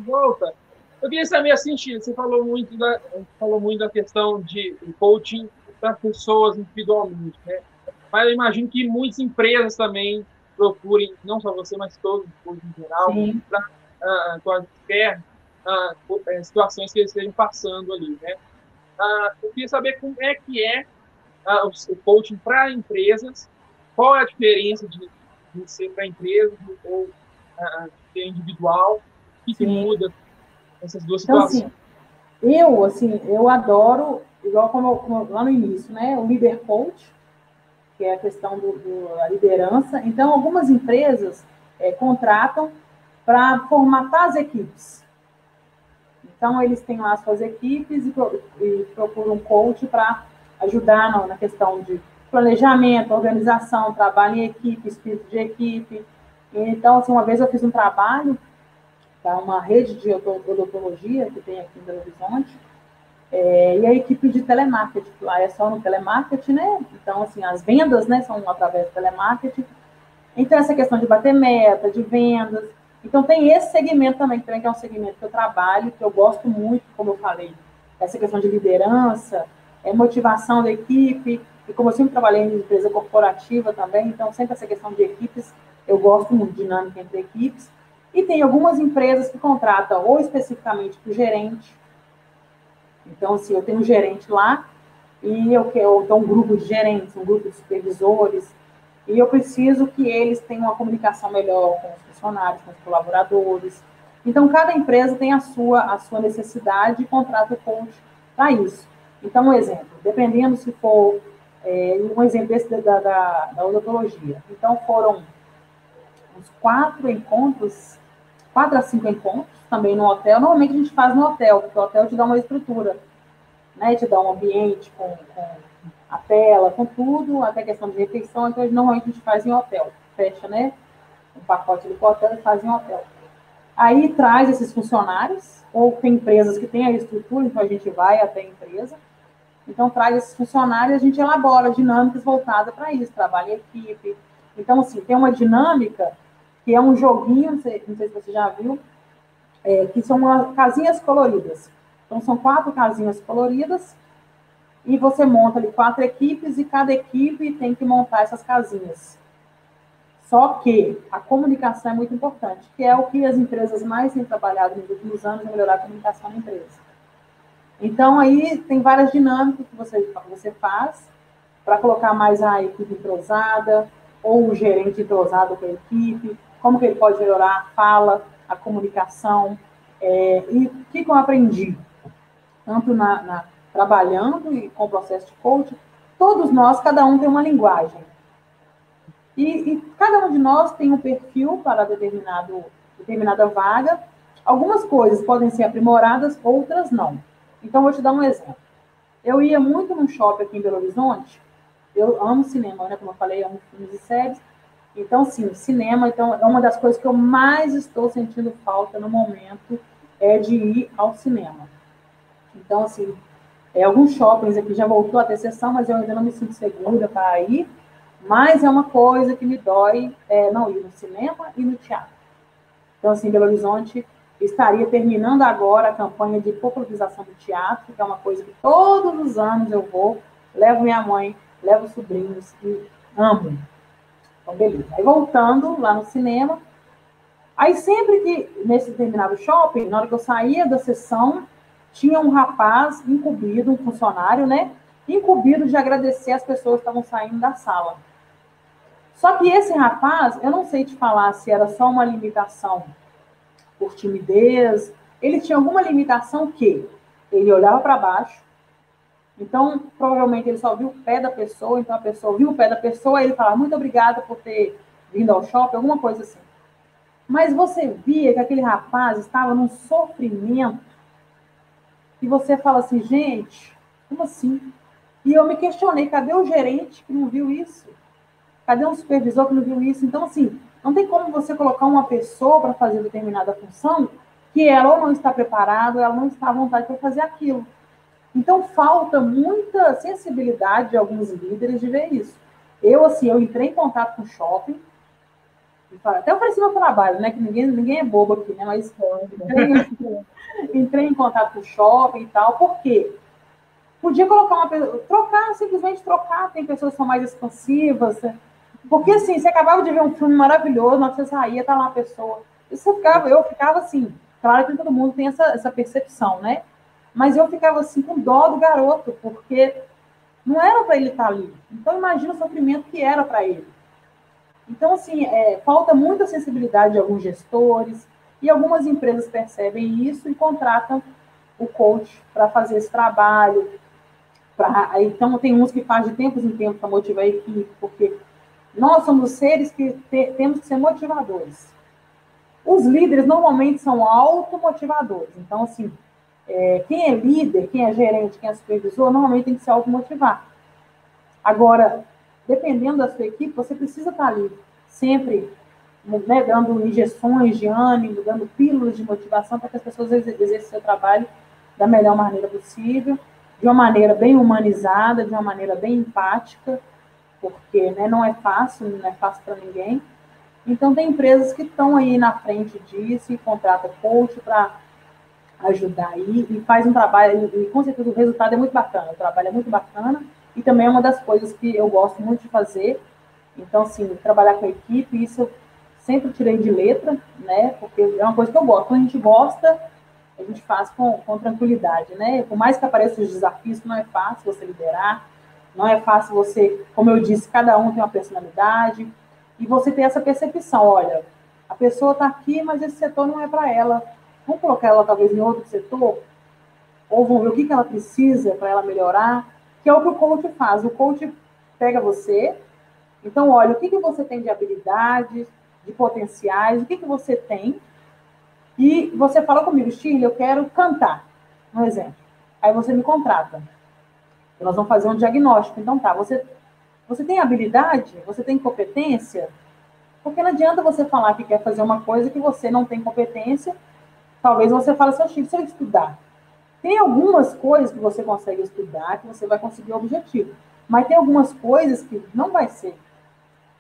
volta. Eu queria saber assim, você falou muito da, falou muito da questão de coaching para pessoas individualmente, né? Mas eu imagino que muitas empresas também procurem, não só você, mas todos os em geral, para uh, quaisquer uh, situações que eles estejam passando ali, né? Uh, eu queria saber como é que é uh, o coaching para empresas, qual é a diferença de, de ser para empresa ou uh, ser individual, o que, que muda essas duas então, situações? Assim, eu, assim, eu adoro, igual como, como, lá no início, né, o líder coach, que é a questão da liderança. Então, algumas empresas é, contratam para formatar as equipes. Então, eles têm lá suas equipes e, e procuram um coach para ajudar na, na, questão de planejamento, organização, trabalho em equipe, espírito de equipe. Então, assim, uma vez eu fiz um trabalho para uma rede de odontologia que tem aqui em Belo Horizonte, é, e a equipe de telemarketing, lá é só no telemarketing, né? Então, assim, as vendas, né, são através do telemarketing. Então, essa questão de bater meta, de vendas. Então, tem esse segmento também, que também é um segmento que eu trabalho, que eu gosto muito, como eu falei, essa questão de liderança, é motivação da equipe, e como eu sempre trabalhei em empresa corporativa também, então sempre essa questão de equipes, eu gosto muito dinâmica entre equipes. E tem algumas empresas que contratam ou especificamente para o gerente. Então, assim, eu tenho um gerente lá e eu quero então, um grupo de gerentes, um grupo de supervisores, e eu preciso que eles tenham uma comunicação melhor com os funcionários, com os colaboradores. Então, cada empresa tem a sua, a sua necessidade e contrata o coach para isso. Então, um exemplo, dependendo se for é, um exemplo desse da, da, da odontologia. Então, foram uns quatro encontros quatro a cinco encontros também no hotel. Normalmente a gente faz no hotel, porque o hotel te dá uma estrutura, né? Te dá um ambiente com, com a tela, com tudo, até questão de refeição. Então, normalmente a gente faz em hotel. Fecha, né? Um pacote do hotel e faz em hotel. Aí traz esses funcionários, ou tem empresas que têm a estrutura, então a gente vai até a empresa. Então, traz esses funcionários, a gente elabora dinâmicas voltadas para isso, trabalha em equipe. Então, assim, tem uma dinâmica que é um joguinho, não sei, não sei se você já viu, é, que são uma, casinhas coloridas. Então, são quatro casinhas coloridas, e você monta ali quatro equipes, e cada equipe tem que montar essas casinhas. Só que a comunicação é muito importante, que é o que as empresas mais têm trabalhado nos últimos anos, é melhorar a comunicação da empresa. Então, aí tem várias dinâmicas que você, você faz para colocar mais a equipe entrosada, ou o gerente entrosado com a equipe, como que ele pode melhorar a fala, a comunicação, é, e o que, que eu aprendi, tanto na, na, trabalhando e com o processo de coaching, todos nós, cada um tem uma linguagem. E, e cada um de nós tem um perfil para determinado, determinada vaga. Algumas coisas podem ser aprimoradas, outras não. Então, vou te dar um exemplo. Eu ia muito num shopping aqui em Belo Horizonte. Eu amo cinema, né? Como eu falei, amo filmes e séries. Então, sim, cinema então, é uma das coisas que eu mais estou sentindo falta no momento, é de ir ao cinema. Então, assim, é, alguns shoppings aqui já voltou a ter sessão, mas eu ainda não me sinto segura para ir. Mas é uma coisa que me dói é, não ir no cinema e no teatro. Então, assim, Belo Horizonte, estaria terminando agora a campanha de popularização do teatro, que é uma coisa que todos os anos eu vou, levo minha mãe, levo sobrinhos e amo. Então, beleza. Aí voltando lá no cinema, aí sempre que nesse determinado shopping, na hora que eu saía da sessão, tinha um rapaz incumbido, um funcionário, né? Incumbido de agradecer as pessoas que estavam saindo da sala. Só que esse rapaz, eu não sei te falar se era só uma limitação por timidez, ele tinha alguma limitação que ele olhava para baixo, então provavelmente ele só viu o pé da pessoa, então a pessoa viu o pé da pessoa, ele falava muito obrigado por ter vindo ao shopping, alguma coisa assim. Mas você via que aquele rapaz estava num sofrimento e você fala assim, gente, como assim? E eu me questionei, cadê o gerente que não viu isso? Cadê um supervisor que não viu isso? Então, assim, não tem como você colocar uma pessoa para fazer determinada função que ela ou não está preparada, ela não está à vontade para fazer aquilo. Então, falta muita sensibilidade de alguns líderes de ver isso. Eu, assim, eu entrei em contato com o shopping, até ofereci meu trabalho, né? Que ninguém, ninguém é bobo aqui, né? Mas entrei, entrei em contato com o shopping e tal, por quê? Podia colocar uma pessoa, trocar, simplesmente trocar, tem pessoas que são mais expansivas, porque assim, você acabava de ver um filme maravilhoso, na hora que você saía, tá lá uma pessoa. Você ficava, eu ficava assim, claro que todo mundo tem essa, essa percepção, né? Mas eu ficava assim com dó do garoto, porque não era para ele estar tá ali. Então imagina o sofrimento que era para ele. Então, assim, é, falta muita sensibilidade de alguns gestores, e algumas empresas percebem isso e contratam o coach para fazer esse trabalho. Pra, então, tem uns que faz de tempos em tempos para motivar a equipe, porque nós somos seres que te, temos que ser motivadores. Os líderes normalmente são automotivadores. Então, assim, é, quem é líder, quem é gerente, quem é supervisor, normalmente tem que se automotivar. Agora, dependendo da sua equipe, você precisa estar ali, sempre né, dando injeções de ânimo, dando pílulas de motivação para que as pessoas exerçam seu trabalho da melhor maneira possível, de uma maneira bem humanizada, de uma maneira bem empática, porque né, não é fácil, não é fácil para ninguém. Então, tem empresas que estão aí na frente disso e contratam coach para ajudar aí e faz um trabalho, e com certeza o resultado é muito bacana, o trabalho é muito bacana e também é uma das coisas que eu gosto muito de fazer. Então, assim, trabalhar com a equipe, isso eu sempre tirei de letra, né? Porque é uma coisa que eu gosto. Quando a gente gosta, a gente faz com, com tranquilidade, né? Por mais que apareçam os desafios, não é fácil você liderar, não é fácil você, como eu disse, cada um tem uma personalidade, e você ter essa percepção, olha, a pessoa está aqui, mas esse setor não é para ela. Vamos colocar ela talvez em outro setor? Ou vamos ver o que, que ela precisa para ela melhorar? Que é o que o coach faz. O coach pega você, então, olha, o que, que você tem de habilidades, de potenciais, o que, que você tem, e você fala comigo, Shirley, eu quero cantar, um exemplo. Aí você me contrata. Nós vamos fazer um diagnóstico. Então, tá, você, você tem habilidade? Você tem competência? Porque não adianta você falar que quer fazer uma coisa que você não tem competência. Talvez você fale assim, Chico, se eu estudar. Tem algumas coisas que você consegue estudar, que você vai conseguir o objetivo. Mas tem algumas coisas que não vai ser.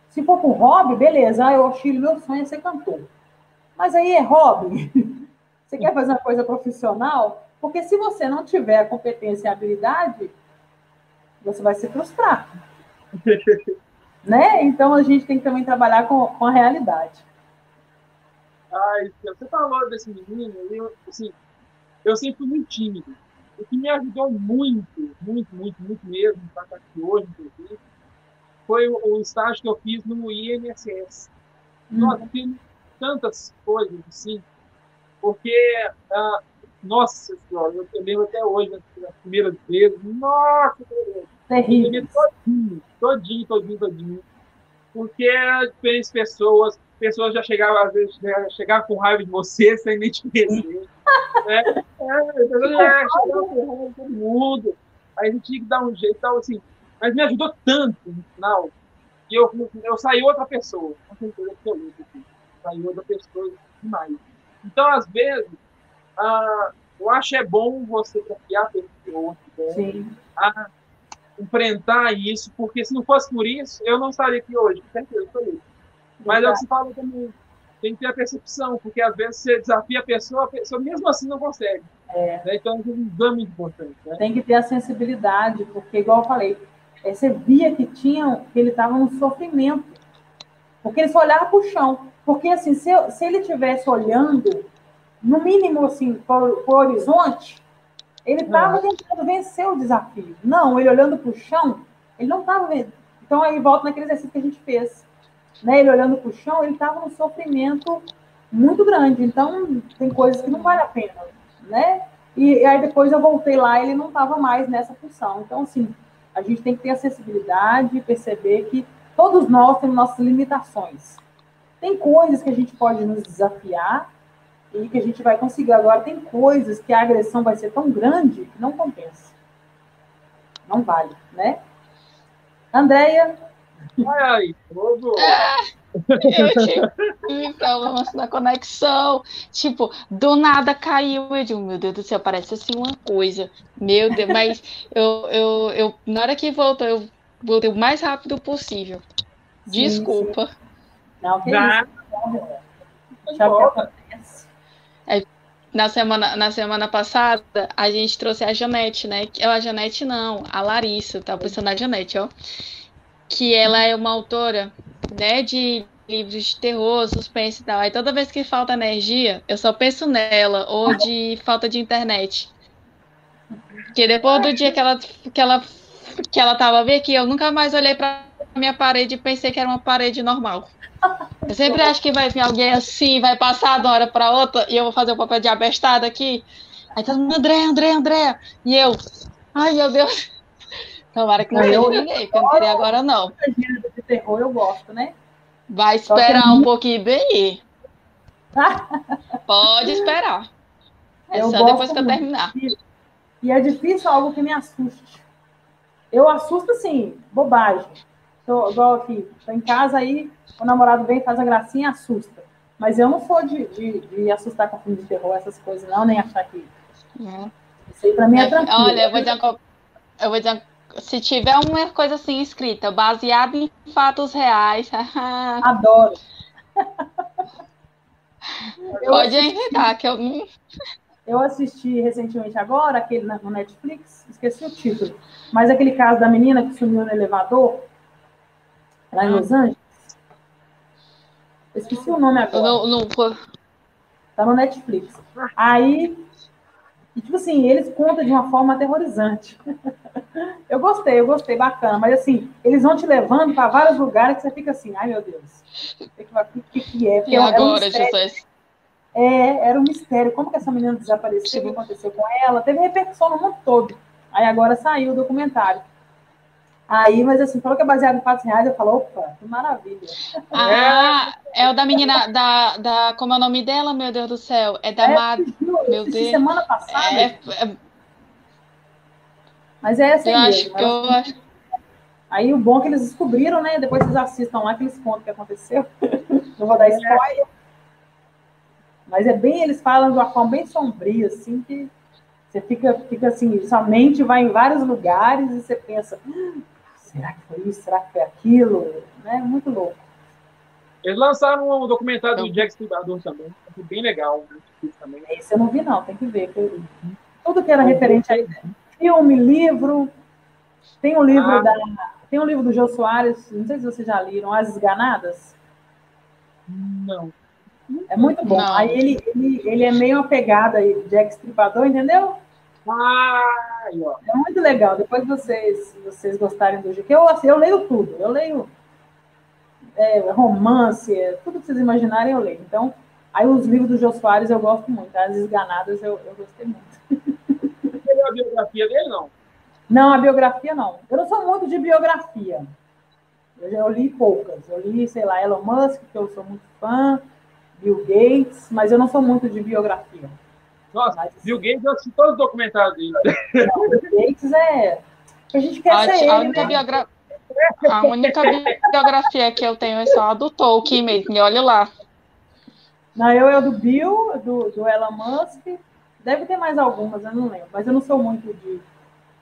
Se for com hobby, beleza. Ah, eu, Chile, meu sonho é ser cantor. Mas aí é hobby. Você quer fazer uma coisa profissional? Porque se você não tiver a competência e a habilidade, você vai se frustrar. né? Então a gente tem que também trabalhar com, com a realidade. Ai, você falou desse menino, eu, assim, eu sempre fui muito tímido. O que me ajudou muito, muito, muito, muito mesmo, para estar aqui hoje, inclusive, foi o, o, estágio que eu fiz no INSS. Hum. Nossa, fiz tantas coisas assim, porque uh, nossa senhora, eu, lembro até hoje, nas primeiras vezes, nossa, terrível. Todinho, todinho, todinho, todinho. Porque diferentes pessoas, pessoas já chegavam, às vezes, chegavam com raiva de você sem nem te conhecer. né? é, pessoas já chegavam com raiva de todo mundo. Aí a gente tinha que dar um jeito, então, assim. Mas me ajudou tanto no final, que eu, eu saí outra pessoa. Com certeza absoluta. Assim. Saí outra pessoa demais. Então, às vezes, ah, eu acho é bom você desafiar pessoas né, a enfrentar isso, porque se não fosse por isso, eu não estaria aqui hoje, com certeza, por isso. Mas é o que se fala também. tem que ter a percepção, porque às vezes você desafia a pessoa, a pessoa mesmo assim não consegue. É. Né? Então, é um exame importante. Né? Tem que ter a sensibilidade, porque, igual eu falei, é, você via que, tinha, que ele estava no sofrimento, porque ele só olhava para o chão. Porque, assim, se, se ele estivesse olhando, no mínimo, assim, para o horizonte, ele estava tentando vencer o desafio. Não, ele olhando para o chão, ele não estava vendo. Então, aí volta naquele exercício que a gente fez né, ele olhando para o chão, ele estava num sofrimento muito grande. Então, tem coisas que não vale a pena, né? E aí depois eu voltei lá e ele não estava mais nessa função. Então, assim, a gente tem que ter a sensibilidade e perceber que todos nós temos nossas limitações. Tem coisas que a gente pode nos desafiar e que a gente vai conseguir. Agora, tem coisas que a agressão vai ser tão grande que não compensa. Não vale, né? Andréia, Ai, ai, eu tive problemas na conexão. Tipo, do nada caiu. Eu digo, meu Deus do céu, parece assim uma coisa. Meu Deus, mas eu, eu, eu na hora que voltou, eu voltei o mais rápido possível. Desculpa. Sim. Não, que Não. isso. É, na semana, na semana passada, a gente trouxe a Janete, né? A Janete não, a Larissa, tá pensando na Janete, ó que ela é uma autora, né, de livros de terror, suspense e tal. Aí toda vez que falta energia, eu só penso nela, ou de falta de internet. Porque depois do dia que ela, que ela, que ela tava aqui, eu nunca mais olhei pra minha parede e pensei que era uma parede normal. Eu sempre acho que vai vir alguém assim, vai passar de uma hora para outra, e eu vou fazer o papel de abestada aqui. Aí todo mundo, André, André, André. E eu, ai meu Deus. Tomara que não seja ninguém, porque eu não queria agora, não. De terror eu gosto, né? Vai esperar um pouquinho bem. Pode esperar. É eu só depois que eu terminar. E é difícil algo que me assuste. Eu assusto, assim, bobagem. Tô, igual aqui, tô em casa aí, o namorado vem, faz a gracinha e assusta. Mas eu não sou de, de, de assustar com filme de terror, essas coisas, não, nem achar que. É. Isso aí pra mim é, é tranquilo. Olha, eu vou dizer uma, eu vou dizer se tiver uma coisa assim escrita, baseada em fatos reais. Adoro. Pode inventar, que eu. Eu assisti recentemente agora, aquele no Netflix, esqueci o título, mas aquele caso da menina que sumiu no elevador, lá em ah. Los Angeles. Eu esqueci o nome agora. Não, não... Tá no Netflix. Aí e, tipo assim, eles contam de uma forma aterrorizante. eu gostei, eu gostei, bacana. Mas, assim, eles vão te levando para vários lugares que você fica assim, ai, meu Deus, o que, que, é? Porque e agora, um Jesus? É, era um mistério. Como que essa menina desapareceu? O que aconteceu com ela? Teve repercussão no mundo todo. Aí agora saiu o documentário. Aí, mas assim, falou que é baseado em fatos reais, eu falo, opa, que maravilha. Ah, é o da menina, da, da, como é o nome dela, meu Deus do céu? É da é, Mad... Meu Deus. semana passada. É, é... Mas é assim eu mesmo. Acho que eu acho... Aí o bom é que eles descobriram, né? Depois vocês assistam lá que eles contam o que aconteceu. Não vou dar é. spoiler. Mas é bem, eles falam de uma forma bem sombria, assim, que você fica, fica assim, sua mente vai em vários lugares e você pensa, será que foi isso? Será que foi aquilo? Né? Muito louco. Eles lançaram um documentário do Jack Stripador também, bem legal. Né? Também. Esse eu não vi, não, tem que ver. Tudo que era referente a filme, livro. Tem um livro ah. da. Tem um livro do Jô Soares, não sei se vocês já leram, As Esganadas. Não. É muito bom. Não. Aí ele, ele, ele é meio uma pegada aí, Jack Stripador, entendeu? Ai, ó. É muito legal. Depois vocês, vocês gostarem do GQ, eu, assim, eu leio tudo. Eu leio é, romance, é, tudo que vocês imaginarem eu leio. Então, aí os livros do Jô Soares eu gosto muito. As Esganadas eu, eu gostei muito. Você leu a biografia dele, não? Não, a biografia não. Eu não sou muito de biografia. Eu, eu li poucas. Eu li, sei lá, Elon Musk, que eu sou muito fã, Bill Gates, mas eu não sou muito de biografia. Nossa, Mas, Bill Gates, eu assisti todos os documentários dele. Não, Bill Gates é. A gente quer a, ser a ele, única né? biogra... A única biografia que eu tenho é só a do Tolkien mesmo, e olha lá. Não, eu é do Bill, do, do Elon Musk. Deve ter mais algumas, eu não lembro. Mas eu não sou muito de.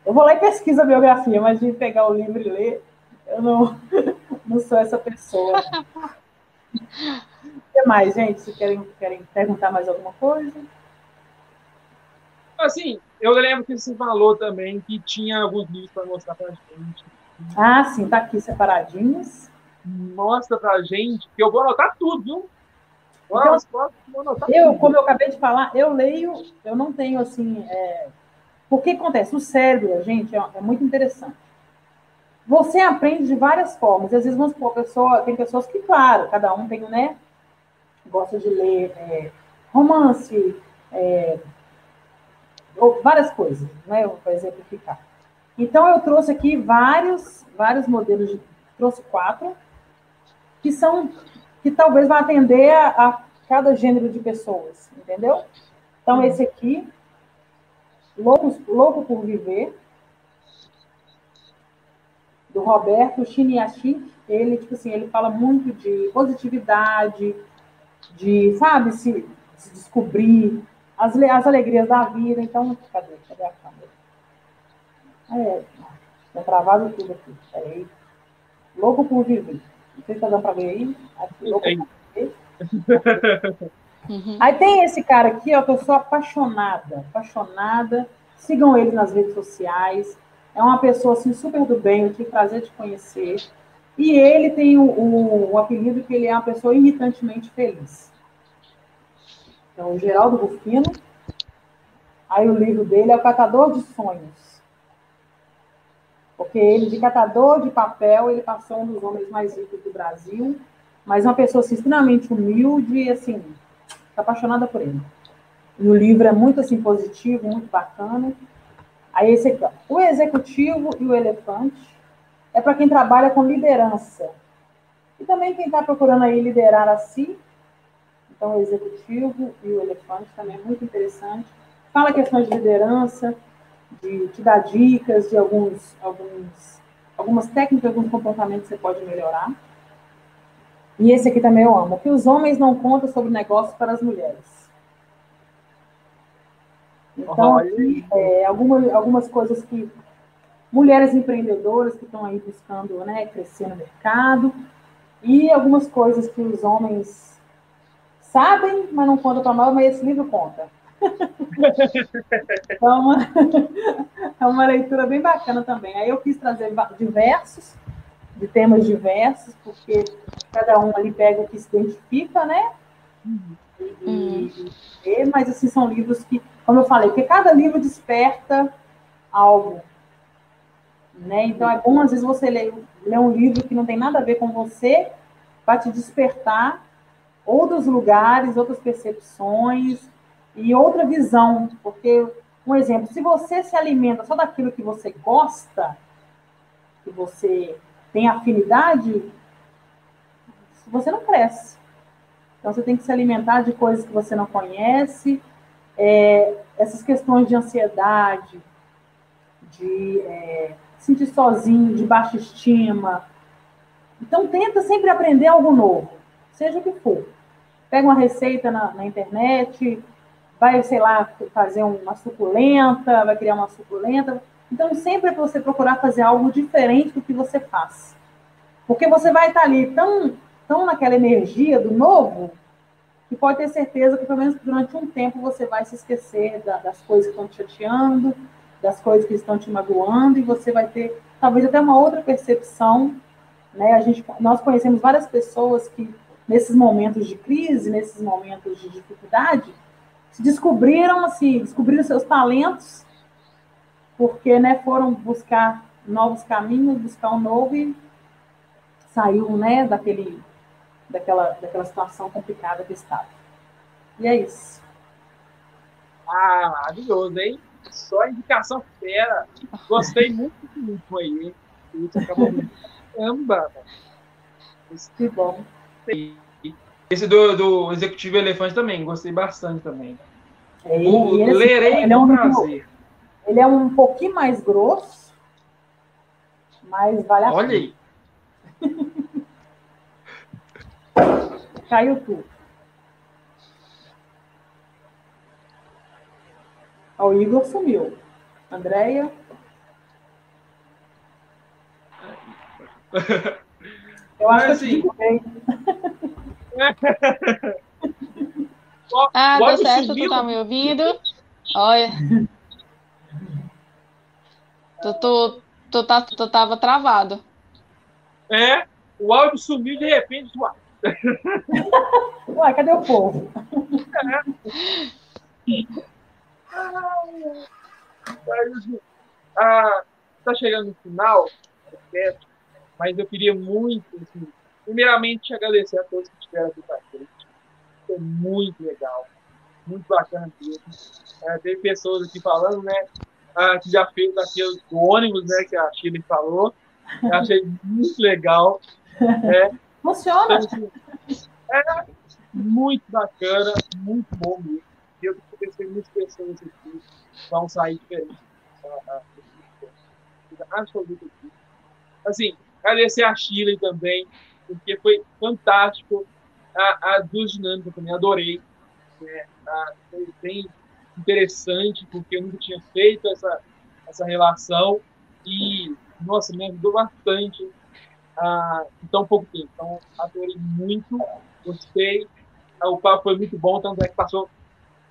Eu vou lá e pesquiso a biografia, mas de pegar o livro e ler, eu não, não sou essa pessoa. que mais, gente? Se querem, querem perguntar mais alguma coisa? Assim, eu lembro que você falou também que tinha alguns livros para mostrar para a gente. Ah, sim, tá aqui separadinhos. Mostra para a gente, que eu vou anotar tudo, viu? Então, eu, como eu acabei de falar, eu leio, eu não tenho assim. É... O que acontece? O cérebro, gente, é, é muito interessante. Você aprende de várias formas. Às vezes, vamos supor, pessoa, tem pessoas que, claro, cada um tem, né? Gosta de ler é, romance, é, várias coisas, né? Para exemplificar. Então, eu trouxe aqui vários, vários modelos, de, trouxe quatro, que são que talvez vá atender a, a cada gênero de pessoas, entendeu? Então, esse aqui, Louco, Louco por Viver, do Roberto Chiniachik, ele, tipo assim, ele fala muito de positividade, de, sabe, se, se descobrir, as, as alegrias da vida. Então, cadê? Cadê a câmera? É, tá travado tudo aqui. Peraí. Louco por Viver. Não sei se tá dando para ver aí. Aqui, uhum. Aí tem esse cara aqui, ó, que eu sou apaixonada, apaixonada. Sigam ele nas redes sociais. É uma pessoa assim super do bem, eu tive prazer de conhecer. E ele tem o, o, o apelido que ele é uma pessoa irritantemente feliz. Então, o Geraldo Rufino. Aí o livro dele é O Catador de Sonhos. Porque ele, de catador de papel, ele passou um dos homens mais ricos do Brasil, mas uma pessoa assim, extremamente humilde e, assim, apaixonada por ele. E o livro é muito, assim, positivo, muito bacana. Aí esse aqui, ó, o executivo e o elefante é para quem trabalha com liderança. E também quem está procurando aí liderar a si. Então, o executivo e o elefante também é muito interessante. Fala questões de liderança, de te dar dicas de alguns, alguns, algumas técnicas, alguns comportamentos que você pode melhorar. E esse aqui também eu amo, que os homens não contam sobre negócios para as mulheres. Então, aqui, é, algumas, algumas coisas que mulheres empreendedoras que estão aí buscando né, crescer no mercado e algumas coisas que os homens sabem, mas não contam para nós, mas esse livro conta. É, uma, é uma leitura bem bacana também. Aí eu quis trazer diversos, de temas diversos, porque cada um ali pega o que se identifica, né? E, e, mas assim, são livros que, como eu falei, porque cada livro desperta algo. Né? Então é bom, às vezes, você ler, ler um livro que não tem nada a ver com você, para te despertar outros lugares, outras percepções, e outra visão, porque, um exemplo, se você se alimenta só daquilo que você gosta, que você tem afinidade, você não cresce. Então, você tem que se alimentar de coisas que você não conhece, é, essas questões de ansiedade, de é, sentir sozinho, de baixa estima. Então, tenta sempre aprender algo novo, seja o que for. Pega uma receita na, na internet, vai, sei lá, fazer uma suculenta, vai criar uma suculenta. Então, sempre é você procurar fazer algo diferente do que você faz. Porque você vai estar ali tão, tão naquela energia do novo, que pode ter certeza que, pelo menos durante um tempo, você vai se esquecer da, das coisas que estão te chateando, das coisas que estão te magoando, e você vai ter, talvez, até uma outra percepção. Né? A gente, nós conhecemos várias pessoas que, nesses momentos de crise, nesses momentos de dificuldade, se descobriram, assim, descobriram seus talentos, porque, né, foram buscar novos caminhos, buscar um novo e saiu, né, daquele, daquela, daquela situação complicada que estava. E é isso. Ah, maravilhoso, hein? Só indicação fera. Gostei muito do muito aí, hein? Isso acabou muito. Caramba! Que bom. Esse do, do Executivo Elefante também, gostei bastante também. É, o, lerei ele é um prazer. Ele é um pouquinho mais grosso, mas vale a Olha pena. aí. Caiu tudo. o Igor sumiu. Andréia. Eu acho assim, que ah, deu certo, tu tá me ouvindo? Olha. Tu, tu, tu, tá, tu tava travado. É, o áudio sumiu de repente. Uai, Uai cadê o povo? É. Ah, tá chegando no final, mas eu queria muito, assim, primeiramente, agradecer a todos que estiveram aqui com a gente. Foi muito legal, muito bacana mesmo. É, tem pessoas aqui falando, né, ah, que já fez aquele do ônibus, né, que a Chile falou. Eu achei muito legal. É. Funciona. Então, é muito bacana, muito bom mesmo. Eu pensei que muitas pessoas aqui vão sair diferentes. Absoluto. Assim, agradecer a Chile também, porque foi fantástico. A, a duas dinâmicas também, adorei. É, a, foi bem interessante, porque eu nunca tinha feito essa, essa relação. E, nossa, me ajudou bastante ah, em tão pouco tempo. Então, adorei muito, gostei. O papo foi muito bom, tanto é que passou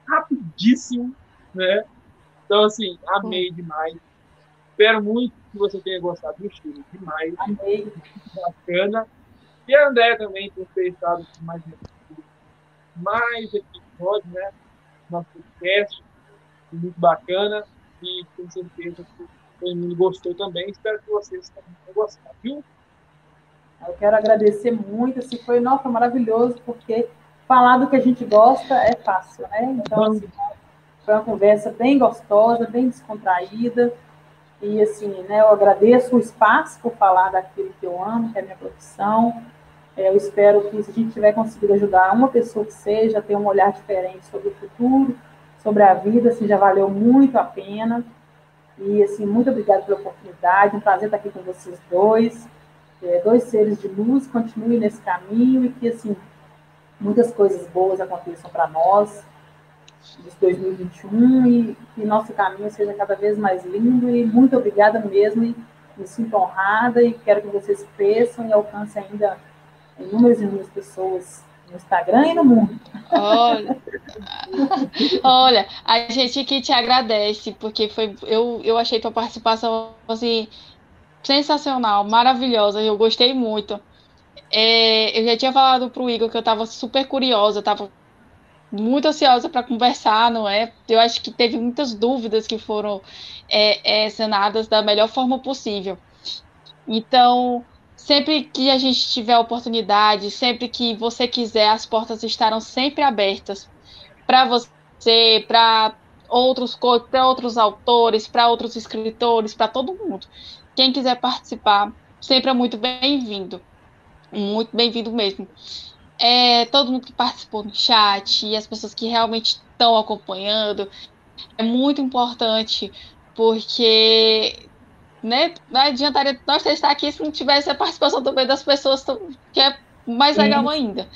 rapidíssimo, né? Então, assim, amei demais. Espero muito que você tenha gostado do estilo. Demais. Amei. Bacana. E a André também ter estado mais mais episódio, né? Nosso podcast. Muito bacana. E com certeza que todo mundo gostou também. Espero que vocês também tenham gostado, viu? Eu quero agradecer muito. Assim, foi, nossa, maravilhoso, porque falar do que a gente gosta é fácil, né? Então, assim, foi uma conversa bem gostosa, bem descontraída. E, assim, né, eu agradeço o espaço por falar daquilo que eu amo, que é a minha profissão. É, eu espero que, se a gente tiver conseguido ajudar uma pessoa que seja ter um olhar diferente sobre o futuro, sobre a vida, assim, já valeu muito a pena. E, assim, muito obrigada pela oportunidade. Um prazer estar aqui com vocês dois. É, dois seres de luz, continuem nesse caminho e que, assim, muitas coisas boas aconteçam para nós de 2021 e que nosso caminho seja cada vez mais lindo e muito obrigada mesmo e me sinto honrada e quero que vocês cresçam e alcancem ainda inúmeras e inúmeras pessoas no Instagram e no mundo. Olha, olha, a gente que te agradece, porque foi, eu, eu achei tua participação assim, sensacional, maravilhosa, eu gostei muito. É, eu já tinha falado pro Igor que eu estava super curiosa, estava muito ansiosa para conversar, não é? Eu acho que teve muitas dúvidas que foram é, é, sanadas da melhor forma possível. Então, sempre que a gente tiver oportunidade, sempre que você quiser, as portas estarão sempre abertas para você, para outros para outros autores, para outros escritores, para todo mundo. Quem quiser participar, sempre é muito bem-vindo. Muito bem-vindo mesmo. É, todo mundo que participou no chat e as pessoas que realmente estão acompanhando. É muito importante, porque né, não adiantaria nós estar aqui se não tivesse a participação também das pessoas, que é mais legal ainda.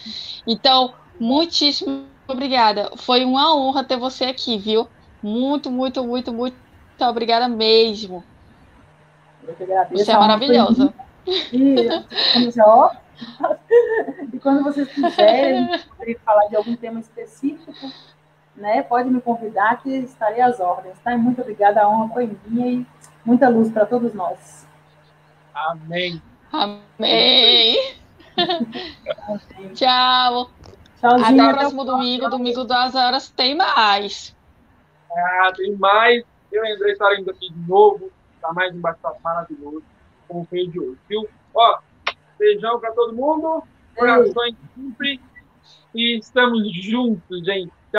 Então, muitíssimo obrigada. Foi uma honra ter você aqui, viu? Muito, muito, muito, muito obrigada mesmo. Você é maravilhosa. E, ó, e quando vocês quiserem falar de algum tema específico, né, pode me convidar que estarei às ordens. Tá? Muito obrigada, a honra foi minha e muita luz para todos nós. Amém. Amém. Tchau. Tchauzinho. Até o próximo domingo. Domingo das horas tem mais. Ah, tem mais. Eu e André estaremos aqui de novo para mais um bate-papo maravilhoso, como foi de hoje, viu? Ó, Beijão para todo mundo. Corações sempre. E estamos juntos, gente.